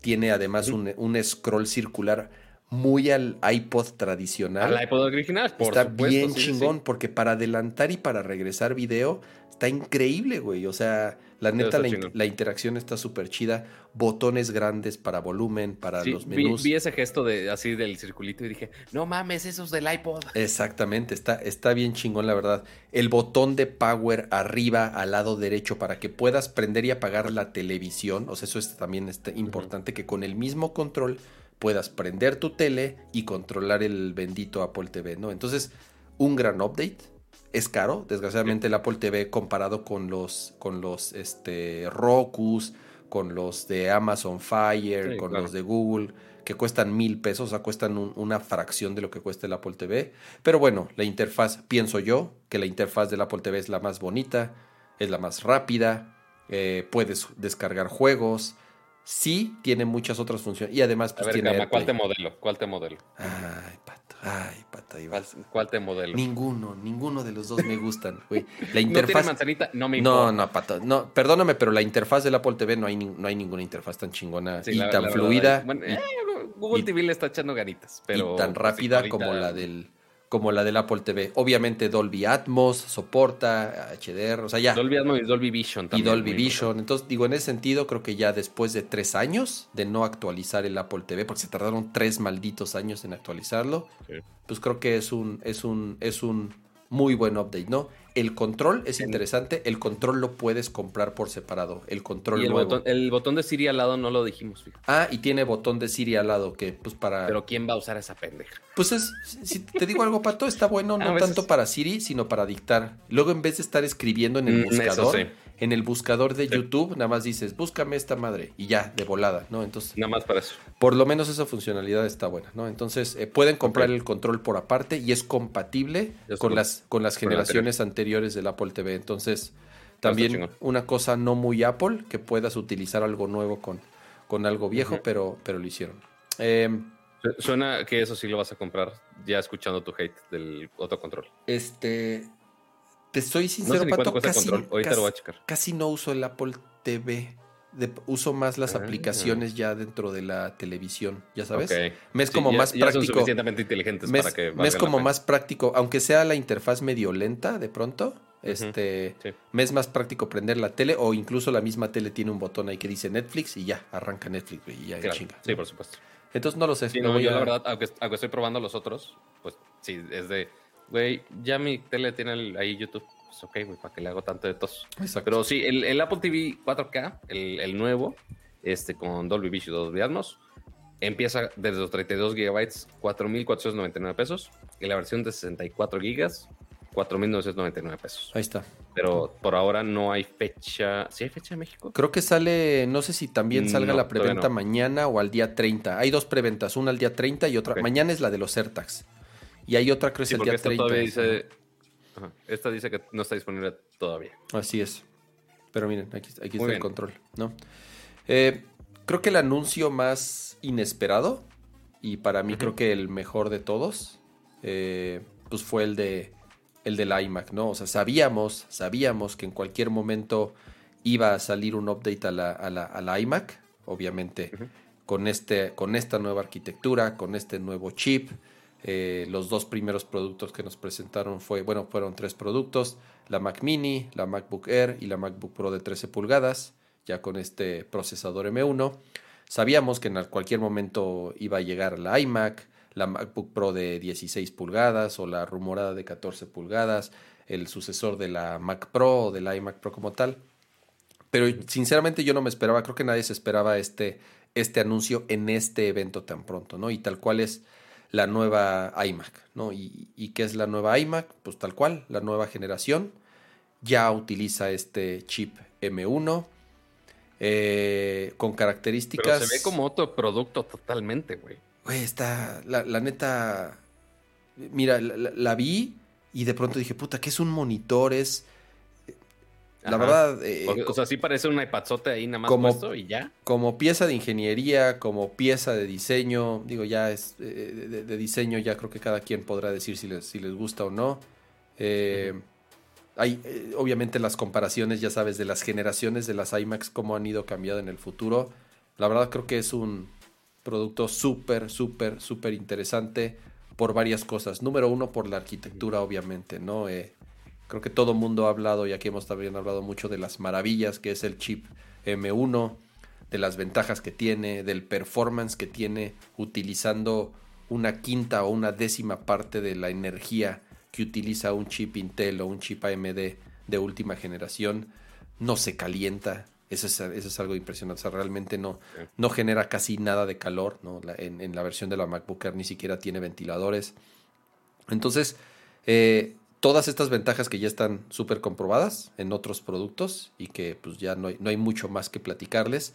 tiene además un, un scroll circular muy al iPod tradicional. Al iPod original, por Está bien chingón, porque para adelantar y para regresar video está increíble, güey. O sea, la neta, la, interacción está súper chida. Botones grandes para volumen, para los menús. Vi, ese gesto de así del circulito y dije, no mames, esos del iPod. Exactamente, está, está bien chingón, la verdad. El botón de power arriba al lado derecho para que puedas prender y apagar la televisión. O sea, eso es también está importante que con el mismo control puedas prender tu tele y controlar el bendito Apple TV, ¿no? Entonces, un gran update. Es caro, desgraciadamente el Apple TV comparado con los, con los este, Rokus, con los de Amazon Fire, con los de Google, que cuestan mil pesos, o sea, cuestan una fracción de lo que cuesta el Apple TV. Pero bueno, la interfaz, pienso yo, que la interfaz del Apple TV es la más bonita, es la más rápida, eh, puedes descargar juegos, sí tiene muchas otras funciones. Y además, pues, tiene. ¿cuál te modelo? ¿Cuál te modelo? Ay, ay, pato. ¿Cuál, te modelo? Ninguno, ninguno de los dos me gustan, güey. La [LAUGHS] interfaz. ¿No tiene manzanita? No me importa. No, no, pato. No, perdóname, pero la interfaz del Apple TV no hay, no hay ninguna interfaz tan chingona y tan fluida. Eh, Google TV le está echando ganitas, pero. Y tan rápida como la del como la del Apple TV. Obviamente Dolby Atmos soporta HDR, o sea, ya. Dolby Atmos y Dolby Vision también. Y Dolby Vision. Entonces, digo, en ese sentido, creo que ya después de tres años de no actualizar el Apple TV, porque se tardaron tres malditos años en actualizarlo, pues creo que es un, es un, es un muy buen update, ¿no? El control es interesante, el control lo puedes comprar por separado, el control y el, Botón, el botón de Siri al lado no lo dijimos. Ah, y tiene botón de Siri al lado que pues para... Pero ¿quién va a usar esa pendeja? Pues es, si te digo algo, Pato, está bueno [LAUGHS] no tanto para Siri, sino para dictar. Luego en vez de estar escribiendo en el mm, buscador, en el buscador de YouTube, nada más dices, búscame esta madre y ya, de volada, ¿no? Entonces... Nada más para eso. Por lo menos esa funcionalidad está buena, ¿no? Entonces eh, pueden comprar el control por aparte y es compatible con, las, con las generaciones anteriores del Apple TV. Entonces, también una cosa no muy Apple, que puedas utilizar algo nuevo con, con algo viejo, pero, pero lo hicieron. Em, Suena que eso sí lo vas a comprar ya escuchando tu hate del autocontrol. Este. Te soy sincero, Pato, casi, casi, no uso el Apple TV uso más las ah. aplicaciones ya dentro de la televisión, ya sabes. Me es como más práctico. Son suficientemente inteligentes para que me es como más práctico, aunque sea la interfaz medio lenta de pronto. Este, me es más práctico prender la tele o incluso la misma tele tiene un botón ahí que dice Netflix y ya arranca Netflix y ya chinga. Sí, por supuesto. Entonces no lo sé. yo la verdad, aunque, estoy probando los otros, pues sí, es de, güey, ya mi tele tiene ahí YouTube pues ok, güey, ¿para que le hago tanto de tos? Pero sí, el, Apple TV 4K, el, nuevo, este con Dolby Vision y Dolby Atmos, empieza desde los 32 GB, 4.499 pesos. Y la versión de 64 GB, 4.999 pesos. Ahí está. Pero por ahora no hay fecha. ¿Sí hay fecha en México? Creo que sale, no sé si también salga la preventa mañana o al día 30. Hay dos preventas, una al día 30 y otra. Mañana es la de los AirTags. Y hay otra, que es el día 30. Todavía dice esta dice que no está disponible todavía. Así es. Pero miren, aquí, aquí está el control, ¿no? Eh, creo que el anuncio más inesperado y para mí creo que el mejor de todos, eh, pues fue el de el del iMac, ¿no? O sea, sabíamos, sabíamos que en cualquier momento iba a salir un update a la, a la, iMac, obviamente, con, este, con esta nueva arquitectura, con este nuevo chip, eh, los dos primeros productos que nos presentaron fue, bueno, fueron tres productos, la Mac Mini, la MacBook Air y la MacBook Pro de 13 pulgadas, ya con este procesador M1. Sabíamos que en cualquier momento iba a llegar la iMac, la MacBook Pro de 16 pulgadas o la rumorada de 14 pulgadas, el sucesor de la Mac Pro o de la iMac Pro como tal. Pero sinceramente yo no me esperaba, creo que nadie se esperaba este, este anuncio en este evento tan pronto, ¿no? Y tal cual es la nueva iMac, ¿no? ¿Y, qué es la nueva iMac? Pues tal cual, la nueva generación. Ya utiliza este chip M1 eh, con características... Pero se ve como otro producto totalmente, güey. Güey, está, la, neta, mira, la, vi y de pronto dije, puta, ¿qué es un monitor? Es... La verdad. Eh, o sea, sí parece un iPadzote ahí nada más como, puesto y ya. Como pieza de ingeniería, como pieza de diseño, digo, ya es eh, de, diseño, ya creo que cada quien podrá decir si les, si les gusta o no. Eh, hay, obviamente, las comparaciones, ya sabes, de las generaciones de las iMacs, cómo han ido cambiando en el futuro. La verdad, creo que es un producto súper, súper, súper interesante por varias cosas. Número uno, por la arquitectura, obviamente, ¿no? Creo que todo mundo ha hablado, y aquí hemos también hablado mucho de las maravillas que es el chip M1, de las ventajas que tiene, del performance que tiene utilizando una quinta o una décima parte de la energía que utiliza un chip Intel o un chip AMD de última generación. No se calienta, eso es, eso es, algo impresionante. O sea, realmente no, no genera casi nada de calor. ¿no? en, en, la versión de la MacBook Air ni siquiera tiene ventiladores. Entonces, eh, todas estas ventajas que ya están súper comprobadas en otros productos y que pues ya no hay, no hay mucho más que platicarles.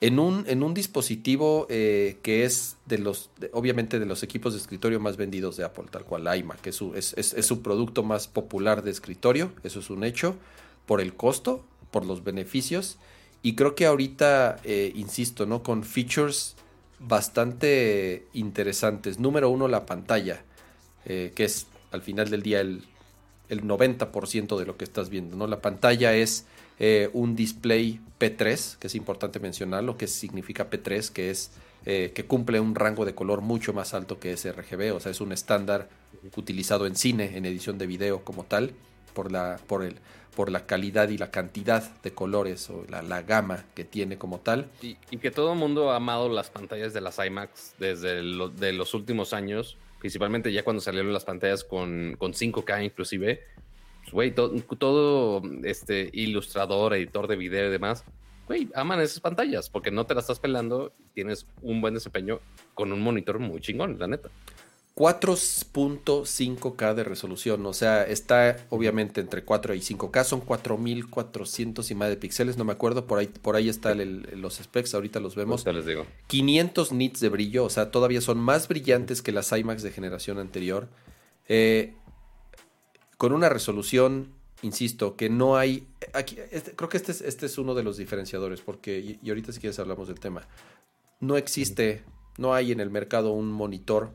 En un, en un dispositivo eh, que es de los, obviamente de los equipos de escritorio más vendidos de Apple, tal cual iMac, que es su, es, es, su producto más popular de escritorio, eso es un hecho, por el costo, por los beneficios, y creo que ahorita, eh, insisto, ¿no? Con features bastante interesantes. Número uno, la pantalla, eh, que es al final del día el, el 90% de lo que estás viendo. ¿no? La pantalla es eh, un display P3, que es importante mencionar lo que significa P3, que es eh, que cumple un rango de color mucho más alto que sRGB, o sea, es un estándar utilizado en cine, en edición de video como tal, por la, por el, por la calidad y la cantidad de colores o la, la gama que tiene como tal. Y, que todo el mundo ha amado las pantallas de las IMAX desde de los últimos años principalmente ya cuando salieron las pantallas con, 5K inclusive, pues, güey, todo, este ilustrador, editor de video y demás, güey, aman esas pantallas porque no te las estás pelando, tienes un buen desempeño con un monitor muy chingón, la neta. 4.5K de resolución, o sea, está obviamente entre 4 y 5K, son 4400 y más de píxeles, no me acuerdo, por ahí, por ahí están los specs, ahorita los vemos. les digo. 500 nits de brillo, o sea, todavía son más brillantes que las iMacs de generación anterior. Eh, con una resolución, insisto, que no hay. Aquí, este, creo que este es, este es uno de los diferenciadores, porque, y, y ahorita si quieres hablamos del tema. No existe, no hay en el mercado un monitor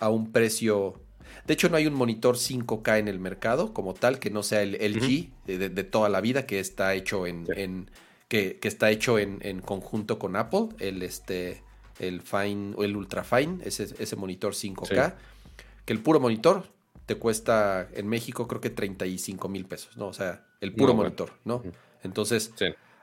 a un precio. De hecho, no hay un monitor 5K en el mercado como tal que no sea el LG de, toda la vida, que está hecho en, que, está hecho en, conjunto con Apple, el este el Fine o el Ultra Fine, ese, ese monitor 5K, que el puro monitor te cuesta en México creo que 35 mil pesos, ¿no? O sea, el puro monitor, ¿no? Entonces,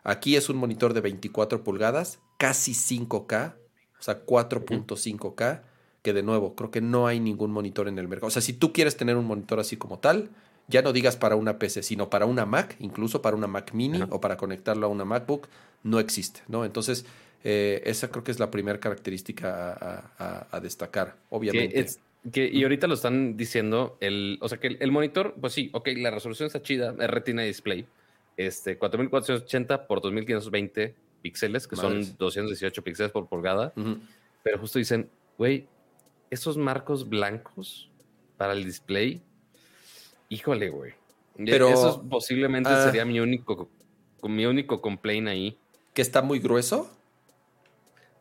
aquí es un monitor de 24 pulgadas, casi 5K, o sea, 4.5K que de nuevo, creo que no hay ningún monitor en el mercado. O sea, si tú quieres tener un monitor así como tal, ya no digas para una PC, sino para una Mac, incluso para una Mac mini o para conectarlo a una MacBook, no existe, ¿no? Entonces, eh, esa creo que es la primera característica a, destacar, obviamente. y ahorita lo están diciendo, el, o sea que el, monitor, pues sí, ok, la resolución está chida, es Retina Display, este, 4480 por 2520 píxeles, que son 218 píxeles por pulgada, pero justo dicen, güey, esos marcos blancos para el display, híjole, güey. Pero eso posiblemente ah. sería mi único, mi único complaint ahí. ¿Que está muy grueso?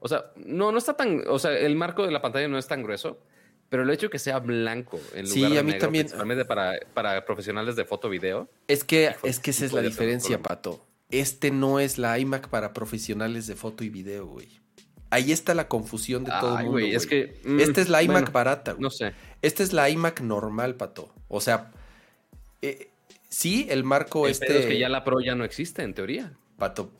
O sea, no, no está tan, o sea, el marco de la pantalla no es tan grueso, pero el hecho de que sea blanco en lugar sí, a mí también. Principalmente para, para profesionales de foto video. Es que, es que esa es la diferencia, Pato. Este no es la iMac para profesionales de foto y video, güey. Ahí está la confusión de todo el mundo. es que. Mm, Esta es la iMac barata. No sé. Esta es la iMac normal, pato. O sea, eh, sí, el marco el este. es que ya la Pro ya no existe, en teoría. Pato,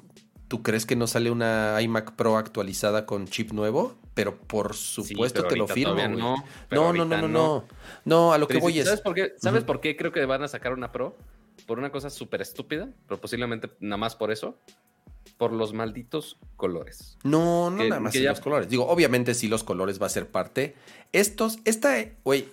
¿tú crees que no sale una iMac Pro actualizada con chip nuevo? Pero por supuesto te lo firmo. No, no, no, no, no, no. a lo que voy es. ¿Sabes por qué? ¿Sabes por qué creo que van a sacar una Pro? Por una cosa súper estúpida, pero posiblemente nada más por eso por los malditos colores. No, no nada más los colores. Digo, obviamente sí los colores va a ser parte. Estos, esta, güey,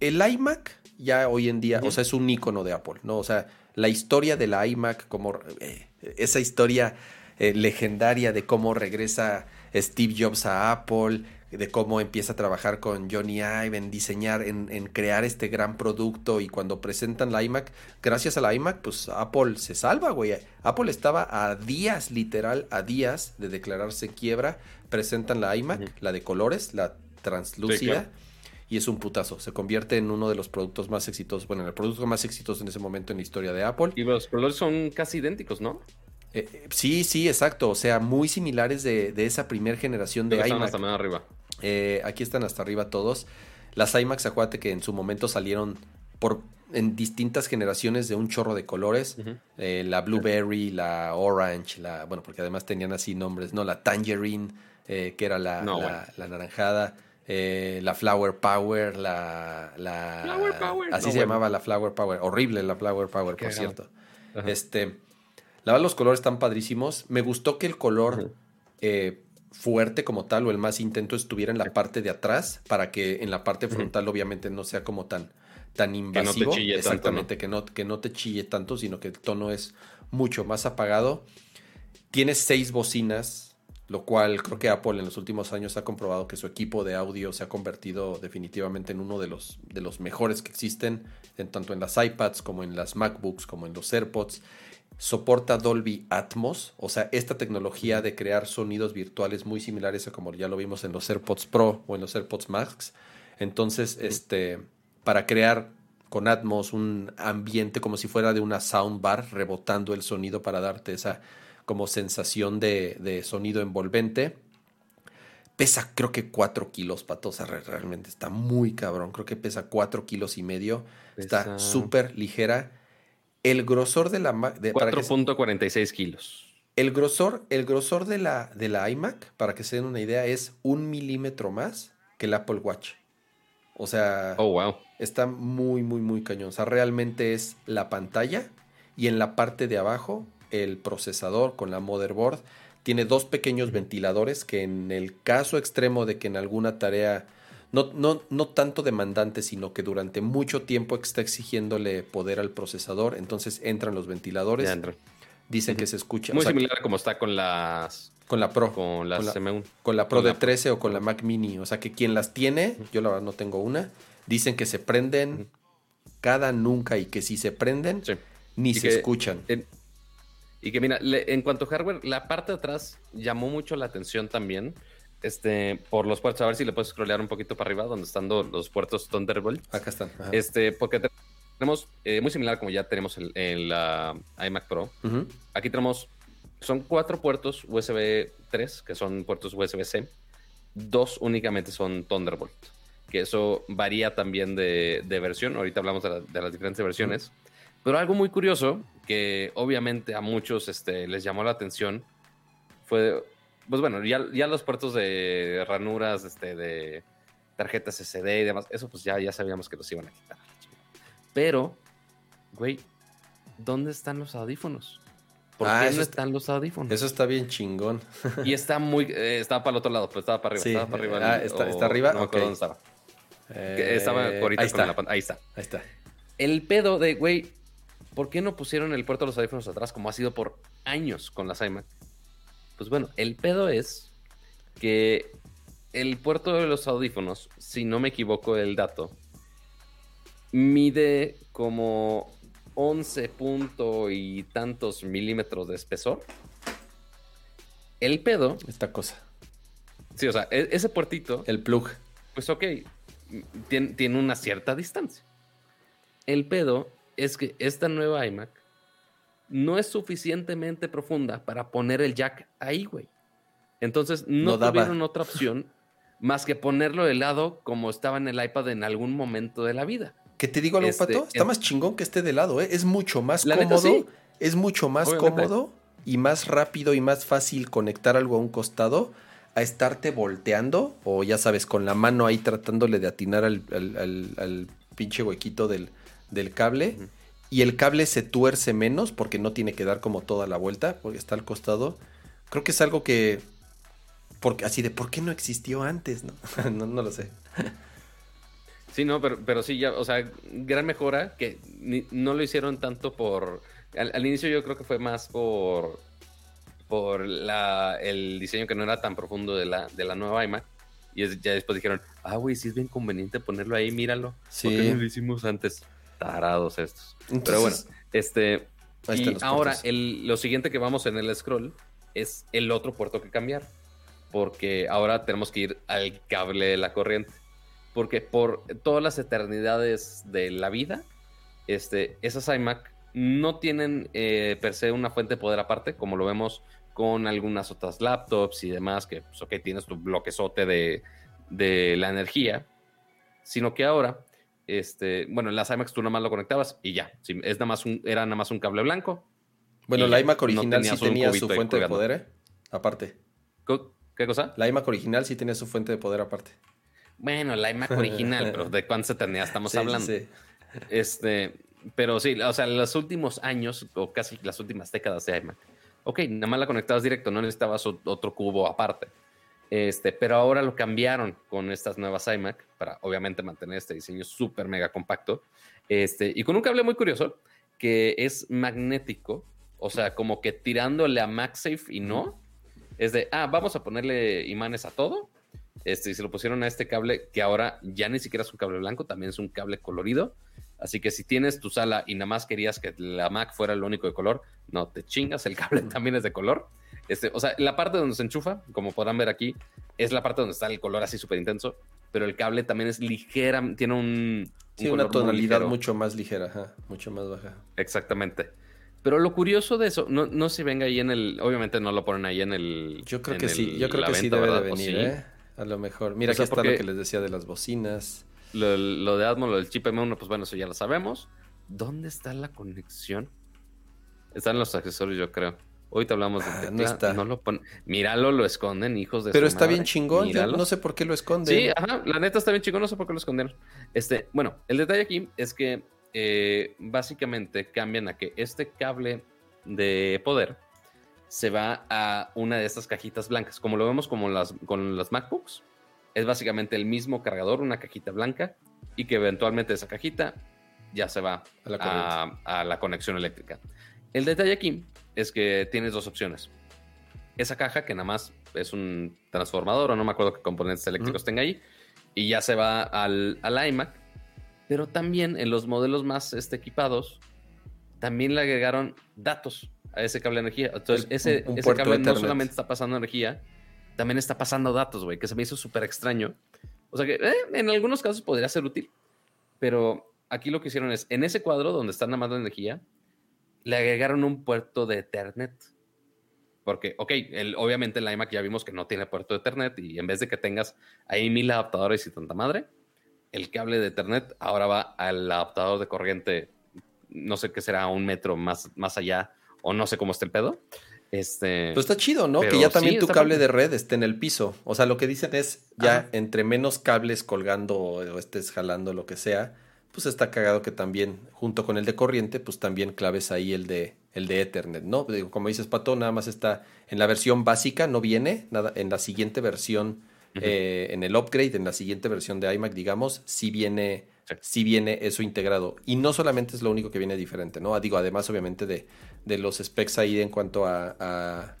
el iMac ya hoy en día, o sea, es un icono de Apple, ¿no? O sea, la historia de la iMac, como eh, esa historia eh, legendaria de cómo regresa Steve Jobs a Apple, de cómo empieza a trabajar con Johnny Ive en diseñar, en, en, crear este gran producto y cuando presentan la iMac, gracias a la iMac, pues Apple se salva, güey. Apple estaba a días, literal, a días de declararse quiebra, presentan la iMac, la de colores, la translúcida. Y es un putazo. Se convierte en uno de los productos más exitosos. Bueno, en el producto más exitoso en ese momento en la historia de Apple. Y los colores son casi idénticos, ¿no? Eh, sí, sí, exacto. O sea, muy similares de, esa primera generación de iMac. Están hasta más arriba. Eh, aquí están hasta arriba todos. Las iMacs, acuérdate que en su momento salieron por en distintas generaciones de un chorro de colores. Eh, la Blueberry, la Orange, la. Bueno, porque además tenían así nombres, ¿no? La Tangerine, que era la, la, naranjada. la Flower Power, la. la Flower Power. Así se llamaba la Flower Power. Horrible la Flower Power, por cierto. Este. La verdad, los colores están padrísimos. Me gustó que el color eh, fuerte como tal o el más intento estuviera en la parte de atrás para que en la parte frontal obviamente no sea como tan, tan invasivo. Que no te Exactamente, tanto, Que, no, que no te chille tanto, sino que el tono es mucho más apagado. Tiene seis bocinas, lo cual creo que Apple en los últimos años ha comprobado que su equipo de audio se ha convertido definitivamente en uno de los, de los mejores que existen, en, tanto en las iPads como en las MacBooks, como en los AirPods soporta Dolby Atmos, o sea, esta tecnología de crear sonidos virtuales muy similares a como ya lo vimos en los AirPods Pro o en los AirPods Max. Entonces, este, para crear con Atmos un ambiente como si fuera de una soundbar, rebotando el sonido para darte esa como sensación de, sonido envolvente. Pesa creo que 4 kilos, patosa, realmente está muy cabrón, creo que pesa 4 kilos y medio, está súper ligera el grosor de la 4.46 kilos. El grosor, el grosor de la, de la iMac, para que se den una idea, es un milímetro más que el Apple Watch. O sea, oh, wow. está muy, muy, muy cañón. O sea, realmente es la pantalla y en la parte de abajo el procesador con la motherboard. Tiene dos pequeños ventiladores que en el caso extremo de que en alguna tarea no, no, no tanto demandante, sino que durante mucho tiempo está exigiéndole poder al procesador, entonces entran los ventiladores. Dicen que se escucha. Muy similar como está con las. Con la Pro. Con las con la, M1. Con la Pro de 13 o con la Mac Mini. O sea que quien las tiene, yo la verdad no tengo una, dicen que se prenden cada nunca y que si se prenden, ni se escuchan. y que mira, en cuanto a hardware, la parte de atrás llamó mucho la atención también este, por los puertos. A ver si le puedes scrollear un poquito para arriba, donde están los puertos Thunderbolt. Acá están. Este, porque tenemos, eh, muy similar como ya tenemos en, la iMac Pro. Aquí tenemos, son cuatro puertos USB 3, que son puertos USB-C. Dos únicamente son Thunderbolt. Que eso varía también de, versión. Ahorita hablamos de, las diferentes versiones. Pero algo muy curioso, que obviamente a muchos este, les llamó la atención, fue pues bueno, ya, ya los puertos de ranuras, este, de tarjetas SD y demás, eso pues ya, ya sabíamos que los iban a quitar. Pero, güey, ¿dónde están los audífonos? ¿Por ah, qué no están los audífonos? Eso está bien chingón. y está muy, eh, estaba para el otro lado, pero estaba para arriba. Sí, estaba para arriba. Ah, está, está, arriba. No dónde estaba. Eh, estaba ahorita ahí con está. la Ahí está. Ahí está. El pedo de, güey, ¿por qué no pusieron el puerto de los audífonos atrás como ha sido por años con las iMac? Pues bueno, el pedo es que el puerto de los audífonos, si no me equivoco el dato, mide como 11 punto y tantos milímetros de espesor. El pedo. Esta cosa. Sí, o sea, e-, ese puertito. El plug. Pues ok, tiene, tiene una cierta distancia. El pedo es que esta nueva iMac no es suficientemente profunda para poner el jack ahí, güey. Entonces no, tuvieron otra opción más que ponerlo de lado como estaba en el iPad en algún momento de la vida. ¿Qué te digo algo, este, Pato? Está más chingón que esté de lado, ¿eh? Es mucho más cómodo. Es mucho más cómodo y más rápido y más fácil conectar algo a un costado a estarte volteando o ya sabes, con la mano ahí tratándole de atinar al, pinche huequito del, cable y el cable se tuerce menos porque no tiene que dar como toda la vuelta, porque está al costado. Creo que es algo que. Porque, así de, ¿por qué no existió antes? No, [LAUGHS] no, lo sé. Sí, no, pero, pero sí, ya, o sea, gran mejora que no lo hicieron tanto por. Al, inicio yo creo que fue más por. Por la, el diseño que no era tan profundo de la, de la nueva iMac. Y ya después dijeron, ah, güey, sí es bien conveniente ponerlo ahí, míralo. Sí. ¿Por qué no lo hicimos antes? Tarados estos. Pero bueno, este. Y ahora, el, lo siguiente que vamos en el scroll es el otro puerto que cambiar. Porque ahora tenemos que ir al cable de la corriente. Porque por todas las eternidades de la vida, este, esas iMac no tienen eh, per se una fuente de poder aparte, como lo vemos con algunas otras laptops y demás, que, pues, ok, tienes tu bloquezote de, de la energía, sino que ahora, este, bueno, en las iMacs tú nada más lo conectabas y ya, es nada más un, era nada más un cable blanco. Bueno, la iMac original sí tenía su fuente de poder, ¿eh? aparte. ¿Qué cosa? La iMac original sí tenía su fuente de poder aparte. Bueno, la iMac [LAUGHS] original, pero ¿de cuántas eternidad estamos hablando? Sí. Este, pero sí, o sea, los últimos años, o casi las últimas décadas de iMac, ok, nada más la conectabas directo, no necesitabas otro cubo aparte. Este, pero ahora lo cambiaron con estas nuevas iMac para obviamente mantener este diseño súper mega compacto. Este, y con un cable muy curioso que es magnético, o sea, como que tirándole a MagSafe y no. Es de, ah, vamos a ponerle imanes a todo. Este, y se lo pusieron a este cable que ahora ya ni siquiera es un cable blanco, también es un cable colorido. Así que si tienes tu sala y nada más querías que la Mac fuera el único de color, no te chingas, el cable también es de color. Este, o sea, la parte donde se enchufa, como podrán ver aquí, es la parte donde está el color así súper intenso, pero el cable también es ligera, tiene un... una tonalidad mucho más ligera, mucho más baja. Exactamente. Pero lo curioso de eso, no, no sé si venga ahí en el, obviamente no lo ponen ahí en el... Yo creo que sí, yo creo que sí debe de venir, ¿eh? A lo mejor. Mira, aquí está lo que les decía de las bocinas. Lo, de Atmos, lo del chip M1, pues bueno, eso ya lo sabemos. ¿Dónde está la conexión? Están los accesorios, yo creo. Hoy te hablamos de ah, no está. No lo Míralo, lo esconden, hijos de Pero está bien chingón, yo no sé por qué lo esconden. Sí, ajá, la neta está bien chingón, no sé por qué lo esconden. Este, bueno, el detalle aquí es que eh, básicamente cambian a que este cable de poder se va a una de estas cajitas blancas, como lo vemos como las, con las MacBooks es básicamente el mismo cargador, una cajita blanca, y que eventualmente esa cajita ya se va a la, conexión eléctrica. El detalle aquí es que tienes dos opciones. Esa caja, que nada más es un transformador, o no me acuerdo qué componentes eléctricos tenga ahí, y ya se va al, iMac. Pero también en los modelos más este, equipados, también le agregaron datos a ese cable de energía. Entonces, ese, ese cable no solamente está pasando energía, también está pasando datos, güey, que se me hizo súper extraño. O sea que eh, en algunos casos podría ser útil, pero aquí lo que hicieron es, en ese cuadro donde está nada más la energía, le agregaron un puerto de Ethernet. Porque, ok, el, obviamente en la iMac ya vimos que no tiene puerto de Ethernet y en vez de que tengas ahí mil adaptadores y tanta madre, el cable de Ethernet ahora va al adaptador de corriente, no sé qué será, un metro más, más allá o no sé cómo está el pedo. Este, pues está chido, ¿no? que ya también tu cable de red esté en el piso. O sea, lo que dicen es ya entre menos cables colgando o estés jalando lo que sea, pues está cagado que también, junto con el de corriente, pues también claves ahí el de, el de Ethernet, ¿no? como dices, Pato, nada más está en la versión básica, no viene, nada, en la siguiente versión, eh, en el upgrade, en la siguiente versión de iMac, digamos, sí viene si viene eso integrado. Y no solamente es lo único que viene diferente, ¿no? Digo, además, obviamente, de, de los specs ahí en cuanto a.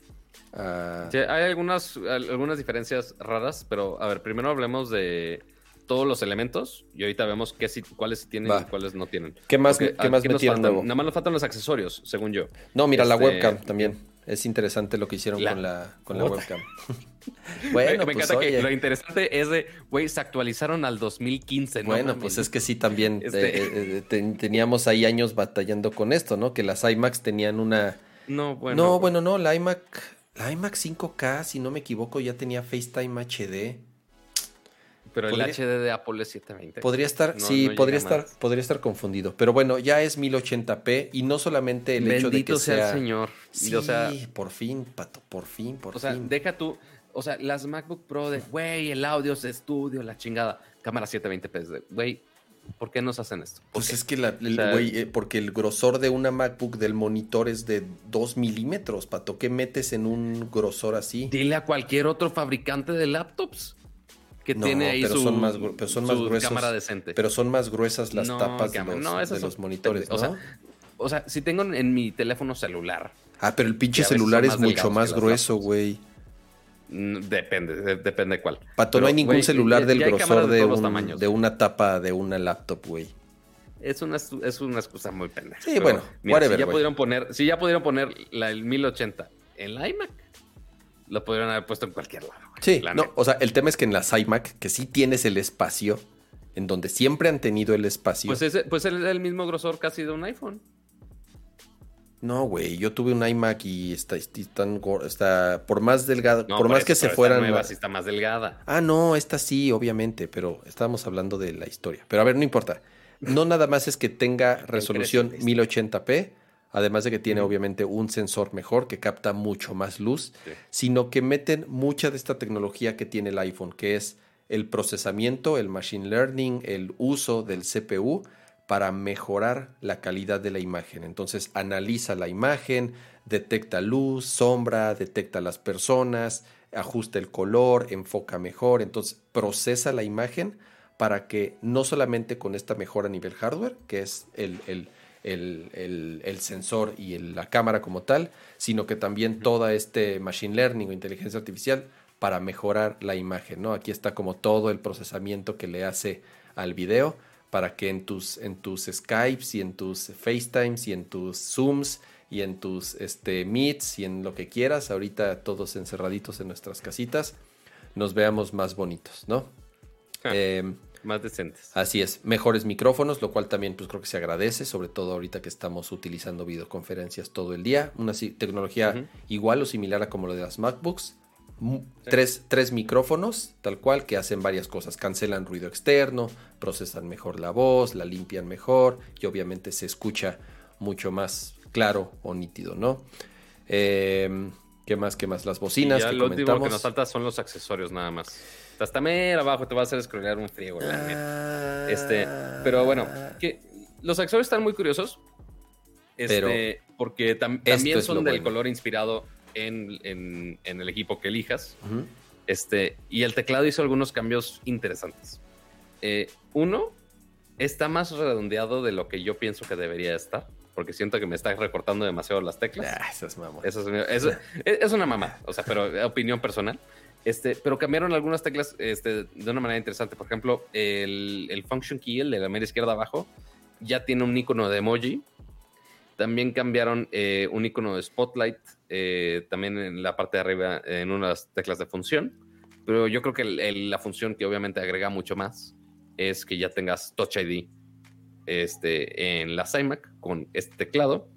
hay algunas, algunas diferencias raras, pero a ver, primero hablemos de todos los elementos y ahorita vemos qué, cuáles tienen y cuáles no tienen. ¿Qué más, ¿qué más metieron Nada más nos faltan los accesorios, según yo. No, mira, la este, webcam también. Es interesante lo que hicieron con la, con la webcam. [LAUGHS] [LAUGHS] bueno, me, pues, encanta que lo interesante es de, güey, se actualizaron al 2015, ¿no? Bueno, pues es que sí, también este eh, eh, teníamos ahí años batallando con esto, ¿no? Que las iMacs tenían una... No, bueno. No, bueno, no, la iMac, la iMac 5K, si no me equivoco, ya tenía FaceTime HD. Pero el HD de Apple es 720. Podría estar, sí, podría estar, podría estar confundido. Pero bueno, ya es 1080p y no solamente el hecho de que sea, sea el señor. Sí, o sea, por fin, pato, por fin, por fin. O sea, deja tú, o sea, las MacBook Pro de, güey, el audio es estudio, la chingada, cámara 720p, güey, ¿por qué nos hacen esto? Pues es que, la, güey, eh, porque el grosor de una MacBook del monitor es de 2 milímetros, pato. ¿Qué metes en un grosor así? Dile a cualquier otro fabricante de laptops que tiene ahí su, son más, pero son más gruesos, cámara decente. Pero son más gruesas las tapas de los, monitores, O sea, o sea, si tengo en mi teléfono celular. Ah, pero el pinche celular es mucho más grueso, güey. Mm, Depende, de- depende cuál. Pato, no Pero, hay ningún celular del grosor de, un- de una tapa de una laptop, güey. Es una, es una excusa muy pendeja. Sí, Pero, bueno, whatever, si ya pudieron poner, si ya pudieron poner la, el 1080 en la iMac, lo pudieron haber puesto en cualquier lado. güey, Sí, la no, neta. o sea, el tema es que en las iMac, que sí tienes el espacio, en donde siempre han tenido el espacio. Pues, ese, pues el, el mismo grosor casi de un iPhone. no, güey, yo tuve un iMac y está, está por más delgado, No, por más eso, que se fueran. nueva más- sí está más delgada. Ah, no, esta sí, obviamente, pero estábamos hablando de la historia. Pero a ver, no importa. No nada más es que tenga resolución crece, 1080p, además de que tiene obviamente un sensor mejor que capta mucho más luz, Sí. sino que meten mucha de esta tecnología que tiene el iPhone, que es el procesamiento, el machine learning, el uso del CPU para mejorar la calidad de la imagen. Entonces analiza la imagen, detecta luz, sombra, detecta las personas, ajusta el color, enfoca mejor, entonces procesa la imagen para que no solamente con esta mejora a nivel hardware, que es el, el- el- el- el sensor y el- la cámara como tal, sino que también toda este machine learning o inteligencia artificial para mejorar la imagen, ¿no? Aquí está como todo el procesamiento que le hace al video para que en tus, en tus Skypes y en tus FaceTimes y en tus Zooms y en tus este, Meets y en lo que quieras, ahorita todos encerraditos en nuestras casitas, nos veamos más bonitos, ¿no? Ah. Em, Más decentes. Así es, mejores micrófonos, lo cual también pues creo que se agradece, sobre todo ahorita que estamos utilizando videoconferencias todo el día. Una tecnología igual o similar a como lo de las MacBooks. Mu- Tres, tres micrófonos, tal cual, que hacen varias cosas. Cancelan ruido externo, procesan mejor la voz, la limpian mejor y obviamente se escucha mucho más claro o nítido, ¿no? Em, ¿Qué más? ¿Qué más? Las Y bocinas ya que lo último que nos falta son los accesorios nada más. Hasta mera abajo te va a hacer scrollear un friego. la neta. Ah. Este, pero bueno, que los accesorios están muy curiosos. Este, porque tam- también son del bueno. color inspirado en, en- en el equipo que elijas. Ujú. Este, y el teclado hizo algunos cambios interesantes. Eh, uno, está más redondeado de lo que yo pienso que debería estar. Porque siento que me está recortando demasiado las teclas. Ah, esas. Eso es, eso- es- es una mamá, o sea, pero opinión personal. Este, pero cambiaron algunas teclas este, de una manera interesante. Por ejemplo, el, el function key, el de la media izquierda abajo, ya tiene un icono de emoji. También cambiaron eh, un icono de spotlight, eh, también en la parte de arriba, en unas teclas de función. Pero yo creo que el- el- la función que obviamente agrega mucho más es que ya tengas Touch ID este, en la iMac con este teclado,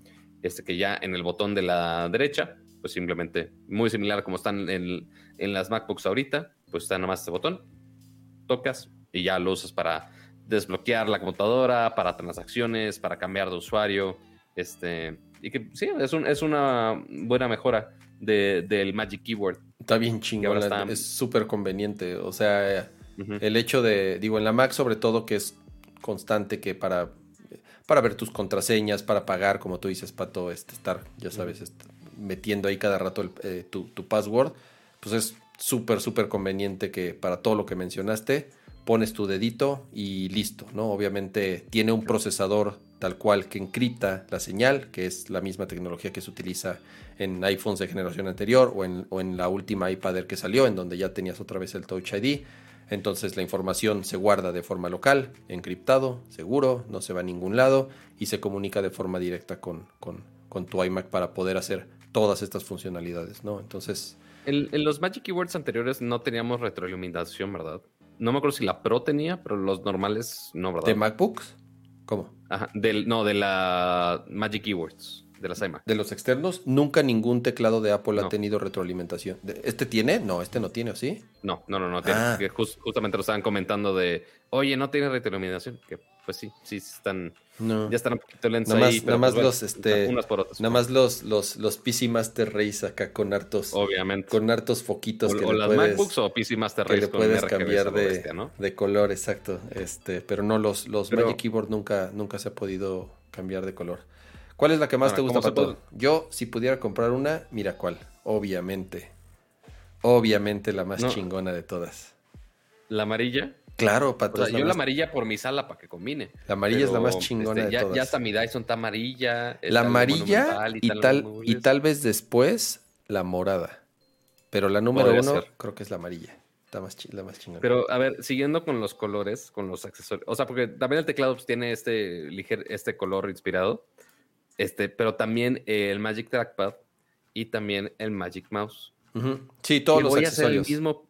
este que ya en el botón de la derecha, pues simplemente muy similar a como están en, en las MacBooks ahorita, pues está nomás este botón, tocas y ya lo usas para desbloquear la computadora, para transacciones, para cambiar de usuario, este, y que sí, es, un- es una buena mejora de- del Magic Keyboard. Está bien chingón, está- es súper conveniente. O sea, el hecho de, digo, en la Mac sobre todo que es constante que para, para ver tus contraseñas, para pagar, como tú dices, Pato, este, estar, ya sabes, est- metiendo ahí cada rato eh, tu, password, pues es súper, súper conveniente que para todo lo que mencionaste, pones tu dedito y listo, ¿no? Obviamente tiene un procesador tal cual que encripta la señal, que es la misma tecnología que se utiliza en iPhones de generación anterior o en, la última iPad que salió, en donde ya tenías otra vez el Touch ID. Entonces la información se guarda de forma local, encriptado, seguro, no se va a ningún lado y se comunica de forma directa con tu iMac para poder hacer todas estas funcionalidades, ¿no? Entonces, En, en los Magic Keywords anteriores no teníamos retroiluminación, ¿verdad? No me acuerdo si la Pro tenía, pero los normales no, ¿verdad? ¿de MacBooks? ¿Cómo? Ajá, del, no, de la Magic Keywords, de las iMac. De los externos, nunca ningún teclado de Apple ha tenido retroalimentación. ¿De- ¿Este tiene? No, este no tiene, ¿o sí? No, no, no, no. tiene, Ah. justamente lo estaban comentando de, oye, no tiene retroiluminación. Que pues sí, sí están, No. ya están un poquito lentos Nada más- ahí. nada más los, este, unas por otras. Nada más los, los, los PC Master Race acá con hartos, Obviamente. con hartos foquitos o, que o le las puedes, MacBooks o PC Master que Race le con puedes cambiar de, bestia, ¿no? de color, exacto. Este, pero no, los, los Pero- Magic Keyboard nunca, nunca se ha podido cambiar de color. ¿Cuál es la que más Ahora, te gusta, ¿cómo se Pato? Yo, si pudiera comprar una, mira cuál. Obviamente. Obviamente la más No. chingona de todas. La amarilla. Claro, Pato. O sea, la yo la amarilla por mi sala para que combine. La amarilla es la más chingona este, de ya, todas. Ya hasta mi Dyson está amarilla. está la amarilla y tal y tal vez después la morada. Pero la número uno creo que es la amarilla. Está más, la más chingona. Pero, a ver, siguiendo con los colores, con los accesorios. O sea, porque también el teclado pues, tiene este, liger, este color inspirado. Este, pero también el Magic Trackpad y también el Magic Mouse. Sí, todos los voy accesorios. A hacer el mismo,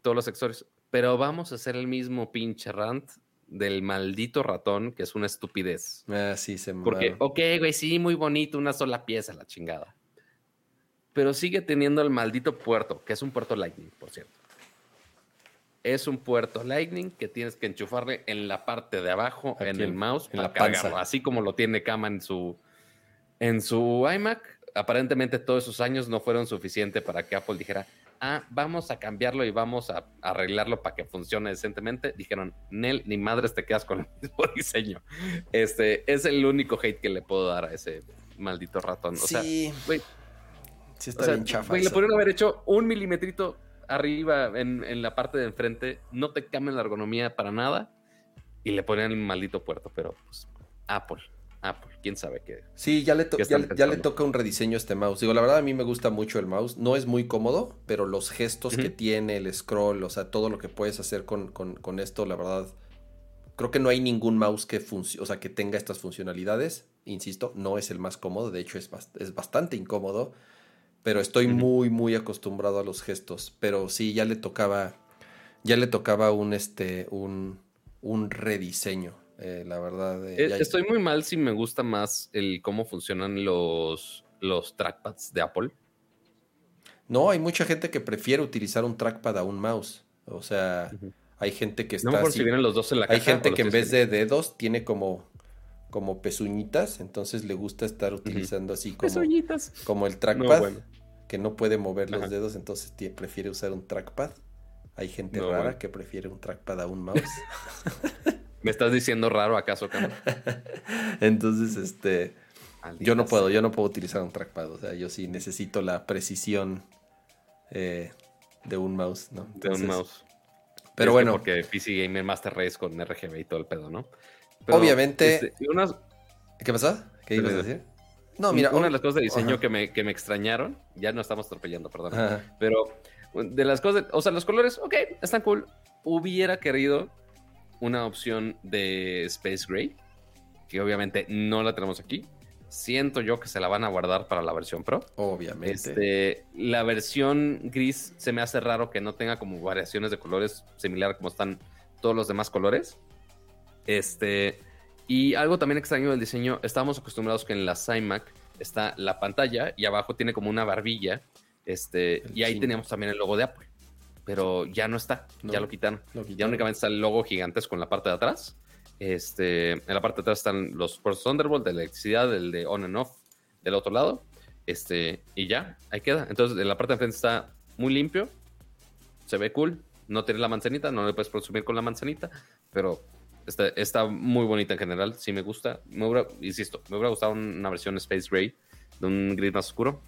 todos los accesorios. Pero vamos a hacer el mismo pinche rant del maldito ratón, que es una estupidez. Ah, sí, se Porque, ok, güey, sí, muy bonito, una sola pieza, la chingada. Pero sigue teniendo el maldito puerto, que es un puerto Lightning, por cierto es un puerto Lightning que tienes que enchufarle en la parte de abajo, en el mouse, en la cargarlo, así como lo tiene Kama en su, en su iMac. Aparentemente todos esos años no fueron suficientes para que Apple dijera, ah, vamos a cambiarlo y vamos a arreglarlo para que funcione decentemente. Dijeron, Nel, ni madres te quedas con el mismo [LAUGHS] diseño. Este es el único hate que le puedo dar a ese maldito ratón. O sí. sea, güey. Sí está bien chafa. le pudieron haber hecho un milimetrito arriba, en, la parte de enfrente, no te cambian la ergonomía para nada y le ponen el maldito puerto, pero pues Apple. Apple, quién sabe qué. Sí, ya le, ya, le toca un rediseño a este mouse. Digo, la verdad a mí me gusta mucho el mouse. No es muy cómodo, pero los gestos que tiene, el scroll, o sea, todo lo que puedes hacer con, esto, la verdad, creo que no hay ningún mouse que, o sea, que tenga estas funcionalidades. Insisto, no es el más cómodo, de hecho es, es bastante incómodo pero estoy muy, muy acostumbrado a los gestos. Pero sí, ya le tocaba, ya le tocaba un, este, un, un rediseño, eh, la verdad. Eh, estoy muy mal si me gusta más el cómo funcionan los, los trackpads de Apple. No, hay mucha gente que prefiere utilizar un trackpad a un mouse. O sea, hay gente que está. No si vienen los dos en la Hay gente que en vez de dedos tiene como como pezuñitas, entonces le gusta estar utilizando así como, como el trackpad, que no puede mover los dedos, entonces prefiere usar un trackpad. Hay gente rara que prefiere un trackpad a un mouse. [LAUGHS] ¿Me estás diciendo raro acaso, [LAUGHS] entonces, este, yo no puedo, yo no puedo utilizar un trackpad, o sea, yo sí necesito la precisión eh, de un mouse, ¿no? de un mouse. Pero bueno. Porque PC Gamer Master Race con RGB y todo el pedo, ¿no? Obviamente. Este, ¿Qué pasó? ¿Qué ibas a decir? No, mira. Una de las cosas de diseño que me, que me, extrañaron, ya no estamos atropellando, perdón. Pero de las cosas, o sea, los colores, ok, están cool. Hubiera querido una opción de Space Gray, que obviamente no la tenemos aquí. Siento yo que se la van a guardar para la versión Pro. Obviamente. Este, la versión gris se me hace raro que no tenga como variaciones de colores similar como están todos los demás colores. Este, y algo también extraño del diseño, estábamos acostumbrados que en la iMac está la pantalla y abajo tiene como una barbilla. Este, y ahí teníamos también el logo de Apple. Pero ya no está, ya lo quitaron. Ya únicamente está el logo gigantesco en la parte de atrás. Este, en la parte de atrás están los puertos Thunderbolt de electricidad, el de on and off del otro lado. Este, y ya, ahí queda. Entonces, en la parte de enfrente está muy limpio, se ve cool. No tiene la manzanita, no le puedes consumir con la manzanita, pero Está, muy bonita en general, sí me gusta. Me insisto, me hubiera gustado una versión Space Gray de un gris más oscuro.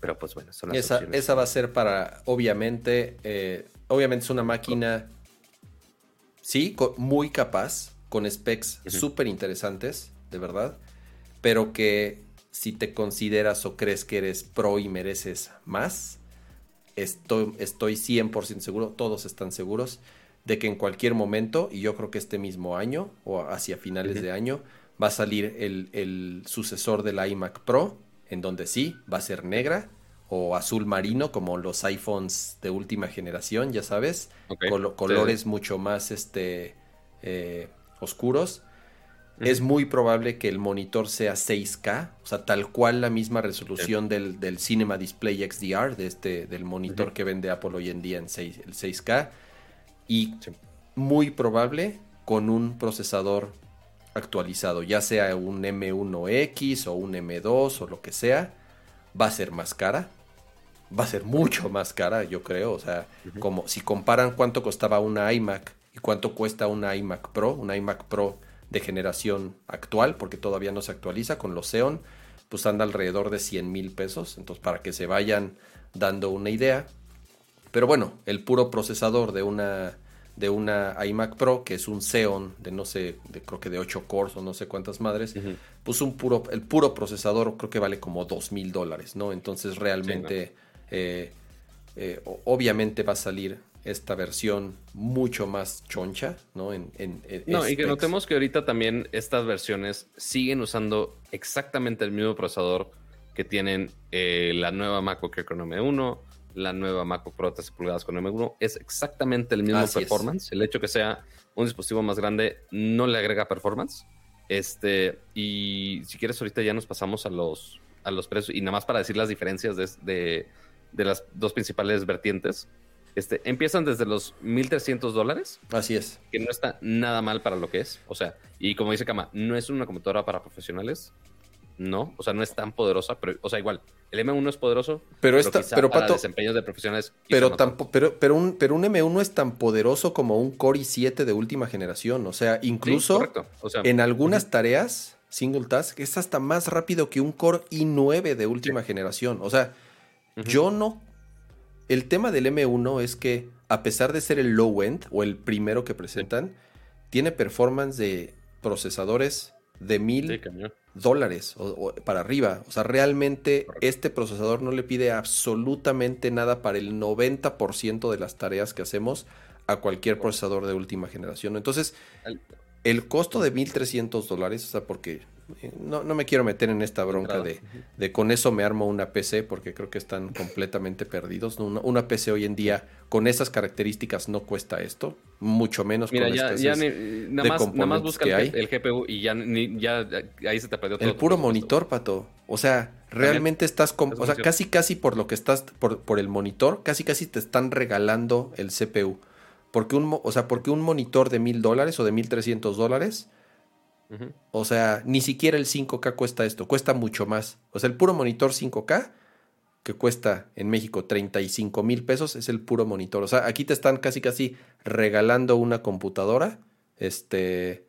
Pero pues bueno, son las esa, esa va a ser para, obviamente, eh, obviamente es una máquina, sí, muy capaz, con specs súper interesantes, de verdad, pero que si te consideras o crees que eres pro y mereces más, estoy, estoy 100% seguro, todos están seguros de que en cualquier momento, y yo creo que este mismo año o hacia finales de año, va a salir el, sucesor del iMac Pro, en donde sí, va a ser negra o azul marino, como los iPhones de última generación, ya sabes, colores mucho más este, eh, oscuros. Es muy probable que el monitor sea 6K, o sea, tal cual la misma resolución del, del, Cinema Display XDR, de este, del monitor que vende Apple hoy en día en 6, el 6K y muy probable con un procesador actualizado, ya sea un M1X o un M2 o lo que sea, va a ser más cara. Va a ser mucho más cara, yo creo. O sea, como si comparan cuánto costaba una iMac y cuánto cuesta una iMac Pro, una iMac Pro de generación actual, porque todavía no se actualiza con los Xeon, pues anda alrededor de 100 mil pesos. Entonces, para que se vayan dando una idea, pero bueno, el puro procesador de una, de una iMac Pro, que es un Xeon de no sé, de, creo que de 8 cores o no sé cuántas madres, pues un puro, el puro procesador creo que vale como 2 mil dólares, ¿no? Entonces realmente, eh, eh, obviamente va a salir esta versión mucho más choncha, ¿no? En, no, y que notemos que ahorita también estas versiones siguen usando exactamente el mismo procesador que tienen eh, la nueva MacBook Air con M1, la nueva MacBook Pro 13 pulgadas con M1. Es exactamente el mismo performance. El hecho que sea un dispositivo más grande no le agrega performance. Este, y si quieres, ahorita ya nos pasamos a los, a los precios. Y nada más para decir las diferencias de, de, las dos principales vertientes. Este, empiezan desde los 1.300 dólares. Así es. Que no está nada mal para lo que es. O sea, y como dice Kama, no es una computadora para profesionales no, o sea, no es tan poderosa, pero, o sea, igual, el M1 es poderoso, pero, esta, pero para desempeños de profesionales. Pero, tampoco, pero, pero, un, pero un M1 es tan poderoso como un Core i7 de última generación, o sea, incluso en algunas tareas, single task, es hasta más rápido que un Core i9 de última generación, o sea, yo no... El tema del M1 es que, a pesar de ser el low end o el primero que presentan, tiene performance de procesadores de mil dólares o, para arriba. O sea, realmente este procesador no le pide absolutamente nada para el 90% de las tareas que hacemos a cualquier procesador de última generación. Entonces, el costo de 1.300 dólares, o sea, porque no, no, me quiero meter en esta bronca de, de, con eso me armo una PC porque creo que están completamente perdidos. Una, PC hoy en día con esas características no cuesta esto, mucho menos Mira, con ya, ya nada, más, nada más busca el, GPU y ya, ya, ahí se te perdió todo. El puro monitor, Pato. O sea, realmente estás, o sea, casi casi por lo que estás, por, por el monitor, casi casi te están regalando el CPU. Porque un, o sea, porque un monitor de mil dólares o de mil trescientos dólares o sea, ni siquiera el 5K cuesta esto, cuesta mucho más. O sea, el puro monitor 5K, que cuesta en México 35 mil pesos, es el puro monitor. O sea, aquí te están casi casi regalando una computadora, este,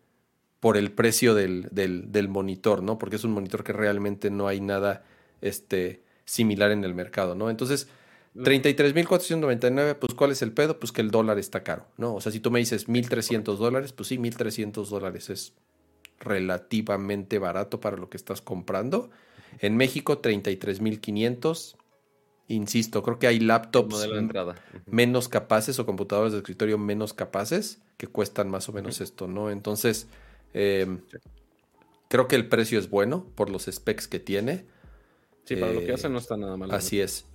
por el precio del, del, monitor, ¿no? Porque es un monitor que realmente no hay nada, este, similar en el mercado, ¿no? Entonces, 33.499, pues ¿cuál es el pedo? Pues que el dólar está caro, ¿no? O sea, si tú me dices 1.300 dólares, pues sí, 1.300 dólares es relativamente barato para lo que estás comprando. En México, 33.500. Insisto, creo que hay laptops menos capaces o computadores de escritorio menos capaces que cuestan más o menos esto, ¿no? Entonces, em, creo que el precio es bueno por los specs que tiene. Sí, para lo que hace no está nada mal. Así es.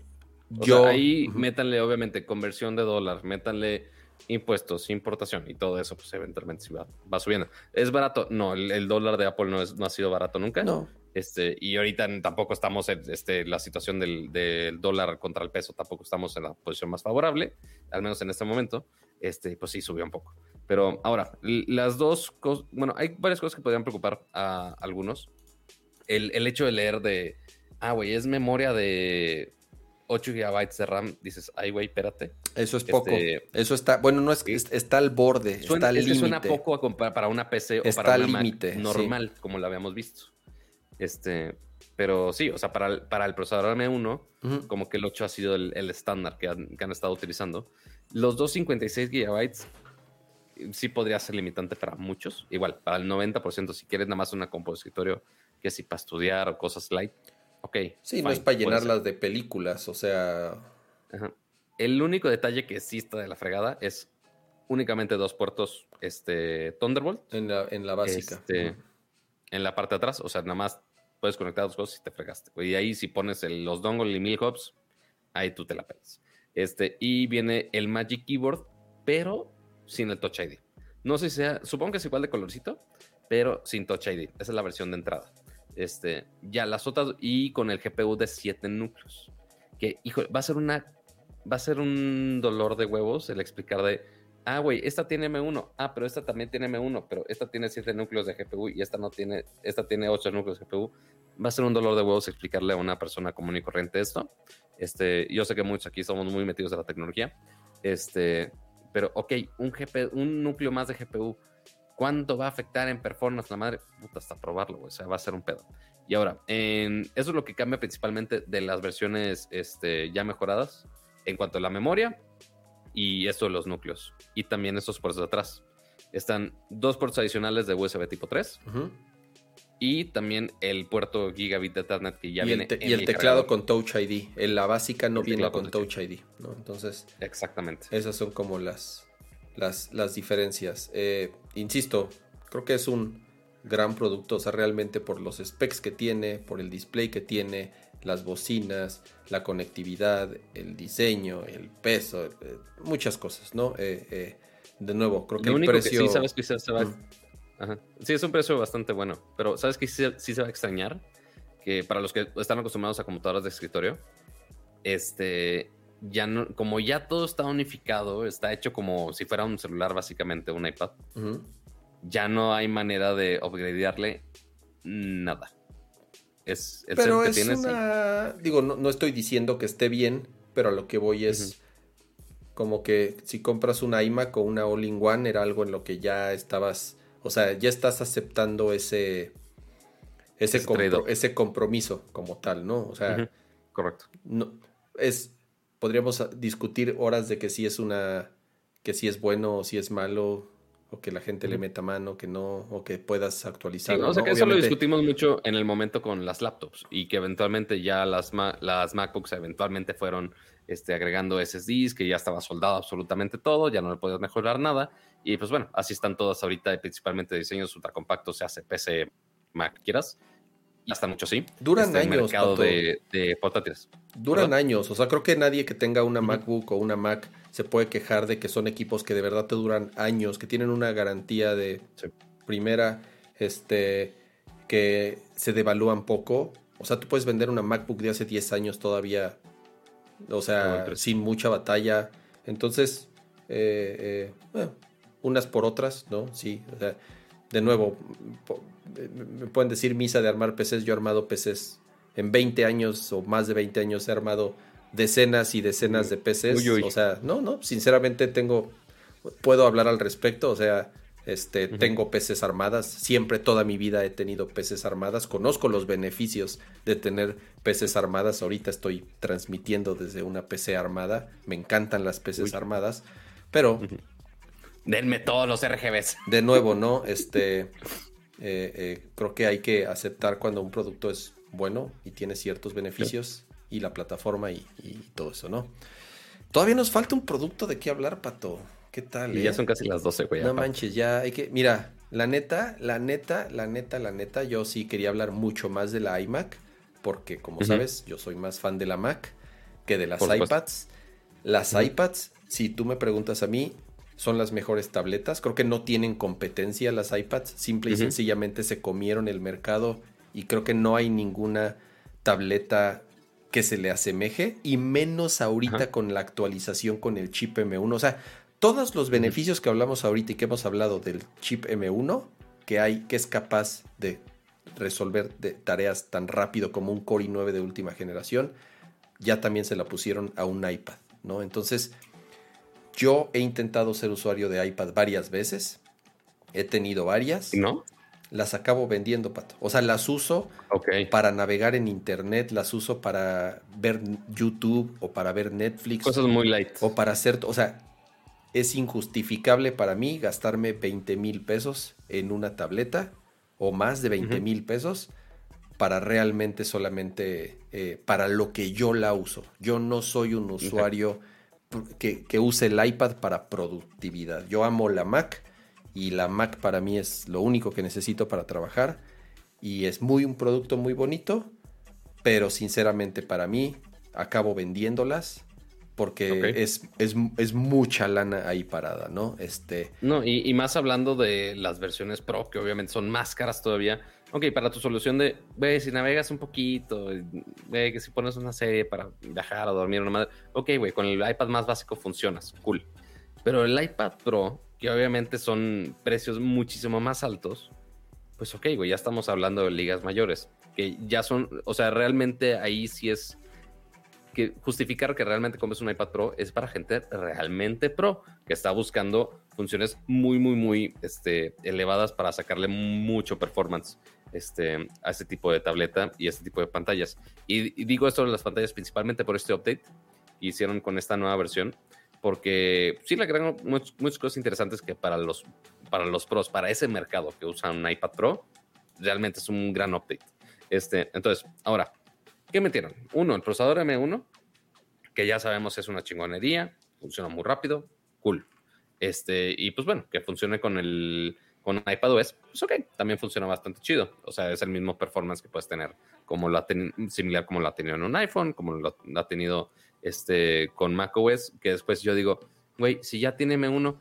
Yo, ahí métanle, obviamente, conversión de dólar, métanle impuestos, importación y todo eso, pues eventualmente va, va subiendo. ¿Es barato? No, el, dólar de Apple no, es, no ha sido barato nunca. No. Este, y ahorita tampoco estamos en este, la situación del, del, dólar contra el peso, tampoco estamos en la posición más favorable, al menos en este momento. Este, pues sí, subió un poco. Pero ahora, las dos cosas, bueno, hay varias cosas que podrían preocupar a algunos. El, el hecho de leer de, ah, güey, es memoria de 8 GB de RAM, dices, ay, güey, espérate. Eso es poco. Este, eso está, bueno, no es que está al borde, está al límite. Suena poco para una PC o para una Mac normal, como la habíamos visto. Este, pero sí, o sea, para el, para el procesador M1, como que el 8 ha sido el, estándar que han, que han, estado utilizando. Los 256 GB sí podría ser limitante para muchos. Igual, para el 90%, si quieres nada más una compositorio que si para estudiar o cosas light, ok. Sí, no es para llenarlas de películas, o sea. El único detalle que sí está de la fregada es únicamente dos puertos este, Thunderbolt. En la, en la básica. Este, en la parte de atrás, o sea, nada más puedes conectar dos cosas y te fregaste. Y ahí si pones los dongles y mil hubs, ahí tú te la pegas. Este, y viene el Magic Keyboard, pero sin el Touch ID. No sé si sea, supongo que es igual de colorcito, pero sin Touch ID. Esa es la versión de entrada. Este, ya las otras y con el GPU de 7 núcleos. Que, hijo, va a ser una, va a ser un dolor de huevos el explicar de, ah, güey, esta tiene M1, ah, pero esta también tiene M1, pero esta tiene 7 núcleos de GPU y esta no tiene, esta tiene 8 núcleos de GPU. Va a ser un dolor de huevos explicarle a una persona común y corriente esto. Este, yo sé que muchos aquí somos muy metidos en la tecnología. Este, pero ok, un GPU, un núcleo más de GPU ¿Cuánto va a afectar en performance la madre? Puta, hasta probarlo, O sea, va a ser un pedo. Y ahora, en, eso es lo que cambia principalmente de las versiones este, ya mejoradas en cuanto a la memoria y esto de los núcleos. Y también estos puertos de atrás. Están dos puertos adicionales de USB tipo 3. y también el puerto gigabit de Ethernet que ya y viene. El y el, teclado con Touch ID. En la básica no viene con Touch ID, ¿no? Entonces. Exactamente. Esas son como las, las, las diferencias. Eh, insisto, creo que es un gran producto, o sea, realmente por los specs que tiene, por el display que tiene, las bocinas, la conectividad, el diseño, el peso, eh, muchas cosas, ¿no? Eh, de nuevo, creo que el precio... sí, sabes que se, va... Sí, es un precio bastante bueno, pero ¿sabes que sí, se va a extrañar? Que para los que están acostumbrados a computadoras de escritorio, este, ya no, como ya todo está unificado, está hecho como si fuera un celular básicamente, un iPad, ya no hay manera de upgradearle nada. Es el pero que tienes. Digo, no, estoy diciendo que esté bien, pero a lo que voy es como que si compras una iMac o una All-in-One era algo en lo que ya estabas, o sea, ya estás aceptando ese ese, ese compromiso como tal, ¿no? O sea, correcto. No es podríamos discutir horas de que si es una que si es bueno o si es malo o que la gente le meta mano, que no, o que puedas actualizar. o sea, que eso lo discutimos mucho en el momento con las laptops y que eventualmente ya las, las MacBooks eventualmente fueron este, agregando SSDs, que ya estaba soldado absolutamente todo, ya no le podías mejorar nada. Y pues bueno, así están todas ahorita, principalmente diseños ultra compactos, se hace PC, Mac, quieras. Y hasta mucho sí. Duran este, años. mercado de, portátiles. Duran años. O sea, creo que nadie que tenga una MacBook o una Mac se puede quejar de que son equipos que de verdad te duran años, que tienen una garantía de primera, este, que se devalúan poco. O sea, tú puedes vender una MacBook de hace 10 años todavía, o sea, sin mucha batalla. Entonces, eh, eh, unas por otras, ¿no? Sí, o sea, de nuevo, me pueden decir misa de armar PCs, yo he armado PCs en 20 años o más de 20 años. He armado decenas y decenas de PCs. O sea, no, no, sinceramente tengo, puedo hablar al respecto, o sea, este, tengo PCs armadas, siempre toda mi vida he tenido PCs armadas, conozco los beneficios de tener PCs armadas, ahorita estoy transmitiendo desde una PC armada, me encantan las PCs armadas, pero... Denme todos los RGBs. De nuevo, ¿no? Este, eh, eh, creo que hay que aceptar cuando un producto es bueno y tiene ciertos beneficios y la plataforma y, todo eso, ¿no? Todavía nos falta un producto de qué hablar, Pato. ¿Qué tal? Y ya eh? son casi las 12, güey. No manches, ya hay que. Mira, la neta, la neta, la neta, la neta, yo sí quería hablar mucho más de la iMac, porque como sabes, yo soy más fan de la Mac que de las iPads. Las iPads, si tú me preguntas a mí, son las mejores tabletas. Creo que no tienen competencia las iPads. Simple y sencillamente se comieron el mercado y creo que no hay ninguna tableta que se le asemeje y menos ahorita con la actualización con el chip M1. O sea, todos los beneficios que hablamos ahorita y que hemos hablado del chip M1 que hay, que es capaz de resolver tareas tan rápido como un Core i9 de última generación, ya también se la pusieron a un iPad, ¿no? Entonces, yo he intentado ser usuario de iPad varias veces, he tenido varias. ¿No? las acabo vendiendo, Pato. O sea, las uso para navegar en internet, las uso para ver YouTube o para ver Netflix. Cosas muy light. O para hacer, o sea, es injustificable para mí gastarme 20 mil pesos en una tableta o más de 20 mil pesos para realmente solamente eh, para lo que yo la uso. Yo no soy un usuario que, que use el iPad para productividad. Yo amo la Mac y la Mac para mí es lo único que necesito para trabajar y es muy un producto muy bonito, pero sinceramente para mí acabo vendiéndolas porque es, es, mucha lana ahí parada, ¿no? Este... No, y, más hablando de las versiones Pro, que obviamente son más caras todavía. Ok, para tu solución de, ve, si navegas un poquito, ve, que si pones una serie para viajar o dormir una madre, ok, güey, con el iPad más básico funcionas, cool. Pero el iPad Pro que obviamente son precios muchísimo más altos, pues ok, güey, ya estamos hablando de ligas mayores, que ya son, o sea, realmente ahí sí es que justificar que realmente compres un iPad Pro es para gente realmente pro, que está buscando funciones muy, muy, muy este, elevadas para sacarle mucho performance este, a este tipo de tableta y a este tipo de pantallas. Y, y digo esto de las pantallas principalmente por este update que hicieron con esta nueva versión, porque sí le agregan muchas cosas interesantes que para los, para los pros, para ese mercado que usan un iPad Pro, realmente es un gran update. Este, entonces, ahora, ¿qué metieron? Uno, el procesador M1, que ya sabemos es una chingonería, funciona muy rápido, cool. Este, y pues bueno, que funcione con el con iPadOS, pues ok, también funciona bastante chido. O sea, es el mismo performance que puedes tener, como la similar como lo ha tenido en un iPhone, como lo, ha tenido este, con macOS, que después yo digo, güey, si ya tiene M1,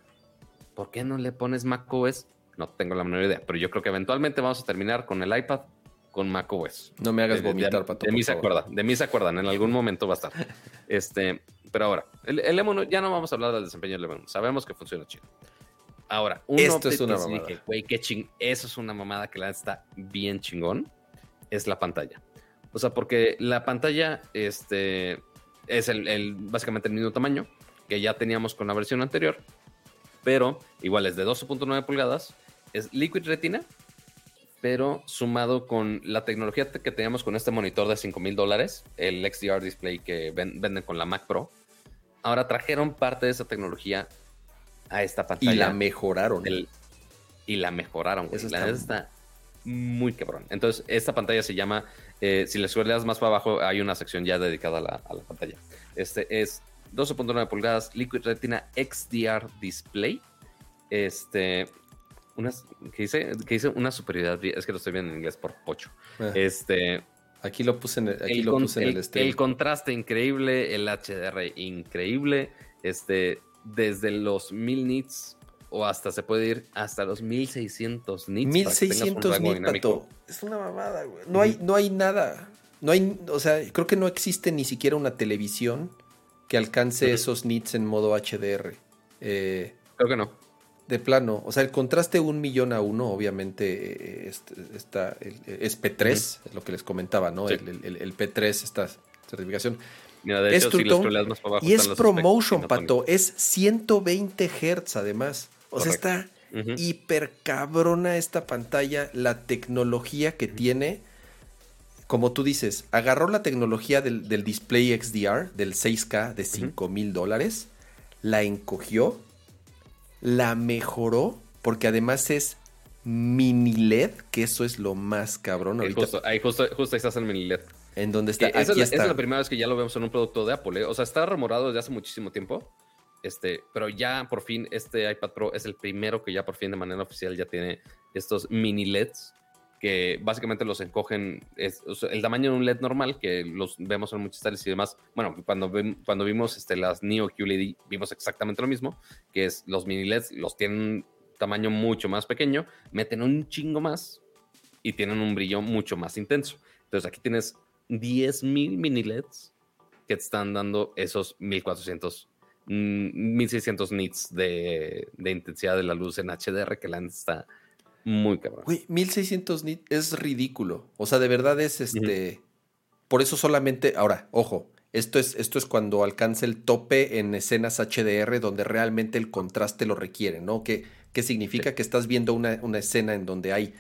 ¿por qué no le pones macOS? No tengo la menor idea, pero yo creo que eventualmente vamos a terminar con el iPad con macOS. No me hagas vomitar, de, De, mí se acuerdan, de mí se acuerdan, en algún momento va a estar. [LAUGHS] este, pero ahora, el, el M1, ya no vamos a hablar del desempeño del M1, sabemos que funciona chido. Ahora, uno Esto es una mamada. güey, qué ching, eso es una mamada que la está bien chingón, es la pantalla. O sea, porque la pantalla este, es el, básicamente el mismo tamaño que ya teníamos con la versión anterior, pero igual es de 12.9 pulgadas, es Liquid Retina, pero sumado con la tecnología que teníamos con este monitor de 5 mil dólares, el XDR display que venden con la Mac Pro, ahora trajeron parte de esa tecnología a esta pantalla. Y la mejoraron. y la mejoraron, güey. La está... muy cabrón. Entonces, esta pantalla se llama, eh, si le sueles más para abajo, hay una sección ya dedicada a la, pantalla. Este es 12.9 pulgadas Liquid Retina XDR Display. Este, una, que dice, que dice una superioridad, es que lo estoy viendo en inglés por pocho. Ah. Este, aquí lo puse en el, aquí lo puse en el, el contraste increíble, el HDR increíble, este, desde los 1000 nits o hasta se puede ir hasta los 1600 nits. 1600 nits, pato. Es una mamada, güey. No hay, no hay nada. No hay, o sea, creo que no existe ni siquiera una televisión que alcance esos nits en modo HDR. Eh, creo que no. De plano, o sea, el contraste un millón a uno, obviamente, eh, está, es P3, es lo que les comentaba, ¿no? El, el, P3, esta certificación es y es ProMotion, pato. Es 120 Hz además. O sea, está hiper cabrona esta pantalla. La tecnología que tiene. Como tú dices, agarró la tecnología del, display XDR del 6K de 5 mil dólares, la encogió, la mejoró, porque además es mini LED, que eso es lo más cabrón. Ahorita. Justo, ahí, justo, justo ahí estás el mini LED. En donde está. Esa, es, la primera vez que ya lo vemos en un producto de Apple. ¿eh? O sea, está remorado desde hace muchísimo tiempo. Este, pero ya por fin este iPad Pro es el primero que ya por fin de manera oficial ya tiene estos mini LEDs que básicamente los encogen, es, el tamaño de un LED normal, que los vemos en muchas tales y demás. Bueno, cuando, cuando vimos este, las Neo QLED, vimos exactamente lo mismo, que es los mini LEDs, los tienen tamaño mucho más pequeño, meten un chingo más y tienen un brillo mucho más intenso. Entonces aquí tienes 10.000 mini LEDs que te están dando esos 1400, 1600 mm, nits de, intensidad de la luz en HDR que la está muy cabrón. Güey, 1600 nits es ridículo. O sea, de verdad es este. Por eso solamente. Ahora, ojo. Esto es, esto es cuando alcanza el tope en escenas HDR donde realmente el contraste lo requiere, ¿no? ¿Qué, qué significa? Que estás viendo una, una escena en donde hay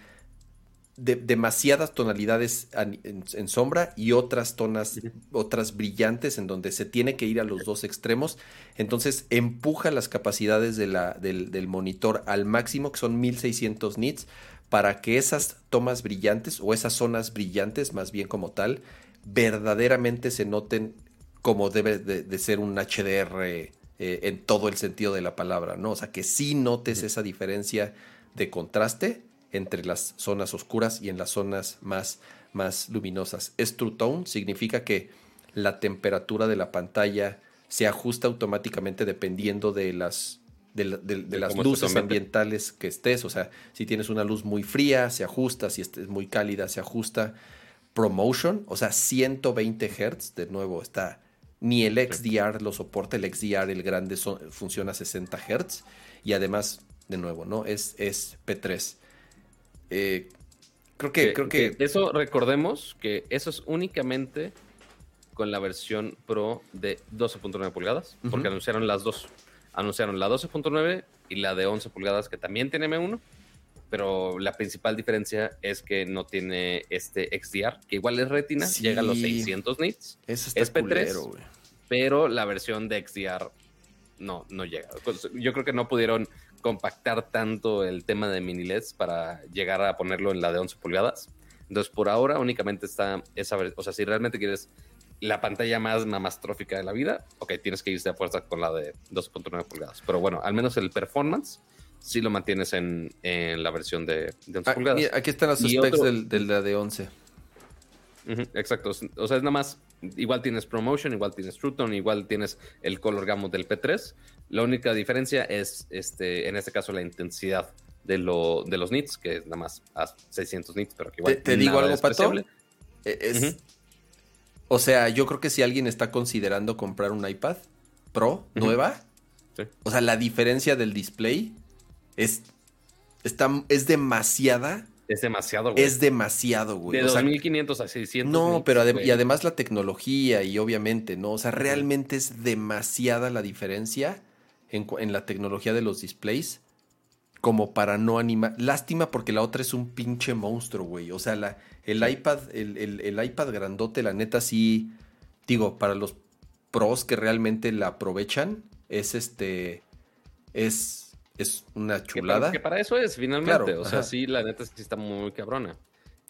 demasiadas tonalidades en, sombra y otras tonas, otras brillantes en donde se tiene que ir a los dos extremos. Entonces empuja las capacidades de la, del, monitor al máximo, que son 1600 nits, para que esas tomas brillantes o esas zonas brillantes, más bien como tal, verdaderamente se noten como debe de, ser un HDR eh, en todo el sentido de la palabra, ¿no? O sea, que sí notes esa diferencia de contraste entre las zonas oscuras y en las zonas más, más luminosas. Es True Tone significa que la temperatura de la pantalla se ajusta automáticamente dependiendo de las, de, las luces ambientales que estés. O sea, si tienes una luz muy fría, se ajusta, si es muy cálida, se ajusta. Promotion, o sea, 120 Hz, de nuevo, está. Ni el XDR lo soporta, el XDR, el grande, funciona a 60 Hz. Y además, de nuevo, ¿no? Es, es P3. Eh, creo que, creo que... Eso recordemos que eso es únicamente con la versión Pro de 12.9 pulgadas, porque anunciaron las dos. Anunciaron la 12.9 y la de 11 pulgadas que también tiene M1, pero la principal diferencia es que no tiene este XDR, que igual es retina, llega a los 600 nits. Eso es P3, pero la versión de XDR no, no llega. Yo creo que no pudieron compactar tanto el tema de mini LEDs para llegar a ponerlo en la de 11 pulgadas. Entonces, por ahora únicamente está esa, o sea, si realmente quieres la pantalla más mamastrófica de la vida, ok, tienes que irse a fuerza con la de 2.9 pulgadas. Pero bueno, al menos el performance sí lo mantienes en, la versión de, 11 ah, pulgadas. aquí están los specs de la de 11. exacto. O sea, es nada más, igual tienes ProMotion, igual tienes True Tone, igual tienes el color gamut del P3. La única diferencia es, este, en este caso, la intensidad de, lo, de los nits, que es nada más a 600 nits, pero que igual. ¿Te, digo algo, Pato? E, es, O sea, yo creo que si alguien está considerando comprar un iPad Pro nueva, o sea, la diferencia del display es, está, es demasiada. Es demasiado, güey. Es demasiado, güey. De 2500 a 600. No, pero y además la tecnología y obviamente, ¿no? O sea, realmente es demasiada la diferencia en, en la tecnología de los displays como para no animar. Lástima porque la otra es un pinche monstruo, güey. O sea, la, el iPad, el, iPad grandote, la neta sí, digo, para los pros que realmente la aprovechan, es este, es, es una chulada. Que para, eso es, finalmente. o sea, sí, la neta sí está muy cabrona.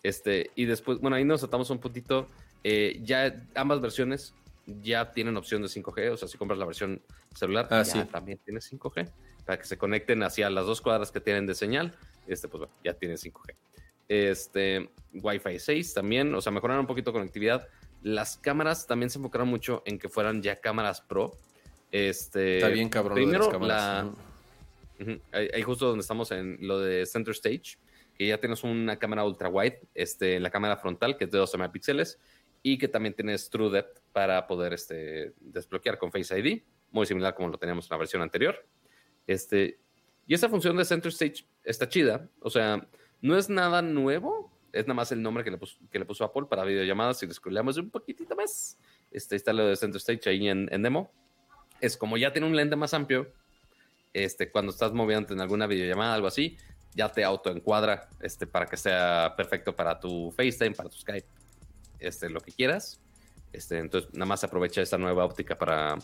Este, y después, bueno, ahí nos saltamos un puntito. Eh, ya ambas versiones ya tienen opción de 5G. O sea, si compras la versión celular, ah, ya también tiene 5G para que se conecten hacia las dos cuadras que tienen de señal, este, pues ya tienen 5G. Este, Wi-Fi 6 también, o sea, mejoraron un poquito conectividad. Las cámaras también se enfocaron mucho en que fueran ya cámaras pro. Este, Está bien cabrón. Primero, la, ahí, justo donde estamos en lo de Center Stage, que ya tienes una cámara ultra wide, este, la cámara frontal, que es de 12 megapíxeles, y que también tienes True Depth para poder este, desbloquear con Face ID, muy similar como lo teníamos en la versión anterior. Este, y esa función de Center Stage está chida. O sea, no es nada nuevo. Es nada más el nombre que le puso, que le puso Apple para videollamadas. Si le scrollamos un poquitito más, este, está lo de Center Stage ahí en, demo. Es como ya tiene un lente más amplio. Este, cuando estás moviendo en alguna videollamada, algo así, ya te autoencuadra este, para que sea perfecto para tu FaceTime, para tu Skype, este, lo que quieras. Este, entonces, nada más aprovecha esta nueva óptica para,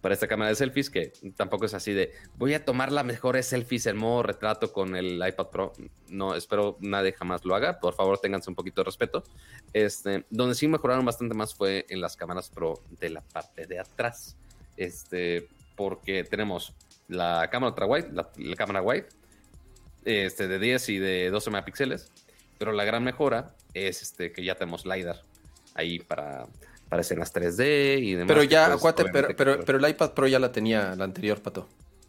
para esta cámara de selfies, que tampoco es así de voy a tomar las mejores selfies en modo retrato con el iPad Pro. No, espero nadie jamás lo haga. Por favor, ténganse un poquito de respeto. Este, donde sí mejoraron bastante más fue en las cámaras Pro de la parte de atrás. Este, porque tenemos la cámara ultra wide, la, cámara wide, este, de 10 y de 12 megapíxeles. Pero la gran mejora es este, que ya tenemos LiDAR ahí para aparecen las 3D y demás. Pero ya, pues, pero, pero, el iPad Pro ya la tenía la anterior, Pato.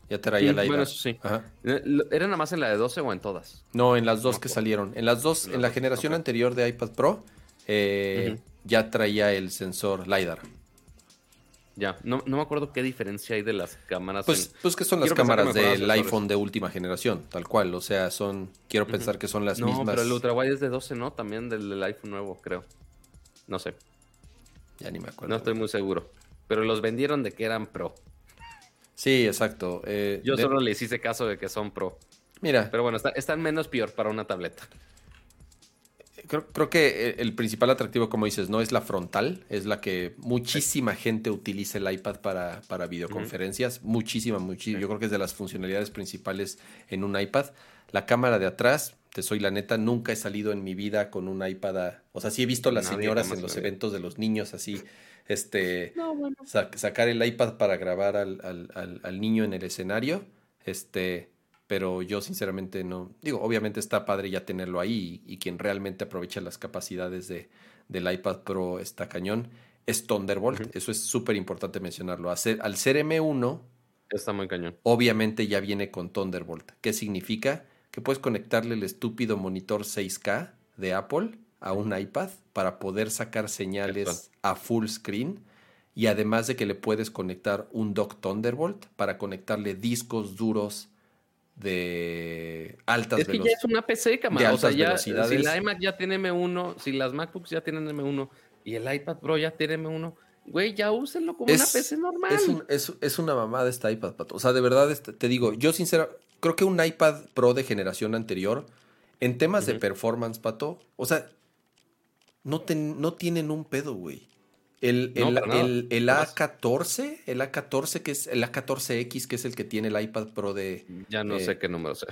Ya traía la iPad. Bueno, eso sí. Eh, ¿Era nada más en la de 12 o en todas? No, en las dos que salieron. En las dos, en la generación anterior de iPad Pro, eh, ya traía el sensor LiDAR. Ya, no, me acuerdo qué diferencia hay de las cámaras. Pues, pues que son las cámaras del iPhone de última generación, tal cual. O sea, son, quiero pensar que son las mismas. No, pero el ultrawide es de 12, ¿no? También del iPhone nuevo, creo. No sé. Ya ni me acuerdo. No estoy muy seguro. Pero los vendieron de que eran pro. Sí, exacto. Eh, Yo solo les hice caso de que son pro. Mira. Pero bueno, están menos peor para una tableta. Creo, que el principal atractivo, como dices, no es la frontal, es la que muchísima gente utiliza el iPad para, para videoconferencias. Muchísima, muchísima. Yo creo que es de las funcionalidades principales en un iPad. La cámara de atrás, te soy la neta, nunca he salido en mi vida con un iPad. o sea, sí he visto a las señoras en los eventos de los niños así, este, sacar el iPad para grabar al, niño en el escenario, este, pero yo sinceramente no, digo, obviamente está padre ya tenerlo ahí y, quien realmente aprovecha las capacidades de, del iPad Pro está cañón, es Thunderbolt, eso es súper importante mencionarlo. al ser M1, está muy cañón. Obviamente ya viene con Thunderbolt. ¿Qué significa? Que puedes conectarle el estúpido monitor 6K de Apple a un iPad para poder sacar señales a full screen y además de que le puedes conectar un dock Thunderbolt para conectarle discos duros de altas velocidades. Es que ya es una PC, cámara. O sea, ya, si la iMac ya tiene M1, si las MacBooks ya tienen M1 y el iPad Pro ya tiene M1, güey, ya úsenlo como una PC normal. Es, es, una mamada esta iPad, Pato. O sea, de verdad, este, te digo, yo sinceramente creo que un iPad Pro de generación anterior, en temas de performance, pato, o sea, no, no tienen un pedo, güey. El, el, el, A14, el A14 que es el A14X, que es el que tiene el iPad Pro de. Ya no sé qué número sea.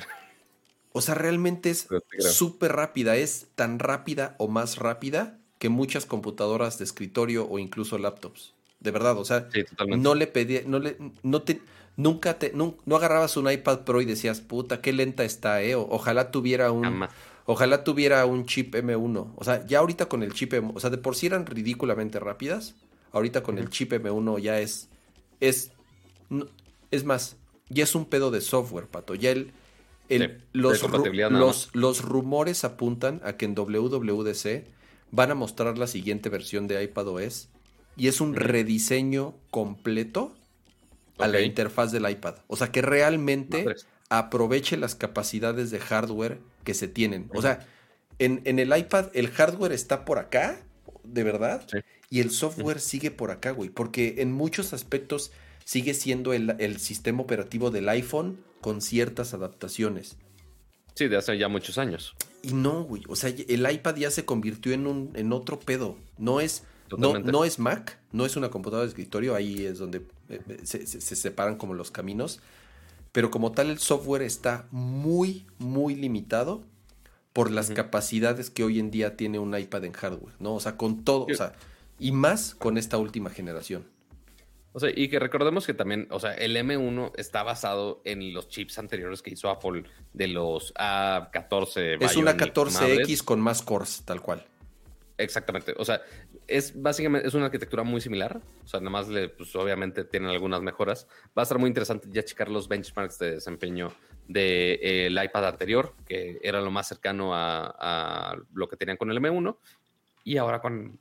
O sea, realmente es súper rápida. Es tan rápida o más rápida que muchas computadoras de escritorio o incluso laptops. De verdad, o sea, no le pedí, no le, no te, nunca te, no, agarrabas un iPad Pro y decías, puta, qué lenta está, eh. ojalá tuviera un, ojalá tuviera un chip M1. O sea, ya ahorita con el chip M1, o sea, de por sí eran ridículamente rápidas. Ahorita con el chip M1 ya es, es, es más, ya es un pedo de software, pato. Ya el, los, los, los rumores apuntan a que en WWDC van a mostrar la siguiente versión de iPadOS y es un rediseño completo a la interfaz del iPad. O sea, que realmente aproveche las capacidades de hardware que se tienen. O sea, en, el iPad el hardware está por acá, de verdad, y el software sigue por acá, güey, porque en muchos aspectos sigue siendo el, el sistema operativo del iPhone con ciertas adaptaciones. Sí, de hace ya muchos años. Y no, güey. O sea, el iPad ya se convirtió en un en otro pedo. No es, no, no, es Mac, no es una computadora de escritorio. Ahí es donde eh, eh, se, separan como los caminos. Pero como tal, el software está muy, muy limitado por las capacidades que hoy en día tiene un iPad en hardware, ¿no? O sea, con todo, o sea, y más con esta última generación. O sea, y que recordemos que también, o sea, el M1 está basado en los chips anteriores que hizo Apple de los A14. Es una 14X con más cores, tal cual. Exactamente. O sea, es básicamente es una arquitectura muy similar. O sea, nada más le, pues obviamente tienen algunas mejoras. Va a estar muy interesante ya checar los benchmarks de desempeño del de, eh, iPad anterior, que era lo más cercano a, a, lo que tenían con el M1. Y ahora con,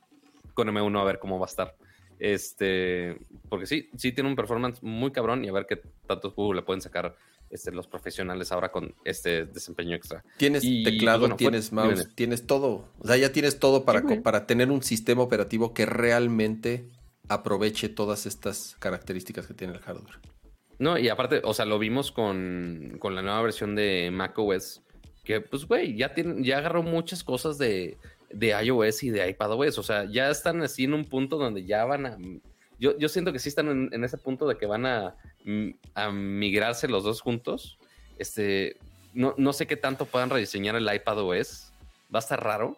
con M1 a ver cómo va a estar. Este, porque sí, sí tiene un performance muy cabrón y a ver qué tantos juegos le pueden sacar este, los profesionales ahora con este desempeño extra. Tienes teclado, pues, tienes mouse, tienes todo. O sea, ya tienes todo para, para tener un sistema operativo que realmente aproveche todas estas características que tiene el hardware. No, y aparte, o sea, lo vimos con, con la nueva versión de macOS, que pues, güey, ya, ya agarró muchas cosas de, de iOS y de iPadOS. O sea, ya están así en un punto donde ya van a. Yo, yo siento que sí están en, ese punto de que van a, mm, a, migrarse los dos juntos. Este, no, no sé qué tanto puedan rediseñar el iPadOS. Va a estar raro,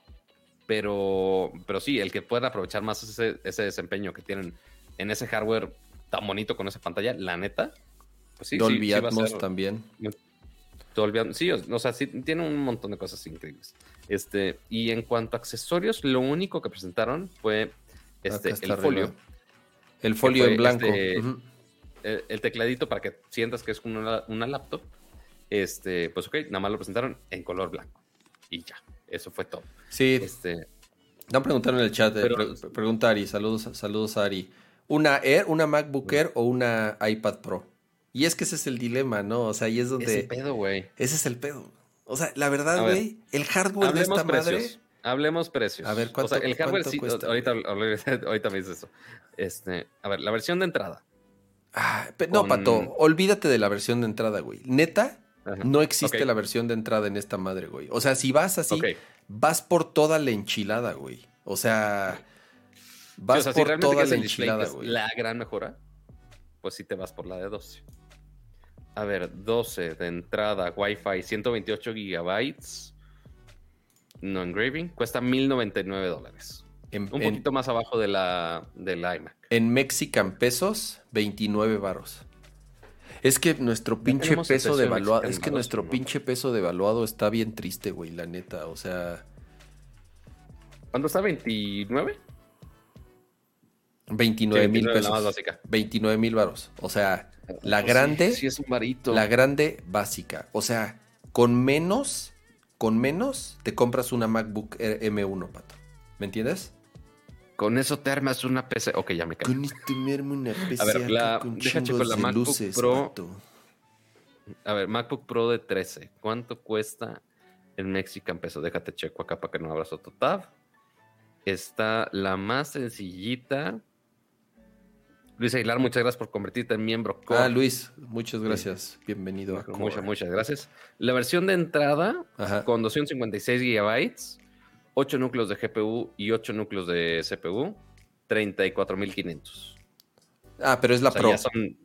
pero, pero sí, el que puedan aprovechar más ese, ese desempeño que tienen en ese hardware tan bonito con esa pantalla, la neta. Pues sí, Dolby Atmos también. Sí, o, sea, sí, tiene un montón de cosas increíbles. Este, y en cuanto a accesorios, lo único que presentaron fue este, el folio. El folio en blanco. Este, el, tecladito para que sientas que es una, una, laptop. Este, pues ok, nada más lo presentaron en color blanco. Y ya, eso fue todo. Sí. Este, Dan preguntaron en el chat, eh, pregunta Ari, saludos, saludos Ari. ¿Una Air, una MacBook Air o una iPad Pro? Y es que ese es el dilema, ¿no? O sea, ahí es donde. Ese pedo, güey. Ese es el pedo. O sea, la verdad, güey, el hardware de esta madre. Hablemos precios. A ver, ¿cuánto, o sea, el hardware sí, ahorita, [LAUGHS] ahorita me dices eso. Este, a ver, la versión de entrada. Ah, no, Pato, olvídate de la versión de entrada, güey. Neta, no existe la versión de entrada en esta madre, güey. O sea, si vas así, vas por toda la enchilada, güey. O sea, vas por toda la enchilada, güey. La gran mejora, pues sí te vas por la de 12. A ver, 12 de entrada, Wi-Fi, 128 gigabytes. No engraving, cuesta 1099 dólares. un poquito más abajo de la, de la iMac. En Mexican pesos, 29 baros. Es que nuestro pinche peso devaluado, es que nuestro pinche peso devaluado está bien triste, güey, la neta, o sea. ¿Cuándo está? ¿29? 29 mil pesos. 29 mil baros. O sea, la pues grande. Sí, es un varito. La grande básica. O sea, con menos, con menos te compras una MacBook M1, pato. ¿Me entiendes? Con eso te armas una PC. Ok, ya me cago. Con esto me armo una PC. A ver, la, deja la MacBook Pro. A ver, MacBook Pro de 13. ¿Cuánto cuesta en Mexican peso? Déjate checo acá para que no abras otro tab. Está la más sencillita Luis Aguilar, muchas gracias por convertirte en miembro. Ah, Luis, muchas gracias. Bienvenido a Muchas, muchas gracias. La versión de entrada con 256 gigabytes, 8 núcleos de GPU y 8 núcleos de CPU. 34.500. Ah, pero es la O sea, Pro. ya son...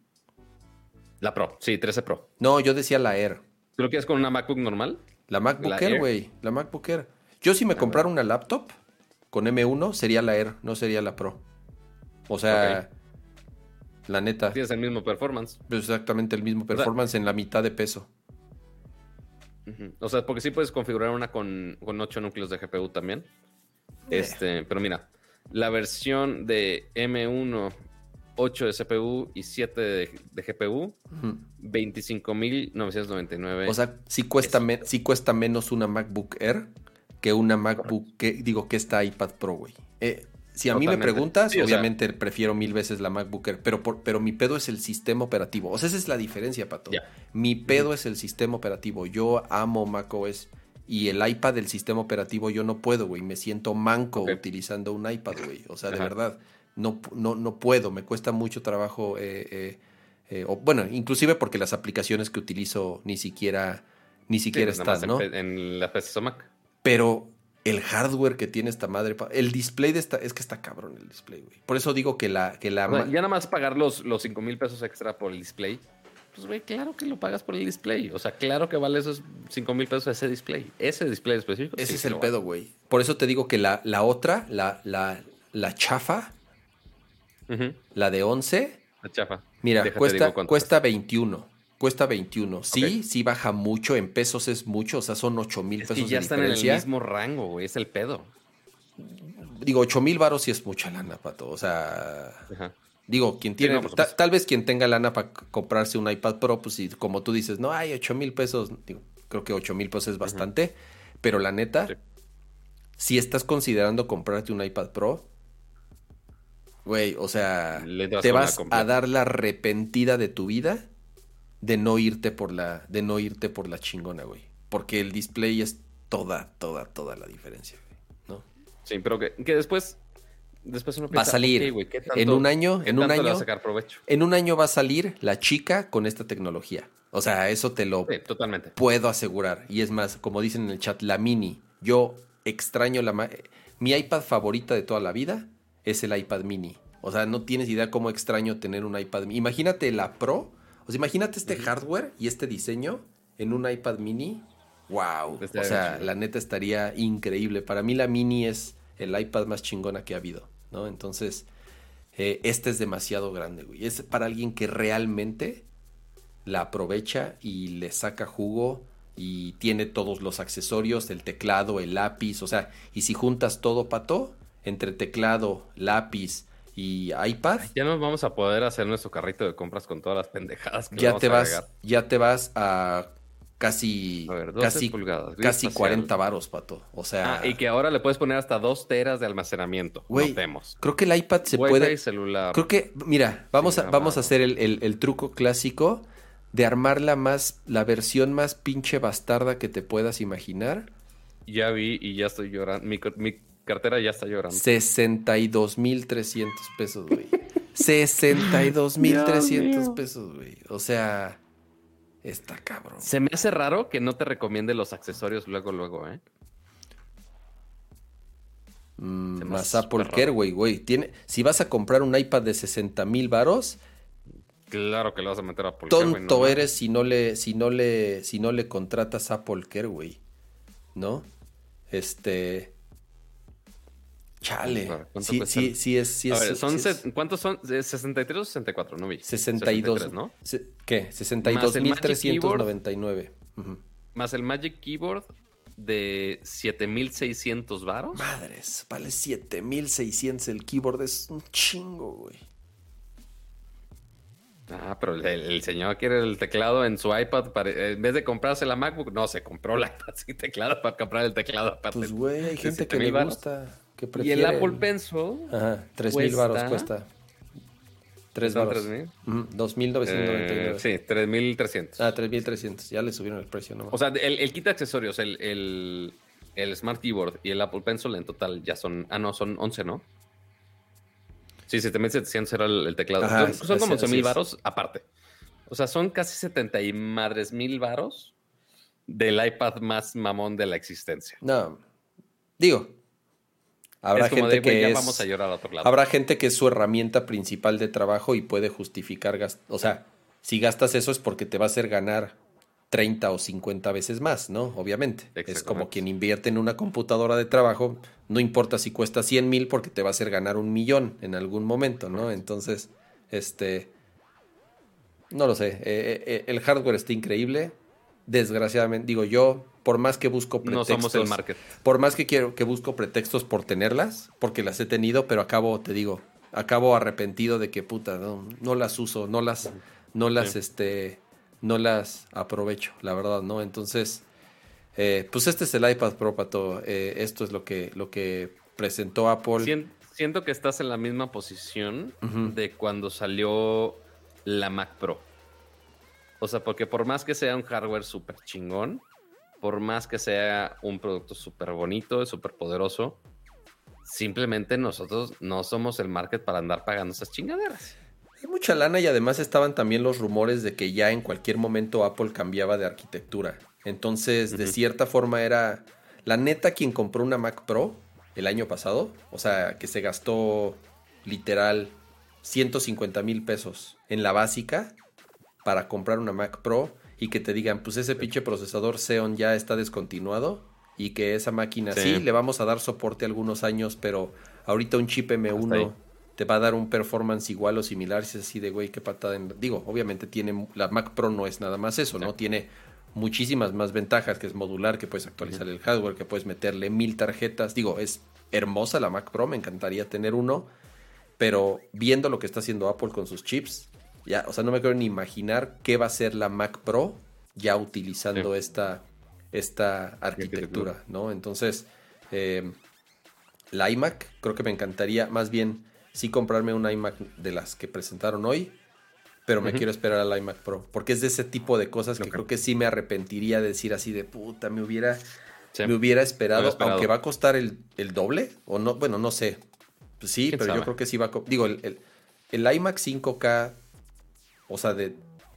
La Pro, sí, 13 Pro. No, yo decía la Air. ¿Tú lo quieres con una MacBook normal? La MacBook ¿La Air, Air? güey. La MacBook Air. Yo si me comprara una laptop con M1 sería la Air, no sería la Pro. O sea, la neta, Tienes el mismo performance. exactamente el mismo performance en la mitad de peso. O sea, porque sí puedes configurar una con, con 8 núcleos de GPU también. Este, pero mira, la versión de M1, 8 de CPU y 7 de, de GPU, Ujú. 25.999. O sea, sí cuesta, me- sí cuesta menos una MacBook Air que una MacBook, que, digo, que esta iPad Pro, güey. Eh, si a mí me preguntas, Sí, sea- obviamente prefiero mil veces la MacBook Air, pero, por- pero mi pedo es el sistema operativo. O sea, esa es la diferencia, Pato. Mi pedo es el sistema operativo. Yo amo macOS y el iPad, el sistema operativo, yo no puedo, güey. Me siento manco utilizando un iPad, güey. O sea, de verdad, no, no, no puedo. Me cuesta mucho trabajo. eh, eh, eh, o- bueno, inclusive porque las aplicaciones que utilizo ni siquiera, ni Sí, siquiera pues nada están, ¿no? en, en la PC Mac. Pero el hardware que tiene esta madre, el display de esta, es que está cabrón el display, güey. Por eso digo que la, que la O sea, ma- ya nada más pagar los, los 5 mil pesos extra por el display. Pues, güey, claro que lo pagas por el display. O sea, claro que vale esos 5 mil pesos ese display. Ese display específico. ese sí, es el vale. pedo, güey. Por eso te digo que la, la otra, la, la, la chafa, la de 11, La chafa. mira, Déjate cuesta, cuesta 21. Cuesta 21. Sí, sí baja mucho. En pesos es mucho. O sea, son 8 mil Es pesos que ya de están en el mismo rango, güey. Es el pedo. Digo, 8 mil varos sí es mucha lana, pato. O sea, Ajá. Digo, quien tiene, ta- tal vez quien tenga lana para comprarse un iPad Pro, pues si como tú dices, no hay 8 mil pesos, digo, creo que 8 mil pesos es bastante, pero la neta, Sí. si estás considerando comprarte un iPad Pro, güey, o sea, te vas a dar la arrepentida de tu vida de no irte por la, de no irte por la chingona, güey, porque el display es toda, toda, toda la diferencia, güey, ¿no? Sí, pero que, que después. Después uno Va a piensa, salir. ok, güey, ¿qué En un año- qué en un año- sacar provecho. En un año va a salir la chica con esta tecnología. O sea, eso te lo Sí, totalmente. puedo asegurar. Y es más, como dicen en el chat, la mini. Yo extraño la... ma- Mi iPad favorita de toda la vida es el iPad mini. O sea, no tienes idea cómo extraño tener un iPad mini. Imagínate la Pro. O sea, imagínate este hardware y este diseño en un iPad mini. ¡Wow! O sea, chido. la neta estaría increíble. Para mí la mini es el iPad más chingona que ha habido, ¿no? Entonces, eh, este es demasiado grande, güey. Es para alguien que realmente la aprovecha y le saca jugo y tiene todos los accesorios, el teclado, el lápiz, o sea, y si juntas todo, Pato, entre teclado, lápiz y iPad, Ya nos vamos a poder hacer nuestro carrito de compras con todas las pendejadas que ya vamos te a vas, agregar. ya te vas a casi, A ver, 12 casi, pulgadas, casi facial. 40 varos, Pato. O sea, Ah, y que ahora le puedes poner hasta dos teras de almacenamiento. güey, Notemos. creo que el iPad se Wi-Fi, puede, celular. Creo que, mira, vamos a, vamos a hacer el, el- el truco clásico de armar la más, la versión más pinche bastarda que te puedas imaginar. Ya vi y ya estoy llorando. Mi cartera ya está llorando. 62.300 pesos, güey. [LAUGHS] 62.300 mío. pesos, güey. O sea, está cabrón. Se me hace raro que no te recomiende los accesorios luego, luego, ¿eh? Mm, más Apple Care, güey, güey. Tiene, si vas a comprar un iPad de 60 mil varos, Claro que le vas a meter a Apple Care, tonto no mames. eres si no le, si no le, si no le contratas Apple Care, güey. ¿No? Este. Chale. A ver, ¿cuánto Sí, sí, sí es, sí A es. ver, son sí es ¿cuántos son? Eh, ¿63 o 64? No vi. 62. 63, ¿no? se- ¿Qué? Más el Magic 62.399. Ujú. Más el Magic Keyboard de 7600 varos. Madres, vale 7600 el keyboard, es un chingo, güey. Ah, pero el, el señor quiere el teclado en su iPad. para- en vez de comprarse la MacBook, no, se compró la iPad [LAUGHS] sin teclado para comprar el teclado aparte. Pues, güey, hay gente que 7000 le varos. gusta, que Y el. Apple Pencil. Ajá, 3000 varos cuesta- cuesta. 3 ¿Cuestan varos. 3000? Ujú, 2999. Eh, sí, 3300. Ah, 3300. Ya le subieron el precio, ¿no? O sea, el, el kit de accesorios, el, el, el Smart Keyboard y el Apple Pencil en total ya son. Ah, no, son 11, ¿no? Sí, 7700 era el, el teclado. Ajá, son, son como 11 así mil es. varos aparte. O sea, son casi 70 y madres mil varos del iPad más mamón de la existencia. No. Digo, Habrá Es como gente de, que ya es, vamos a llorar a otro lado. habrá gente que es su herramienta principal de trabajo y puede justificar gas- o sea, si gastas eso es porque te va a hacer ganar 30 o 50 veces más, ¿no? Obviamente. Es como quien invierte en una computadora de trabajo, no importa si cuesta 100 mil porque te va a hacer ganar un millón en algún momento, ¿no? Entonces, este, no lo sé, eh, eh, eh, el hardware está increíble, desgraciadamente, digo yo, por más que busco No pretextos, somos el market. por más que quiero que busco pretextos por tenerlas, porque las he tenido, pero acabo, te digo, acabo arrepentido de que puta, no, no las uso, no las, no las, Sí. este, no las aprovecho, la verdad, ¿no? Entonces, eh, pues este es el iPad Pro, Pato. eh, esto es lo que, lo que presentó Apple. Sien- siento que estás en la misma posición de cuando salió la Mac Pro. O sea, porque por más que sea un hardware súper chingón, por más que sea un producto súper bonito, súper poderoso, simplemente nosotros no somos el market para andar pagando esas chingaderas. Hay mucha lana y además estaban también los rumores de que ya en cualquier momento Apple cambiaba de arquitectura. Entonces, de cierta forma era la neta quien compró una Mac Pro el año pasado, o sea, que se gastó literal 150 mil pesos en la básica para comprar una Mac Pro y que te digan, pues ese pinche procesador Xeon ya está descontinuado y que esa máquina sí, Sí. le vamos a dar soporte algunos años, pero ahorita un chip Hasta M1 ahí. te va a dar un performance igual o similar, si es así de güey, qué patada. en- Digo, obviamente tiene, la Mac Pro no es nada más eso, ¿no? Sí. Tiene muchísimas más ventajas, que es modular, que puedes actualizar el hardware, que puedes meterle mil tarjetas. Digo, es hermosa la Mac Pro, me encantaría tener uno, pero viendo lo que está haciendo Apple con sus chips, ya, o sea, no me quiero ni imaginar qué va a ser la Mac Pro ya utilizando Sí. esta, esta arquitectura. ¿no? Entonces, eh, la iMac, creo que me encantaría, más bien, sí comprarme una iMac de las que presentaron hoy, pero me quiero esperar a la iMac Pro, porque es de ese tipo de cosas que creo que sí me arrepentiría de decir así de puta, me hubiera, Sí. me hubiera esperado, aunque va a costar el, el doble, o no, bueno, no sé. Pues sí, ¿Quién pero yo creo que sí va a... Digo, el, el, el iMac 5K, o sea, de,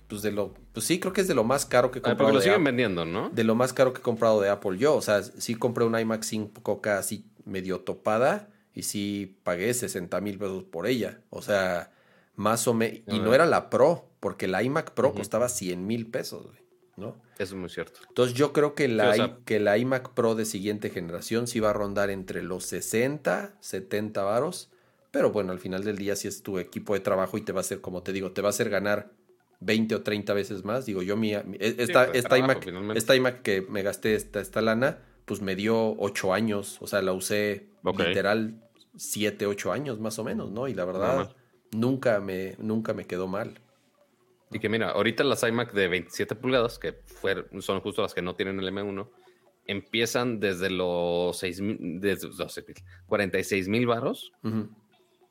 pues de lo... Pues sí, creo que es de lo más caro que he Ah, comprado porque lo de siguen Apple vendiendo, ¿no? de lo más caro que he comprado de Apple yo. O sea, sí compré un iMac 5K así medio topada y sí pagué 60 mil pesos por ella. O sea, más o menos. Y no era la Pro, porque la iMac Pro costaba 100 mil pesos, güey, ¿no? Eso es muy cierto. Entonces yo creo que la, Sí, o i- sea- que la iMac Pro de siguiente generación sí va a rondar entre los 60, 70 varos. Pero bueno, al final del día si es tu equipo de trabajo y te va a hacer, como te digo, te va a hacer ganar 20 o 30 veces más. Digo, yo mi, mi- e, esta, pues, esta, trabajo, iMac, finalmente. esta iMac que me gasté esta, esta lana, pues me dio 8 años. O sea, la usé literal 7, 8 años más o menos, ¿no? Y la verdad, nunca me, nunca me quedó mal. Y que mira, ahorita las iMac de 27 pulgadas, que fueron, son justo las que no tienen el M1, empiezan desde los 6 mil, desde los 6,000, 46 mil baros Ujú.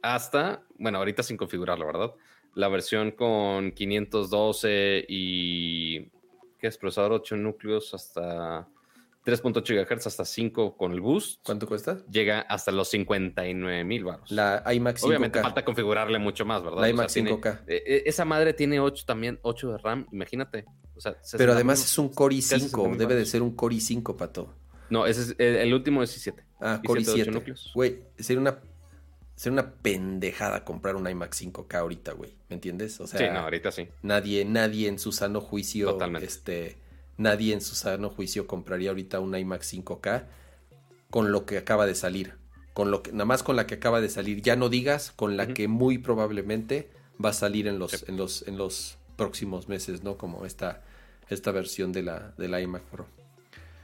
Hasta, bueno, ahorita sin configurarlo, ¿verdad? La versión con 512 y, ¿qué es? Procesador 8 núcleos hasta 3.8 GHz, hasta 5 con el boost. ¿Cuánto cuesta? Llega hasta los 59 mil baros. La iMac 5K. Obviamente falta configurarle mucho más, ¿verdad? La O sea, iMac tiene- 5K. eh, eh, esa madre tiene 8 también, 8 de RAM, imagínate. O sea, 60 Pero además es un Core casi i5, 60,000 debe de ser un Core i5, pato. No, ese es, el, el último es i7. Ah, Core 108 i7. núcleos. Güey, sería una, sería una pendejada comprar un iMac 5K ahorita, güey. ¿Me entiendes? O sea, sí, no, ahorita sí. nadie, nadie en su sano juicio, Totalmente. este, nadie en su sano juicio compraría ahorita un iMac 5K con lo que acaba de salir. Con lo que, nada más con la que acaba de salir. Ya no digas con la que muy probablemente va a salir en los, Sí. en los, en los próximos meses, ¿no? Como esta, esta versión de la, de la iMac Pro.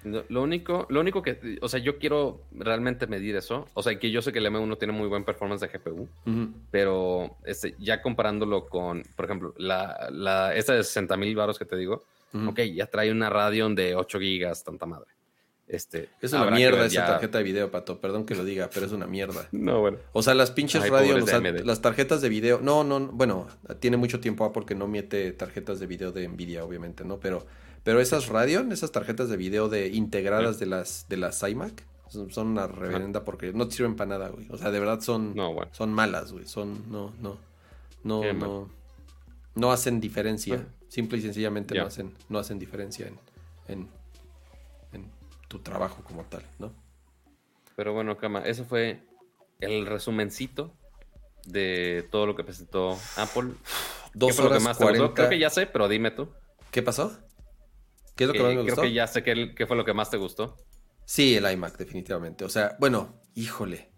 Lo, único, lo único que, o sea, yo quiero realmente medir eso. O sea, que yo sé que el M1 tiene muy buen performance de GPU, pero este, ya comparándolo con, por ejemplo, la, la, esta de 60 mil baros que te digo, Ujú. ok, ya trae una Radeon de 8 gigas, tanta madre. Este, Es una mierda esa ya- tarjeta de video, Pato. Perdón que lo diga, pero es una mierda. [LAUGHS] No, bueno. O sea, las pinches Ay, Radeon, pobres o sea, las tarjetas de video. No, no, no, bueno, tiene mucho tiempo Apple que no mete tarjetas de video de Nvidia, obviamente, ¿no? Pero, pero esas Radeon, esas tarjetas de video de integradas de las de las iMac, son, son una reverenda porque no te sirven para nada, güey. O sea, de verdad son, No, bueno. son malas, güey. Son, no, no, no, Qué mal. no, no hacen diferencia. Bueno. Simple y sencillamente no hacen, no hacen diferencia en, en, en tu trabajo como tal, ¿no? Pero bueno, Cama, eso fue el resumencito de todo lo que presentó Apple. Dos ¿Qué fue lo que horas más te gustó? 40. Creo que ya sé, pero dime tú. ¿Qué pasó? ¿Qué es lo que Eh, más me creo gustó? que ya sé qué, qué fue lo que más te gustó. Sí, el iMac, definitivamente. O sea, bueno, híjole.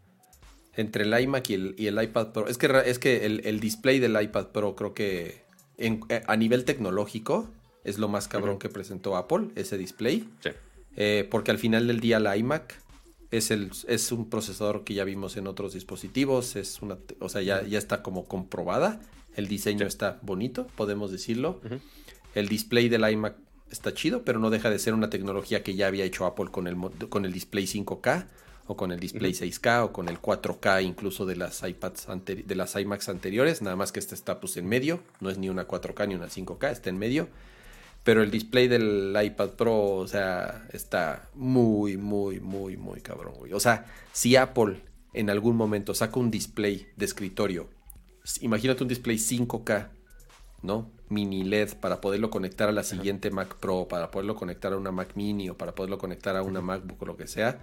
Entre el iMac y el, y el iPad Pro. Es que, es que el, el display del iPad Pro creo que en- eh, a nivel tecnológico es lo más cabrón que presentó Apple, ese display. Sí. Eh, porque al final del día la iMac es, el, es un procesador que ya vimos en otros dispositivos. Es una, o sea, ya, ya está como comprobada. El diseño Sí. está bonito, podemos decirlo. El display del iMac está chido, pero no deja de ser una tecnología que ya había hecho Apple con el, con el display 5K o con el display Ujú. 6K o con el 4K incluso de las iPads de las iMacs anteriores, nada más que este está pues en medio, no es ni una 4K ni una 5K, está en medio. Pero el display del iPad Pro, o sea, está muy, muy, muy, muy cabrón, güey. O sea, si Apple en algún momento saca un display de escritorio, imagínate un display 5K, ¿no? Mini LED para poderlo conectar a la siguiente Mac Pro, para poderlo conectar a una Mac Mini o para poderlo conectar a una MacBook o lo que sea.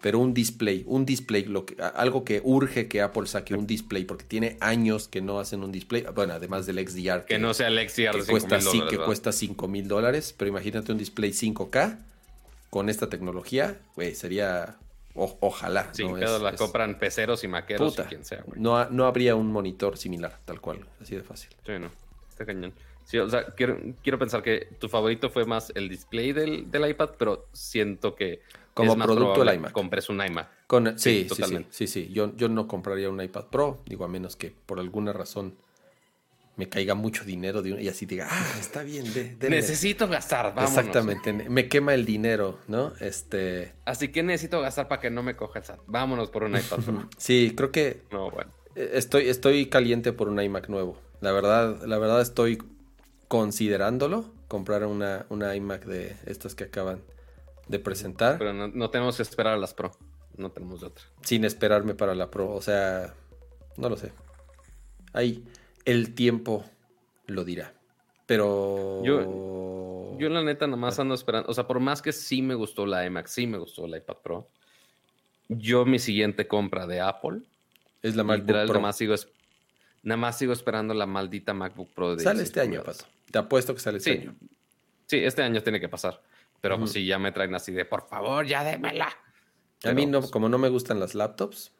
Pero un display, un display, lo que, algo que urge que Apple saque un display, porque tiene años que no hacen un display. Bueno, además del XDR. Que no sea el XDR que de 5 cuesta, sí, que ¿verdad? cuesta 5 mil dólares. Pero imagínate un display 5K con esta tecnología, güey, sería. o- ojalá. Sí, ¿no? pero Es- la es- compran peceros y maqueros puta. y quien sea, güey. no, no habría un monitor similar, tal cual, así de fácil. Sí, no. Está cañón. Sí, o sea, quiero, quiero pensar que tu favorito fue más el display del, del iPad, pero siento que Como es más producto probable el iMac. compres un iMac. Con, Sí, sí, sí, sí, totalmente. sí, sí. Yo, yo no compraría un iPad Pro, digo, a menos que por alguna razón me caiga mucho dinero de un- y así diga, ah, está bien, de, denme". Necesito gastar, vámonos. Exactamente, me quema el dinero, ¿no? Este, Así que necesito gastar para que no me coja el SAT. Vámonos por un iPad. Pro. [LAUGHS] sí, creo que no, bueno. estoy, estoy caliente por un iMac nuevo. La verdad, la verdad estoy considerándolo, comprar una, una iMac de estas que acaban de presentar, Pero no, no tenemos que esperar a las Pro. No tenemos de otra. sin esperarme para la Pro. O sea, no lo sé. Ahí, el tiempo lo dirá. Pero... Yo- Yo la neta nomás ando esperando. O sea, por más que sí me gustó la iMac, sí me gustó la iPad Pro. Yo mi siguiente compra de Apple, es la MacBook literal, Pro. nada más sigo nada más sigo esperando la maldita MacBook Pro de Sale 16 este año. Pato. Te apuesto que sale este Sí. año. Sí, este año tiene que pasar. Pero pues sí, ya me traen así de, por favor, ya démela. A mí, no, pues, como no me gustan las laptops,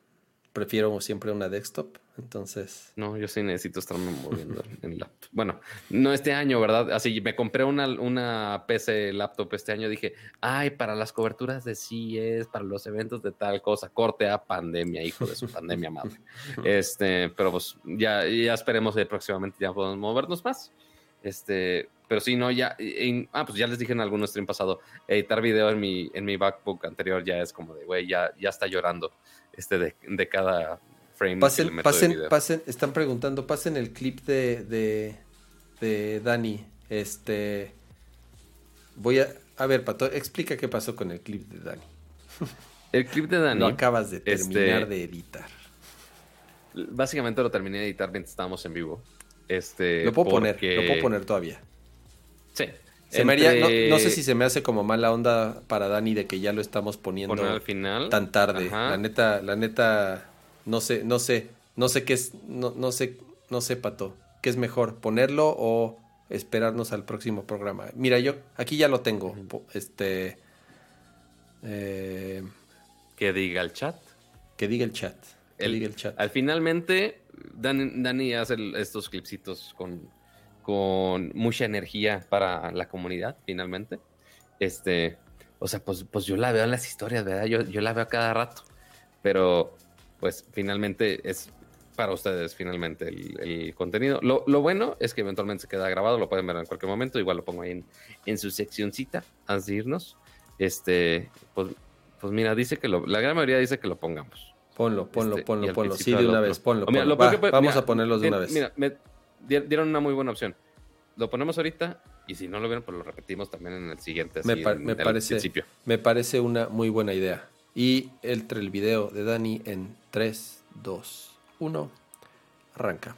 prefiero siempre una desktop. Entonces, No, yo sí necesito estarme moviendo [LAUGHS] en laptop. Bueno, no este año, ¿verdad? Así me compré una, una PC laptop este año. Dije, ay, para las coberturas de CES, para los eventos de tal cosa, corte a pandemia, hijo de su pandemia madre. [LAUGHS] Este, pero pues ya, ya esperemos que próximamente ya podamos movernos más. Este, pero sí, no, ya, en- ah, pues ya les dije en algún stream pasado, editar video en mi, en mi MacBook anterior ya es como de, güey, ya, ya está llorando este de, de cada frame. que le pasen, meto de pasen, video. pasen, están preguntando, pasen el clip de, de, de Dani. Este, voy a, a ver, Pato, explica qué pasó con el clip de Dani. [LAUGHS] El clip de Dani. Lo acabas de este- terminar de editar. Básicamente lo terminé de editar mientras estábamos en vivo. Este, Lo puedo poner, lo puedo poner todavía. Sí. Se me haría- Entre- no, no sé si se me hace como mala onda para Dani de que ya lo estamos poniendo poner al final. tan tarde. Ajá. La neta, la neta, no sé, no sé, no sé qué es, no, no sé, no sé, Pato, qué es mejor, ponerlo o esperarnos al próximo programa. Mira, yo aquí ya lo tengo, este, eh, Que diga el chat. que diga el chat, que El- diga el chat. Al finalmente, Dani, Dani hace el- estos clipsitos con, con mucha energía para la comunidad, finalmente. Este, o sea, pues, pues yo la veo en las historias, ¿verdad? Yo, yo la veo a cada rato. Pero, pues finalmente es para ustedes, finalmente, el, el contenido. Lo, lo bueno es que eventualmente se queda grabado, lo pueden ver en cualquier momento. Igual lo pongo ahí en, en su seccioncita antes de irnos. Este, pues, pues mira, dice que lo, la gran mayoría dice que lo pongamos. Ponlo, ponlo, Este, ponlo, ponlo, sí, de una otro. vez, ponlo, mira, ponlo. lo peor Va, que vamos mira, a ponerlos de di- una vez. Mira, me dieron una muy buena opción. Lo ponemos ahorita y si no lo vieron, pues lo repetimos también en el siguiente. Me, así, pa- en- me parece, principio. me parece una muy buena idea. Y entre el video de Dani en 3, 2, 1, arranca.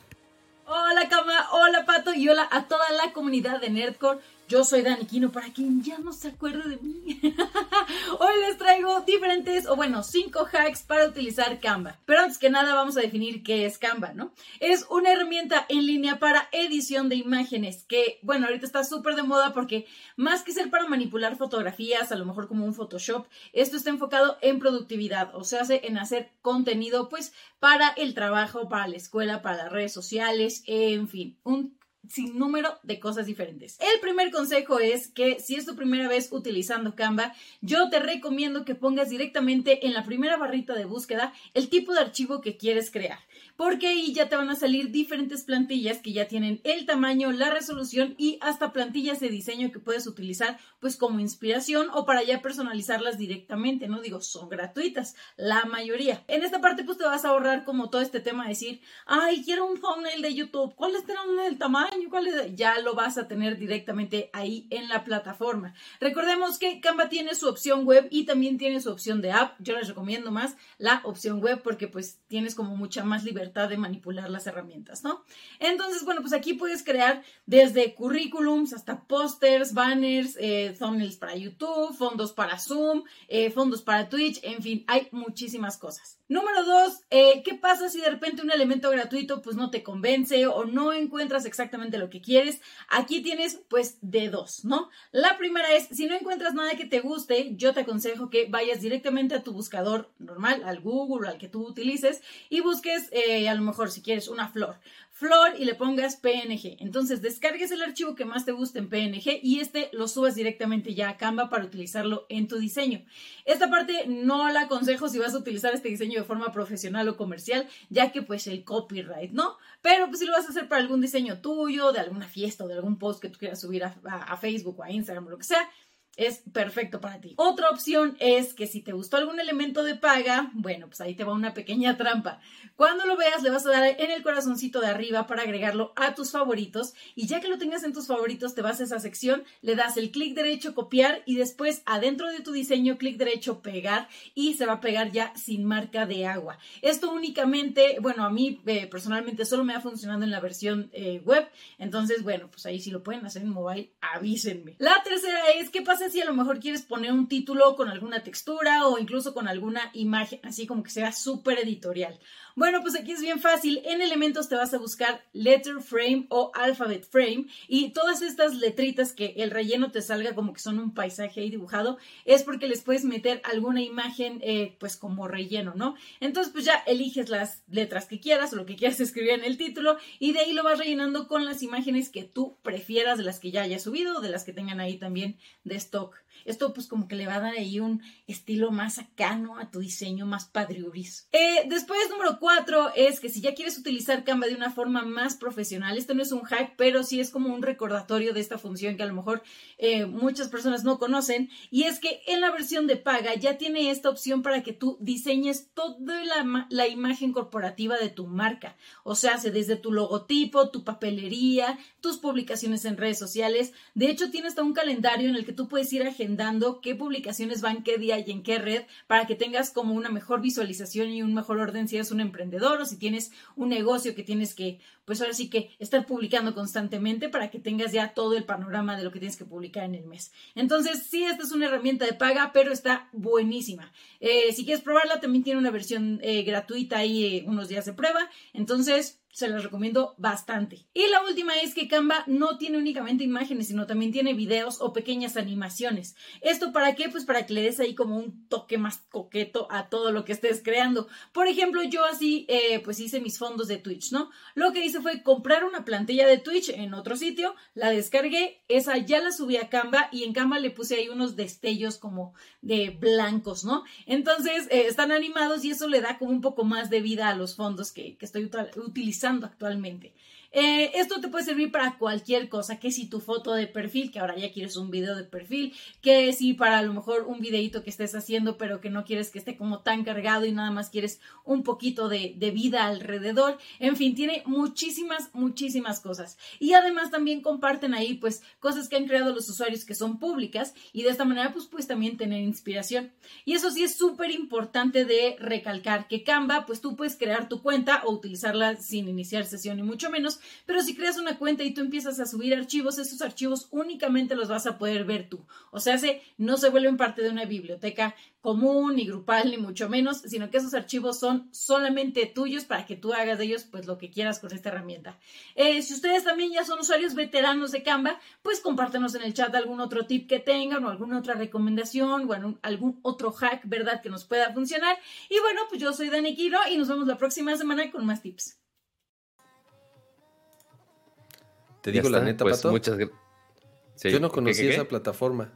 Hola Cama, hola Pato y hola a toda la comunidad de Nerdcore. Yo soy Dani Quino, para quien ya no se acuerde de mí. [LAUGHS] Hoy les traigo diferentes, o bueno, cinco hacks para utilizar Canva. Pero antes que nada vamos a definir qué es Canva, ¿no? Es una herramienta en línea para edición de imágenes que, bueno, ahorita está súper de moda porque más que ser para manipular fotografías, a lo mejor como un Photoshop, esto está enfocado en productividad, o sea, en hacer contenido pues para el trabajo, para la escuela, para las redes sociales, en fin, un sin número de cosas diferentes. El primer consejo es que si es tu primera vez utilizando Canva, yo te recomiendo que pongas directamente en la primera barrita de búsqueda el tipo de archivo que quieres crear porque ahí ya te van a salir diferentes plantillas que ya tienen el tamaño, la resolución y hasta plantillas de diseño que puedes utilizar pues como inspiración o para ya personalizarlas directamente, no digo, son gratuitas, la mayoría. En esta parte pues te vas a ahorrar como todo este tema de decir, ay, quiero un thumbnail de YouTube, ¿cuál es el tamaño? ¿Cuál es? Ya lo vas a tener directamente ahí en la plataforma. Recordemos que Canva tiene su opción web y también tiene su opción de app. Yo les recomiendo más la opción web porque pues tienes como mucha más libertad de manipular las herramientas, ¿no? Entonces, bueno, pues aquí puedes crear desde currículums hasta pósters, banners, eh, thumbnails para YouTube, fondos para Zoom, eh, fondos para Twitch, en fin, hay muchísimas cosas. Número dos, eh, ¿qué pasa si de repente un elemento gratuito pues no te convence o no encuentras exactamente lo que quieres? Aquí tienes pues de dos, ¿no? La primera es, si no encuentras nada que te guste, yo te aconsejo que vayas directamente a tu buscador normal, al Google, al que tú utilices, y busques a lo mejor si quieres una flor flor y le pongas PNG. Entonces descargues el archivo que más te guste en PNG y este lo subas directamente ya a Canva para utilizarlo en tu diseño. Esta parte no la aconsejo si vas a utilizar este diseño de forma profesional o comercial, ya que pues el copyright, ¿no? Pero pues si lo vas a hacer para algún diseño tuyo, de alguna fiesta o de algún post que tú quieras subir a, a Facebook o a Instagram o lo que sea, es perfecto para ti. Otra opción es que si te gustó algún elemento de paga, bueno, pues ahí te va una pequeña [LAUGHS] trampa. Cuando lo veas, le vas a dar en el corazoncito de arriba para agregarlo a tus favoritos y ya que lo tengas en tus favoritos, te vas a esa sección, le das el clic derecho copiar y después adentro de tu diseño clic derecho pegar y se va a pegar ya sin marca de agua. Esto únicamente, bueno, a mí eh, personalmente solo me ha funcionado en la versión eh, web, entonces bueno, pues ahí si lo pueden hacer en mobile, avísenme. La tercera es, ¿qué pasa si a lo mejor quieres poner un título con alguna textura o incluso con alguna imagen, así como que sea súper editorial. Bueno, pues aquí es bien fácil. En elementos te vas a buscar letter frame o alphabet frame y todas estas letritas que el relleno te salga como que son un paisaje ahí dibujado es porque les puedes meter alguna imagen eh, pues como relleno, ¿no? Entonces pues ya eliges las letras que quieras o lo que quieras escribir en el título y de ahí lo vas rellenando con las imágenes que tú prefieras de las que ya hayas subido o de las que tengan ahí también de stock. Esto pues como que le va a dar ahí un estilo más acano a tu diseño, más padriuris. Eh, después, número cuatro, es que si ya quieres utilizar Canva de una forma más profesional, este no es un hack, pero sí es como un recordatorio de esta función que a lo mejor eh, muchas personas no conocen, y es que en la versión de paga ya tiene esta opción para que tú diseñes toda la, imagen corporativa de tu marca. O sea, desde tu logotipo, tu papelería, tus publicaciones en redes sociales. De hecho, tiene hasta un calendario en el que tú puedes ir a dando qué publicaciones van qué día y en qué red para que tengas como una mejor visualización y un mejor orden si eres un emprendedor o si tienes un negocio que tienes que, pues ahora sí que estar publicando constantemente para que tengas ya todo el panorama de lo que tienes que publicar en el mes. Entonces, sí, esta es una herramienta de paga, pero está buenísima. Eh, si quieres probarla, también tiene una versión eh, gratuita y eh, unos días de prueba. Entonces, se las recomiendo bastante. Y la última es que Canva no tiene únicamente imágenes, sino también tiene videos o pequeñas animaciones. ¿Esto para qué? Pues para que le des ahí como un toque más coqueto a todo lo que estés creando. Por ejemplo, yo así eh, pues hice mis fondos de Twitch, ¿no? Lo que hice fue comprar una plantilla de Twitch en otro sitio, la descargué, esa ya la subí a Canva y en Canva le puse ahí unos destellos como de blancos, ¿no? Entonces eh, están animados y eso le da como un poco más de vida a los fondos que, que estoy utilizando actualmente. Eh, esto te puede servir para cualquier cosa, que si tu foto de perfil, que ahora ya quieres un video de perfil, que si para a lo mejor un videito que estés haciendo, pero que no quieres que esté como tan cargado y nada más quieres un poquito de, vida alrededor. En fin, tiene muchísimas, muchísimas cosas. Y además también comparten ahí pues cosas que han creado los usuarios que son públicas y de esta manera pues puedes también tener inspiración. Y eso sí es súper importante de recalcar que Canva pues tú puedes crear tu cuenta o utilizarla sin iniciar sesión y mucho menos, Pero si creas una cuenta y tú empiezas a subir archivos, esos archivos únicamente los vas a poder ver tú. O sea, se, no se vuelven parte de una biblioteca común, ni grupal, ni mucho menos, sino que esos archivos son solamente tuyos para que tú hagas de ellos pues lo que quieras con esta herramienta. Eh, si ustedes también ya son usuarios veteranos de Canva, pues compártenos en el chat algún otro tip que tengan o alguna otra recomendación o algún otro hack, ¿verdad? Que nos pueda funcionar. Y bueno, pues yo soy Dani Quiro y nos vemos la próxima semana con más tips. Te digo la neta, pues Pato. Muchas Yo no conocía esa plataforma.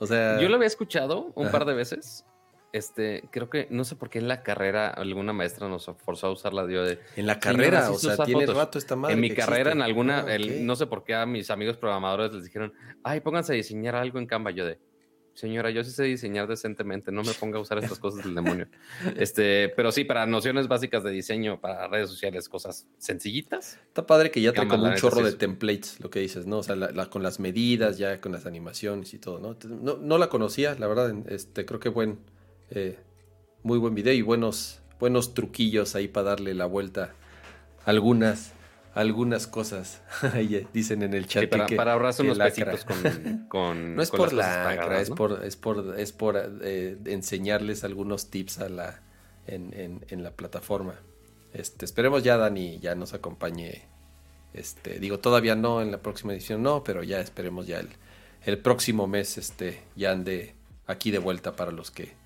O sea. Yo lo había escuchado un par de veces. Este, creo que, no sé por qué en la carrera alguna maestra nos forzó a usarla. de, en la carrera, o sea, tiene rato esta madre. En mi carrera, en alguna, ah, no sé por qué a mis amigos programadores les dijeron, ay, pónganse a diseñar algo en Canva. Yo de, señora, yo sí sé diseñar decentemente, no me ponga a usar estas [LAUGHS] cosas del demonio. Este, pero sí, para nociones básicas de diseño, para redes sociales, cosas sencillitas. Está padre que ya trae como un chorro de templates, lo que dices, ¿no? O sea, con las medidas, ya con las animaciones y todo, ¿no? No, no la conocía, la verdad, este, creo que buen, eh, muy buen video y buenos, buenos truquillos ahí para darle la vuelta a algunas algunas cosas. [LAUGHS] Dicen en el chat. para, que, para ahorrarse unos pesitos con, [LAUGHS] con, No es por la es por, es por, es por eh, enseñarles algunos tips a la, en, en, la plataforma. Este, esperemos ya Dani ya nos acompañe. Este, digo, todavía no, en la próxima edición no, pero ya esperemos ya el, el próximo mes este, ya ande aquí de vuelta para los que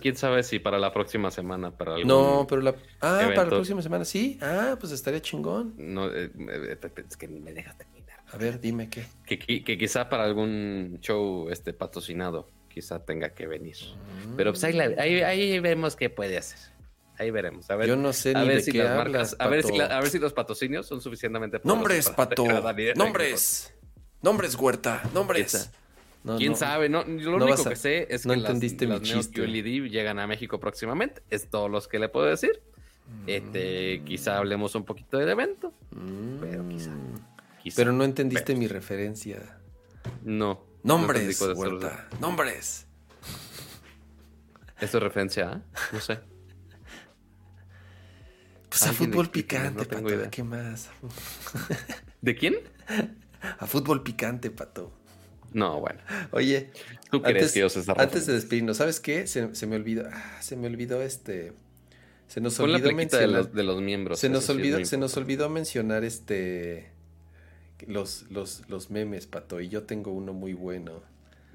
¿Quién, sabe, si para la próxima semana? Para no, pero la. Ah, para la próxima semana, sí. Ah, pues estaría chingón. No, eh, eh, es que ni me dejas terminar. A ver, dime qué. Que, que, quizá para algún show este patrocinado, quizá tenga que venir. Pero pues ahí, ahí, vemos qué puede hacer. Ahí veremos. A ver, Yo no sé a ni ver de si qué las marcas, a ver, si a ver si los patrocinios son suficientemente Nombres, Pato. [LAUGHS] Nombres. Nombres, Huerta. Nombres. ¿Quién sabe? No, lo único que sé es que entendiste las, mi QLED llegan a México próximamente. Es todo lo que le puedo decir. Este, mm. quizá hablemos un poquito del evento. Pero quizá, mm. Pero no entendiste mi referencia. No. Nombres, Nombres. ¿Esto es referencia a? No sé. Pues a fútbol picante, Pato. ¿Qué más? ¿De quién? [LAUGHS] A fútbol picante, Pato. No, bueno. Oye, ¿tú antes, Antes de despedirnos, ¿sabes qué? Se, me olvidó, ah, se me olvidó este... Se nos olvidó mencionar... De los, miembros. Se nos, olvidó, se nos olvidó mencionar este... Los, los, los memes, Pato, y yo tengo uno muy bueno.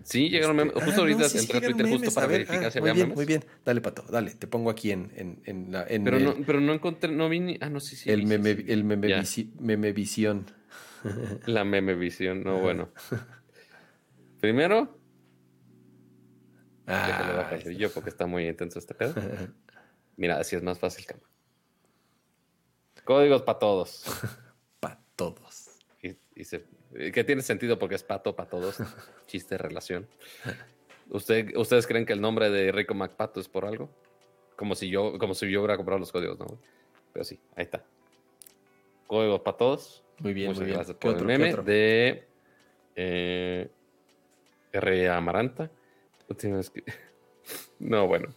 Sí, llegaron memes. Justo ah, ahorita entré a Twitter justo para verificar ah, si había bien, Muy bien, dale, Pato, dale, te pongo aquí en, en, en la... En pero, no, pero no encontré, no vi ni... Ah, no, sí, sí. El, meme, el meme, memevisión. La memevisión, no, bueno. Primero, ah, yo porque está muy intenso este pedo. [LAUGHS] Mira, así es más fácil, cama. Códigos para todos. [LAUGHS] para todos. Y, que tiene sentido porque es pato para todos. [LAUGHS] Chiste, relación. ¿Usted, ¿Ustedes creen que el nombre de Rico MacPato es por algo? Como si yo, como si yo hubiera comprado los códigos, ¿no? Pero sí, ahí está. Códigos para todos. Muy bien, muy bien. por el meme de eh, R. Amaranta. [LAUGHS] No, bueno.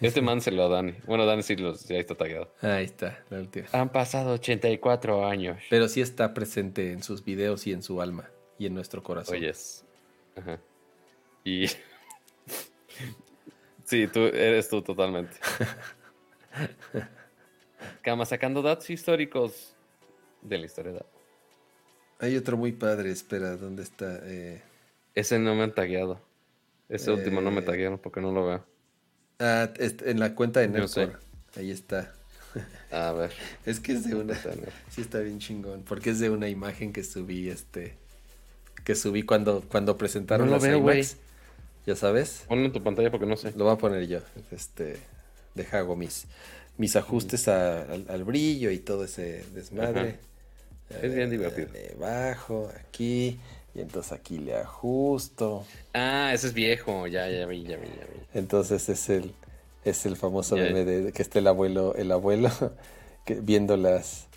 Este man se lo Dani. Bueno, Dani sí los, ya está tagueado. Ahí está, la última. Han pasado 84 años. Pero sí está presente en sus videos y en su alma y en nuestro corazón. Oyes. Ajá. Y. [LAUGHS] sí, tú eres tú totalmente. [LAUGHS] Cama sacando datos históricos de la historia. Hay otro muy padre, espera, ¿dónde está? Eh... Ese no me han tagueado. Ese último no me eh, taguearon porque no lo veo. Ah, en la cuenta de Nerdcore. Ahí está. A ver. [LAUGHS] es que es de una. sí, está bien chingón. Porque es de una imagen que subí, este. Que subí cuando, cuando presentaron no lo veo, güey. Ya sabes. Ponlo en tu pantalla porque no sé. Lo voy a poner yo. Este. Deja hago mis, mis ajustes al, brillo y todo ese desmadre. Es bien divertido. Bajo, aquí. Y entonces aquí le ajusto. Ah, ese es viejo, ya, ya vi, ya vi, ya vi. Entonces es el, es el famoso meme de que está el abuelo, el abuelo [LAUGHS] que, viendo las,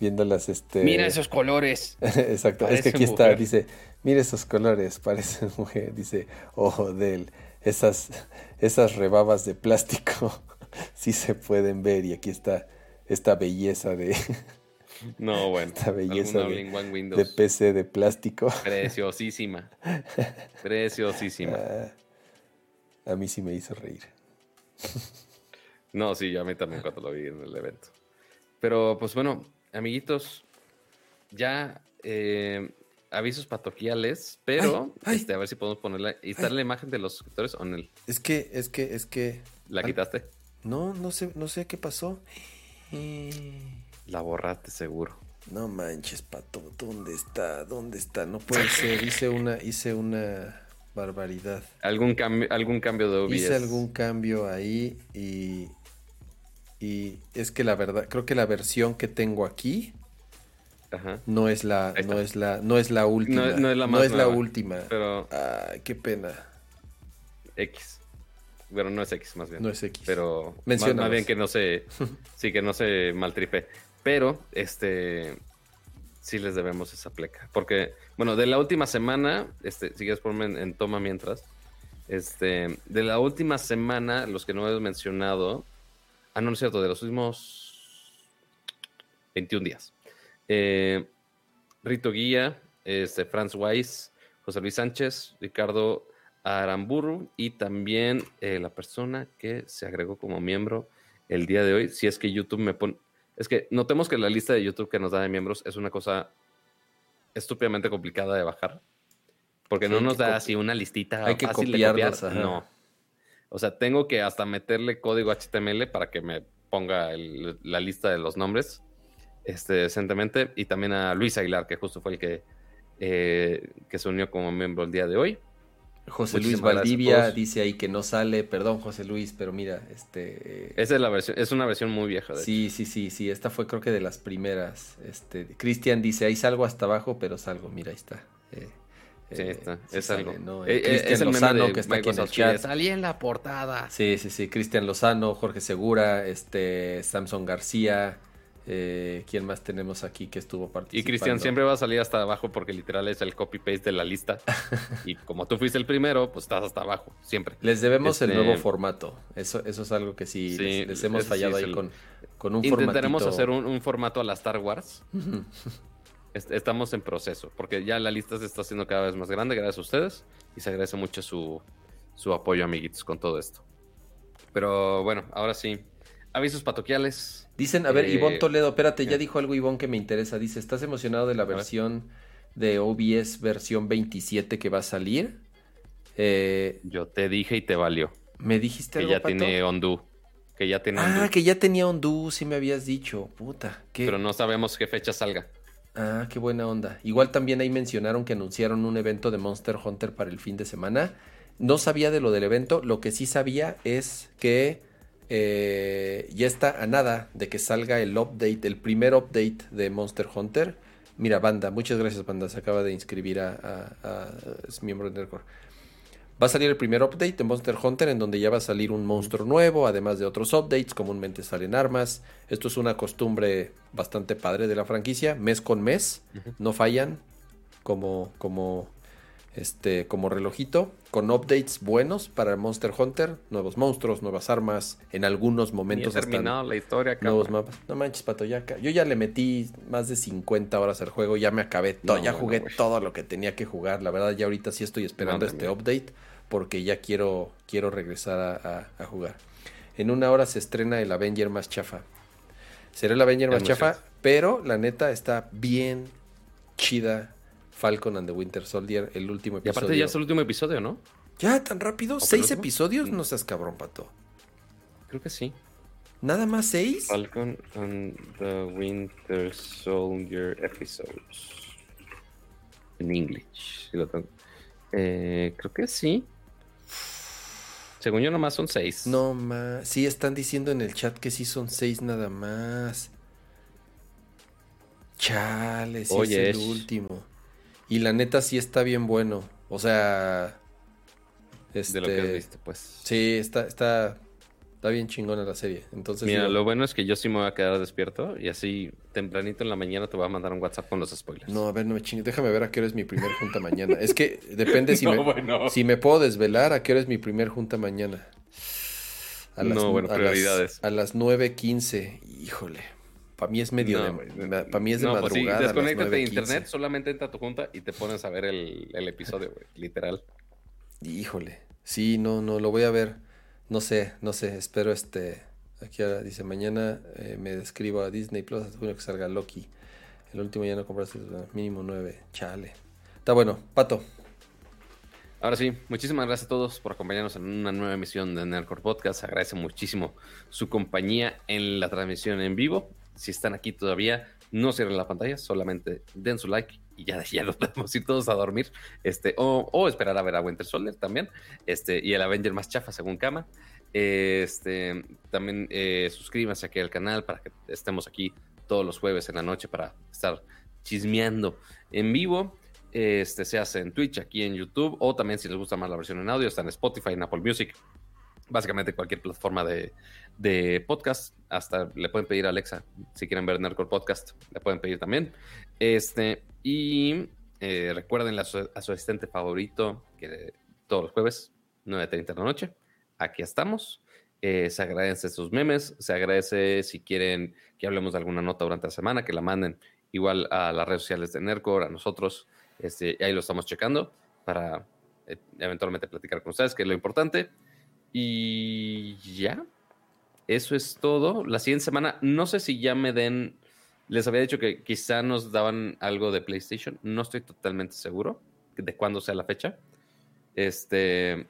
viendo las, este... Mira esos colores. [LAUGHS] Exacto, es que aquí está, dice, mira esos colores, [LAUGHS] parece mujer, dice, ojo de él, esas, esas rebabas de plástico sí se pueden ver y aquí está esta belleza de, No, [LAUGHS] bueno. Esta belleza de. PC de plástico. Preciosísima. [LAUGHS] Preciosísima. Ah, a mí sí me hizo reír. No, sí, yo a mí también cuando lo vi en el evento. Pero pues bueno, amiguitos, ya eh, avisos patoquiales, pero Ay, ay. Este, a ver si podemos ponerla y estar la imagen de los suscriptores o en el. Es que, es que, es que. ¿La quitaste? No, no sé, no sé qué pasó. Eh, La borraste seguro. No manches, pato. ¿Dónde está? ¿Dónde está? No puede ser. Hice una, hice una barbaridad. ¿Algún cambio, algún cambio de OBS? Hice algún cambio ahí y. Y es que la verdad, creo que la versión que tengo aquí Ajá. no es la, no es la, no es la última. no es la más la nueva, última. Pero Ay, qué pena. X. Bueno, no es X más bien. No es X. Pero más bien que no se. [LAUGHS] sí, que no se maltripe. Pero, este. Sí les debemos esa pleca. Porque, bueno, de la última semana, este, si quieres ponerme en, toma mientras. Este, de la última semana, los que no he mencionado. Ah, no, no es cierto, de los últimos 21 días. Eh, Rito Guía, este, Franz Weiss, José Luis Sánchez, Ricardo Aramburu y también eh, la persona que se agregó como miembro el día de hoy. Si es que YouTube me pone. Es que notemos que la lista de YouTube que nos da de miembros es una cosa estúpidamente complicada de bajar. Porque Sí, no nos que da así una listita hay que fácil de copiarlos, copiar. No. O sea, tengo que hasta meterle código HTML para que me ponga el- la lista de los nombres este, decentemente. Y también a Luis Aguilar, que justo fue el que, eh, que se unió como miembro el día de hoy. José Luis Muchísimas Valdivia dice ahí que no sale. Perdón, José Luis, pero mira, este. eh, Esa es la versión, es una versión muy vieja. De hecho. Sí, sí, sí, sí. Esta fue creo que de las primeras. Este, Cristian dice, ahí salgo hasta abajo, pero salgo. Mira, ahí está. Eh, Sí, eh, está, sí es sale, algo. ¿no? Es el Lozano, de que está aquí en el chat. Salí en la portada. Sí, sí, sí. Cristian Lozano, Jorge Segura, este, Samson García. Eh, ¿Quién más tenemos aquí que estuvo participando? Y Cristian siempre va a salir hasta abajo porque literal es el copy-paste de la lista. [LAUGHS] y como tú fuiste el primero, pues estás hasta abajo, siempre. Les debemos el Este- nuevo formato. Eso, eso es algo que sí, Sí, les, les hemos sí fallado ahí el- con, con un Intentaremos formatito. hacer un, un formato a la Star Wars. [LAUGHS] Est- Estamos en proceso, porque ya la lista se está haciendo cada vez más grande, gracias a ustedes, y se agradece mucho su, su apoyo, amiguitos, con todo esto. Pero bueno, ahora sí, avisos patoquiales. Dicen, a ver, Eh, Ivonne Toledo, espérate, ya dijo algo Ivonne que me interesa. Dice, ¿estás emocionado de la ver. versión de OBS versión 27 que va a salir? Eh, Yo te dije y te valió, ¿Me dijiste que algo, ya Pato? tiene Ondu, que ya tiene Ah, Ondu, que ya tenía Ondú, sí me habías dicho. Puta, qué... pero no sabemos qué fecha salga. Ah, qué buena onda. Igual también ahí mencionaron que anunciaron un evento de Monster Hunter para el fin de semana. No sabía de lo del evento, lo que sí sabía es que eh, ya está a nada de que salga el update, el primer update de Monster Hunter. Mira, Banda, muchas gracias, Banda, se acaba de inscribir a, a- a- es miembro de Nerdcore. Va a salir el primer update de Monster Hunter en donde ya va a salir un monstruo nuevo, además de otros updates, comúnmente salen armas. Esto es una costumbre bastante padre de la franquicia, mes con mes, no fallan como como este como relojito con updates buenos para Monster Hunter, nuevos monstruos, nuevas armas, en algunos he momentos hasta terminado la historia, nuevos cabrón. mapas. No manches, pato, ya yo ya le metí más de 50 horas al juego, ya me acabé todo, No, ya bueno, jugué todo lo que tenía que jugar. La verdad, ya ahorita sí estoy esperando Madre este mía. update porque ya quiero quiero regresar a, a- a jugar. En una hora se estrena el Avenger más chafa. Será el Avenger más chafa, pero la neta está bien chida. Falcon and the Winter Soldier, el último Y episodio. aparte ya es el último episodio, ¿no? ¿Ya tan rápido? ¿Seis episodios? Mm. No seas cabrón, pato. Creo que sí. ¿Nada más seis? Falcon and the Winter Soldier episodes. En English. sí lo tengo. Eh, creo que sí. Según yo, nomás son seis. No más. Sí, están diciendo en el chat que sí son seis nada más. Chale, sí Oye, es el último. Y la neta sí está bien bueno. O sea. Este, De lo que has visto, pues. Sí, está, está, está bien chingona la serie. Entonces, Mira, digo, lo bueno es que yo sí me voy a quedar despierto y así tempranito en la mañana te voy a mandar un WhatsApp con los spoilers. no, a ver, no me chingues. Déjame ver a qué hora es mi primer junta mañana. Es que depende si, [LAUGHS] No, me, bueno. si me puedo desvelar a qué hora es mi primer junta mañana. No, bueno, a las- a las 9.15. Híjole. Para mí es medio No, de, para mí es de No, pues sí, madrugada. a las desconéctate de 9:15. internet, solamente entra a tu junta y te pones a ver el, el episodio, güey, literal. Híjole. Sí, no, no, lo voy a ver. No sé, no sé, espero este. Aquí ahora dice, mañana eh, me describo a Disney Plus hasta junio que salga Loki. El último ya no compraste, mínimo nueve. Chale. Está bueno, Pato. Ahora sí, muchísimas gracias a todos por acompañarnos en una nueva emisión de Nerdcore Podcast. Agradece muchísimo su compañía en la transmisión en vivo. Si están aquí todavía, no cierren la pantalla, solamente den su like y ya, ya nos [LAUGHS] podemos ir todos a dormir. Este, o, esperar a ver a Winter Soldier también. Este, y el Avenger más chafa según Kama. Este, también eh, suscríbanse aquí al canal para que estemos aquí todos los jueves en la noche para estar chismeando en vivo. Este se hace en Twitch, aquí en YouTube, o también si les gusta más la versión en audio, está en Spotify, en Apple Music, básicamente cualquier plataforma de, de podcast. Hasta le pueden pedir a Alexa si quieren ver Nerdcore Podcast, le pueden pedir también. Este, y eh, recuerden a su, a su asistente favorito que todos los jueves, 9.30 de la noche, aquí estamos. Eh, se agradecen sus memes, se agradece si quieren que hablemos de alguna nota durante la semana, que la manden igual a las redes sociales de Nerdcore, a nosotros. Este, ahí lo estamos checando para eh, eventualmente platicar con ustedes, que es lo importante. Y ya, eso es todo. La siguiente semana, no sé si ya me den, les había dicho que quizá nos daban algo de PlayStation, no estoy totalmente seguro de cuándo sea la fecha. Este,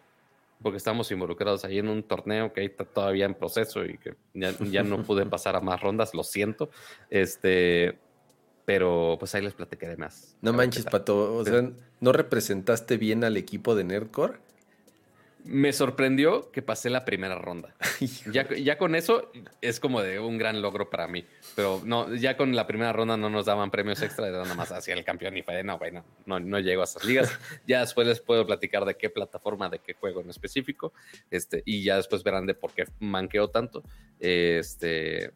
porque estamos involucrados ahí en un torneo que está todavía en proceso y que ya, ya no pude [LAUGHS] pasar a más rondas, lo siento. Este, pero pues ahí les platicaré más. No manches. Pato. O sea, ¿no representaste bien al equipo de Nerdcore? Me sorprendió que pasé la primera ronda. [LAUGHS] Ya, ya con eso es como de un gran logro para mí. Pero no, ya con la primera ronda no nos daban premios extra, era nada más hacia el campeón y fue de no, güey, no, no, llego a esas ligas. [LAUGHS] Ya después les puedo platicar de qué plataforma, de qué juego en específico. Este, y ya después verán de por qué manqueo tanto. Este,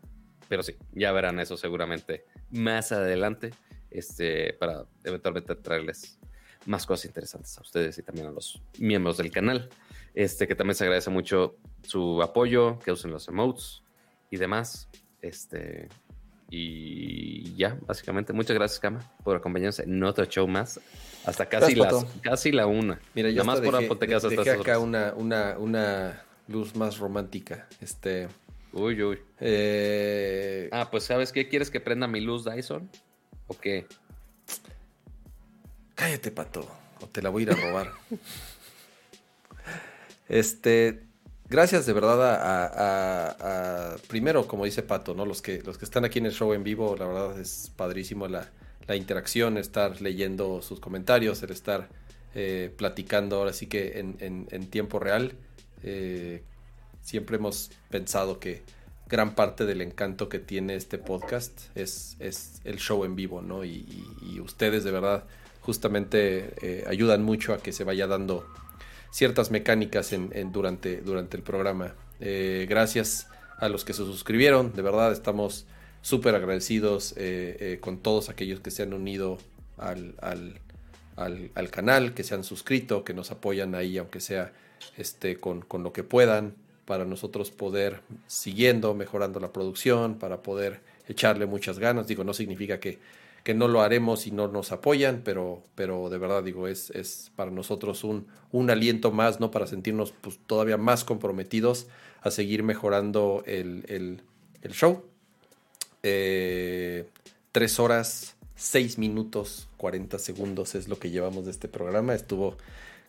pero sí, ya verán eso seguramente más adelante. Este, para eventualmente traerles más cosas interesantes a ustedes y también a los miembros del canal. Este, que también se agradece mucho su apoyo, que usen los emotes y demás. Este, y ya, básicamente, muchas gracias, Kama, por acompañarnos en otro show más. Hasta casi, las, casi la una. Mira, yo Nada más por dejé, apotecas hasta dejé acá una, una, una luz más romántica. Este. Uy, uy. eh, Ah, pues, ¿sabes qué? ¿Quieres que prenda mi luz Dyson? ¿O qué? Cállate, pato, o te la voy a ir a robar. [LAUGHS] este, gracias de verdad a, primero, como dice Pato, ¿no? Los que, los que están aquí en el show en vivo, la verdad es padrísimo la, la interacción, estar leyendo sus comentarios, el estar eh, platicando ahora sí que en, tiempo real. Eh, siempre hemos pensado que gran parte del encanto que tiene este podcast es, es el show en vivo, ¿no? Y ustedes de verdad justamente eh, ayudan mucho a que se vaya dando ciertas mecánicas durante, el programa. Eh, gracias a los que se suscribieron, de verdad estamos súper agradecidos eh, eh, con todos aquellos que se han unido al canal, que se han suscrito, que nos apoyan ahí, aunque sea este, con, con lo que puedan, para nosotros poder siguiendo, mejorando la producción, para poder echarle muchas ganas. Digo, no significa que, que no lo haremos si no nos apoyan, pero, pero de verdad digo, es, es para nosotros un, un aliento más, ¿no? Para sentirnos pues, todavía más comprometidos a seguir mejorando el, el- el show. Eh, tres horas, seis minutos, 40 segundos es lo que llevamos de este programa. Estuvo,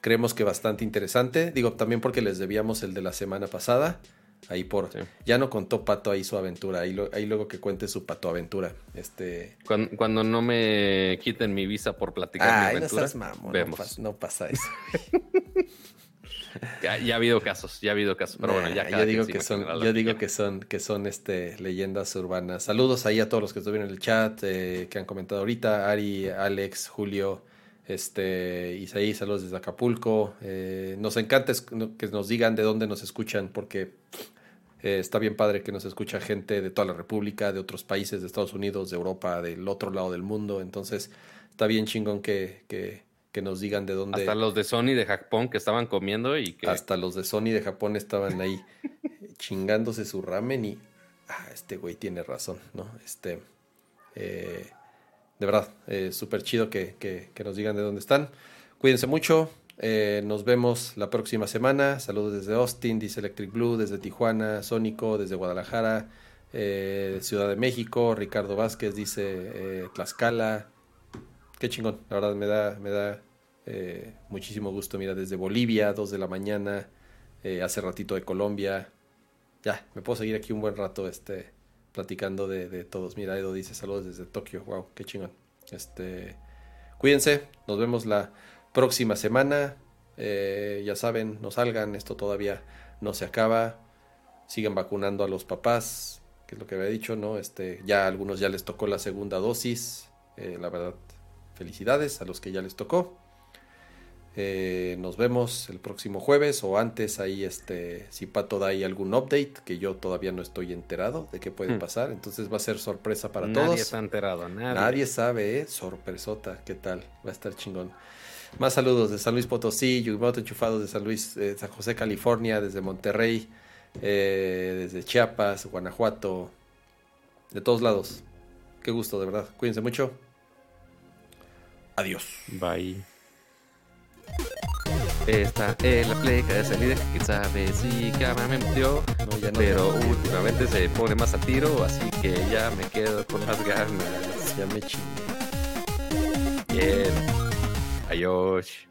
creemos que bastante interesante. Digo, también porque les debíamos el de la semana pasada. Ahí por. Sí. Ya no contó Pato ahí su aventura. Ahí, lo- ahí luego que cuente su Pato aventura. Este. Cuando, cuando no me quiten mi visa por platicar mi Ay, no aventura, seas mamón. No, vemos. no pasa eso. [LAUGHS] Ya, ya ha habido casos, ya ha habido casos. Pero bueno, ya cada yo digo que son, yo digo que son, que son este leyendas urbanas. Saludos ahí a todos los que estuvieron en el chat, eh, que han comentado ahorita, Ari, Alex, Julio, este, Isaí, saludos desde Acapulco. Eh, nos encanta que nos digan de dónde nos escuchan, porque eh, está bien padre que nos escucha gente de toda la República, de otros países, de Estados Unidos, de Europa, del otro lado del mundo. Entonces, está bien chingón que, que, que nos digan de dónde. Hasta los de Sony de Japón que estaban comiendo y que Hasta los de Sony de Japón estaban ahí [LAUGHS] chingándose su ramen y ah, este güey tiene razón, ¿no? Este, eh, de verdad, eh, súper chido que, que, que, nos digan de dónde están. Cuídense mucho, eh, nos vemos la próxima semana. Saludos desde Austin, dice Electric Blue, desde Tijuana, Sónico, desde Guadalajara, eh, Ciudad de México, Ricardo Vázquez dice eh, Tlaxcala. Qué chingón, la verdad me da, me da muchísimo gusto. Mira, desde Bolivia, 2 de la mañana, hace ratito de Colombia. Ya, me puedo seguir aquí un buen rato este, platicando de, de todos. Mira, Edo dice saludos desde Tokio. Wow, qué chingón. Este, cuídense, nos vemos la próxima semana. Eh, ya saben, no salgan, esto todavía no se acaba. Sigan vacunando a los papás, que es lo que había dicho, ¿no? Este, ya a algunos ya les tocó la segunda dosis. Eh, la verdad, felicidades a los que ya les tocó. Eh, nos vemos el próximo jueves o antes ahí este si Pato da ahí algún update que yo todavía no estoy enterado de qué puede Hmm. pasar entonces va a ser sorpresa para nadie todos está enterado, nadie. Nadie sabe, ¿eh? Sorpresota, ¿qué tal? Va a estar chingón. Más saludos de San Luis Potosí, Yumoto Enchufados de San Luis, eh, San José, California, desde Monterrey, eh, desde Chiapas, Guanajuato, de todos lados. Qué gusto, de verdad. Cuídense mucho. Adiós. Bye. Esta es la pleca de salida. Quién sabe si Kama me metió. No, ya no, Pero ya, últimamente se pone más a tiro, así que ya me quedo con las ganas. ya me chingué. Bien. Adiós.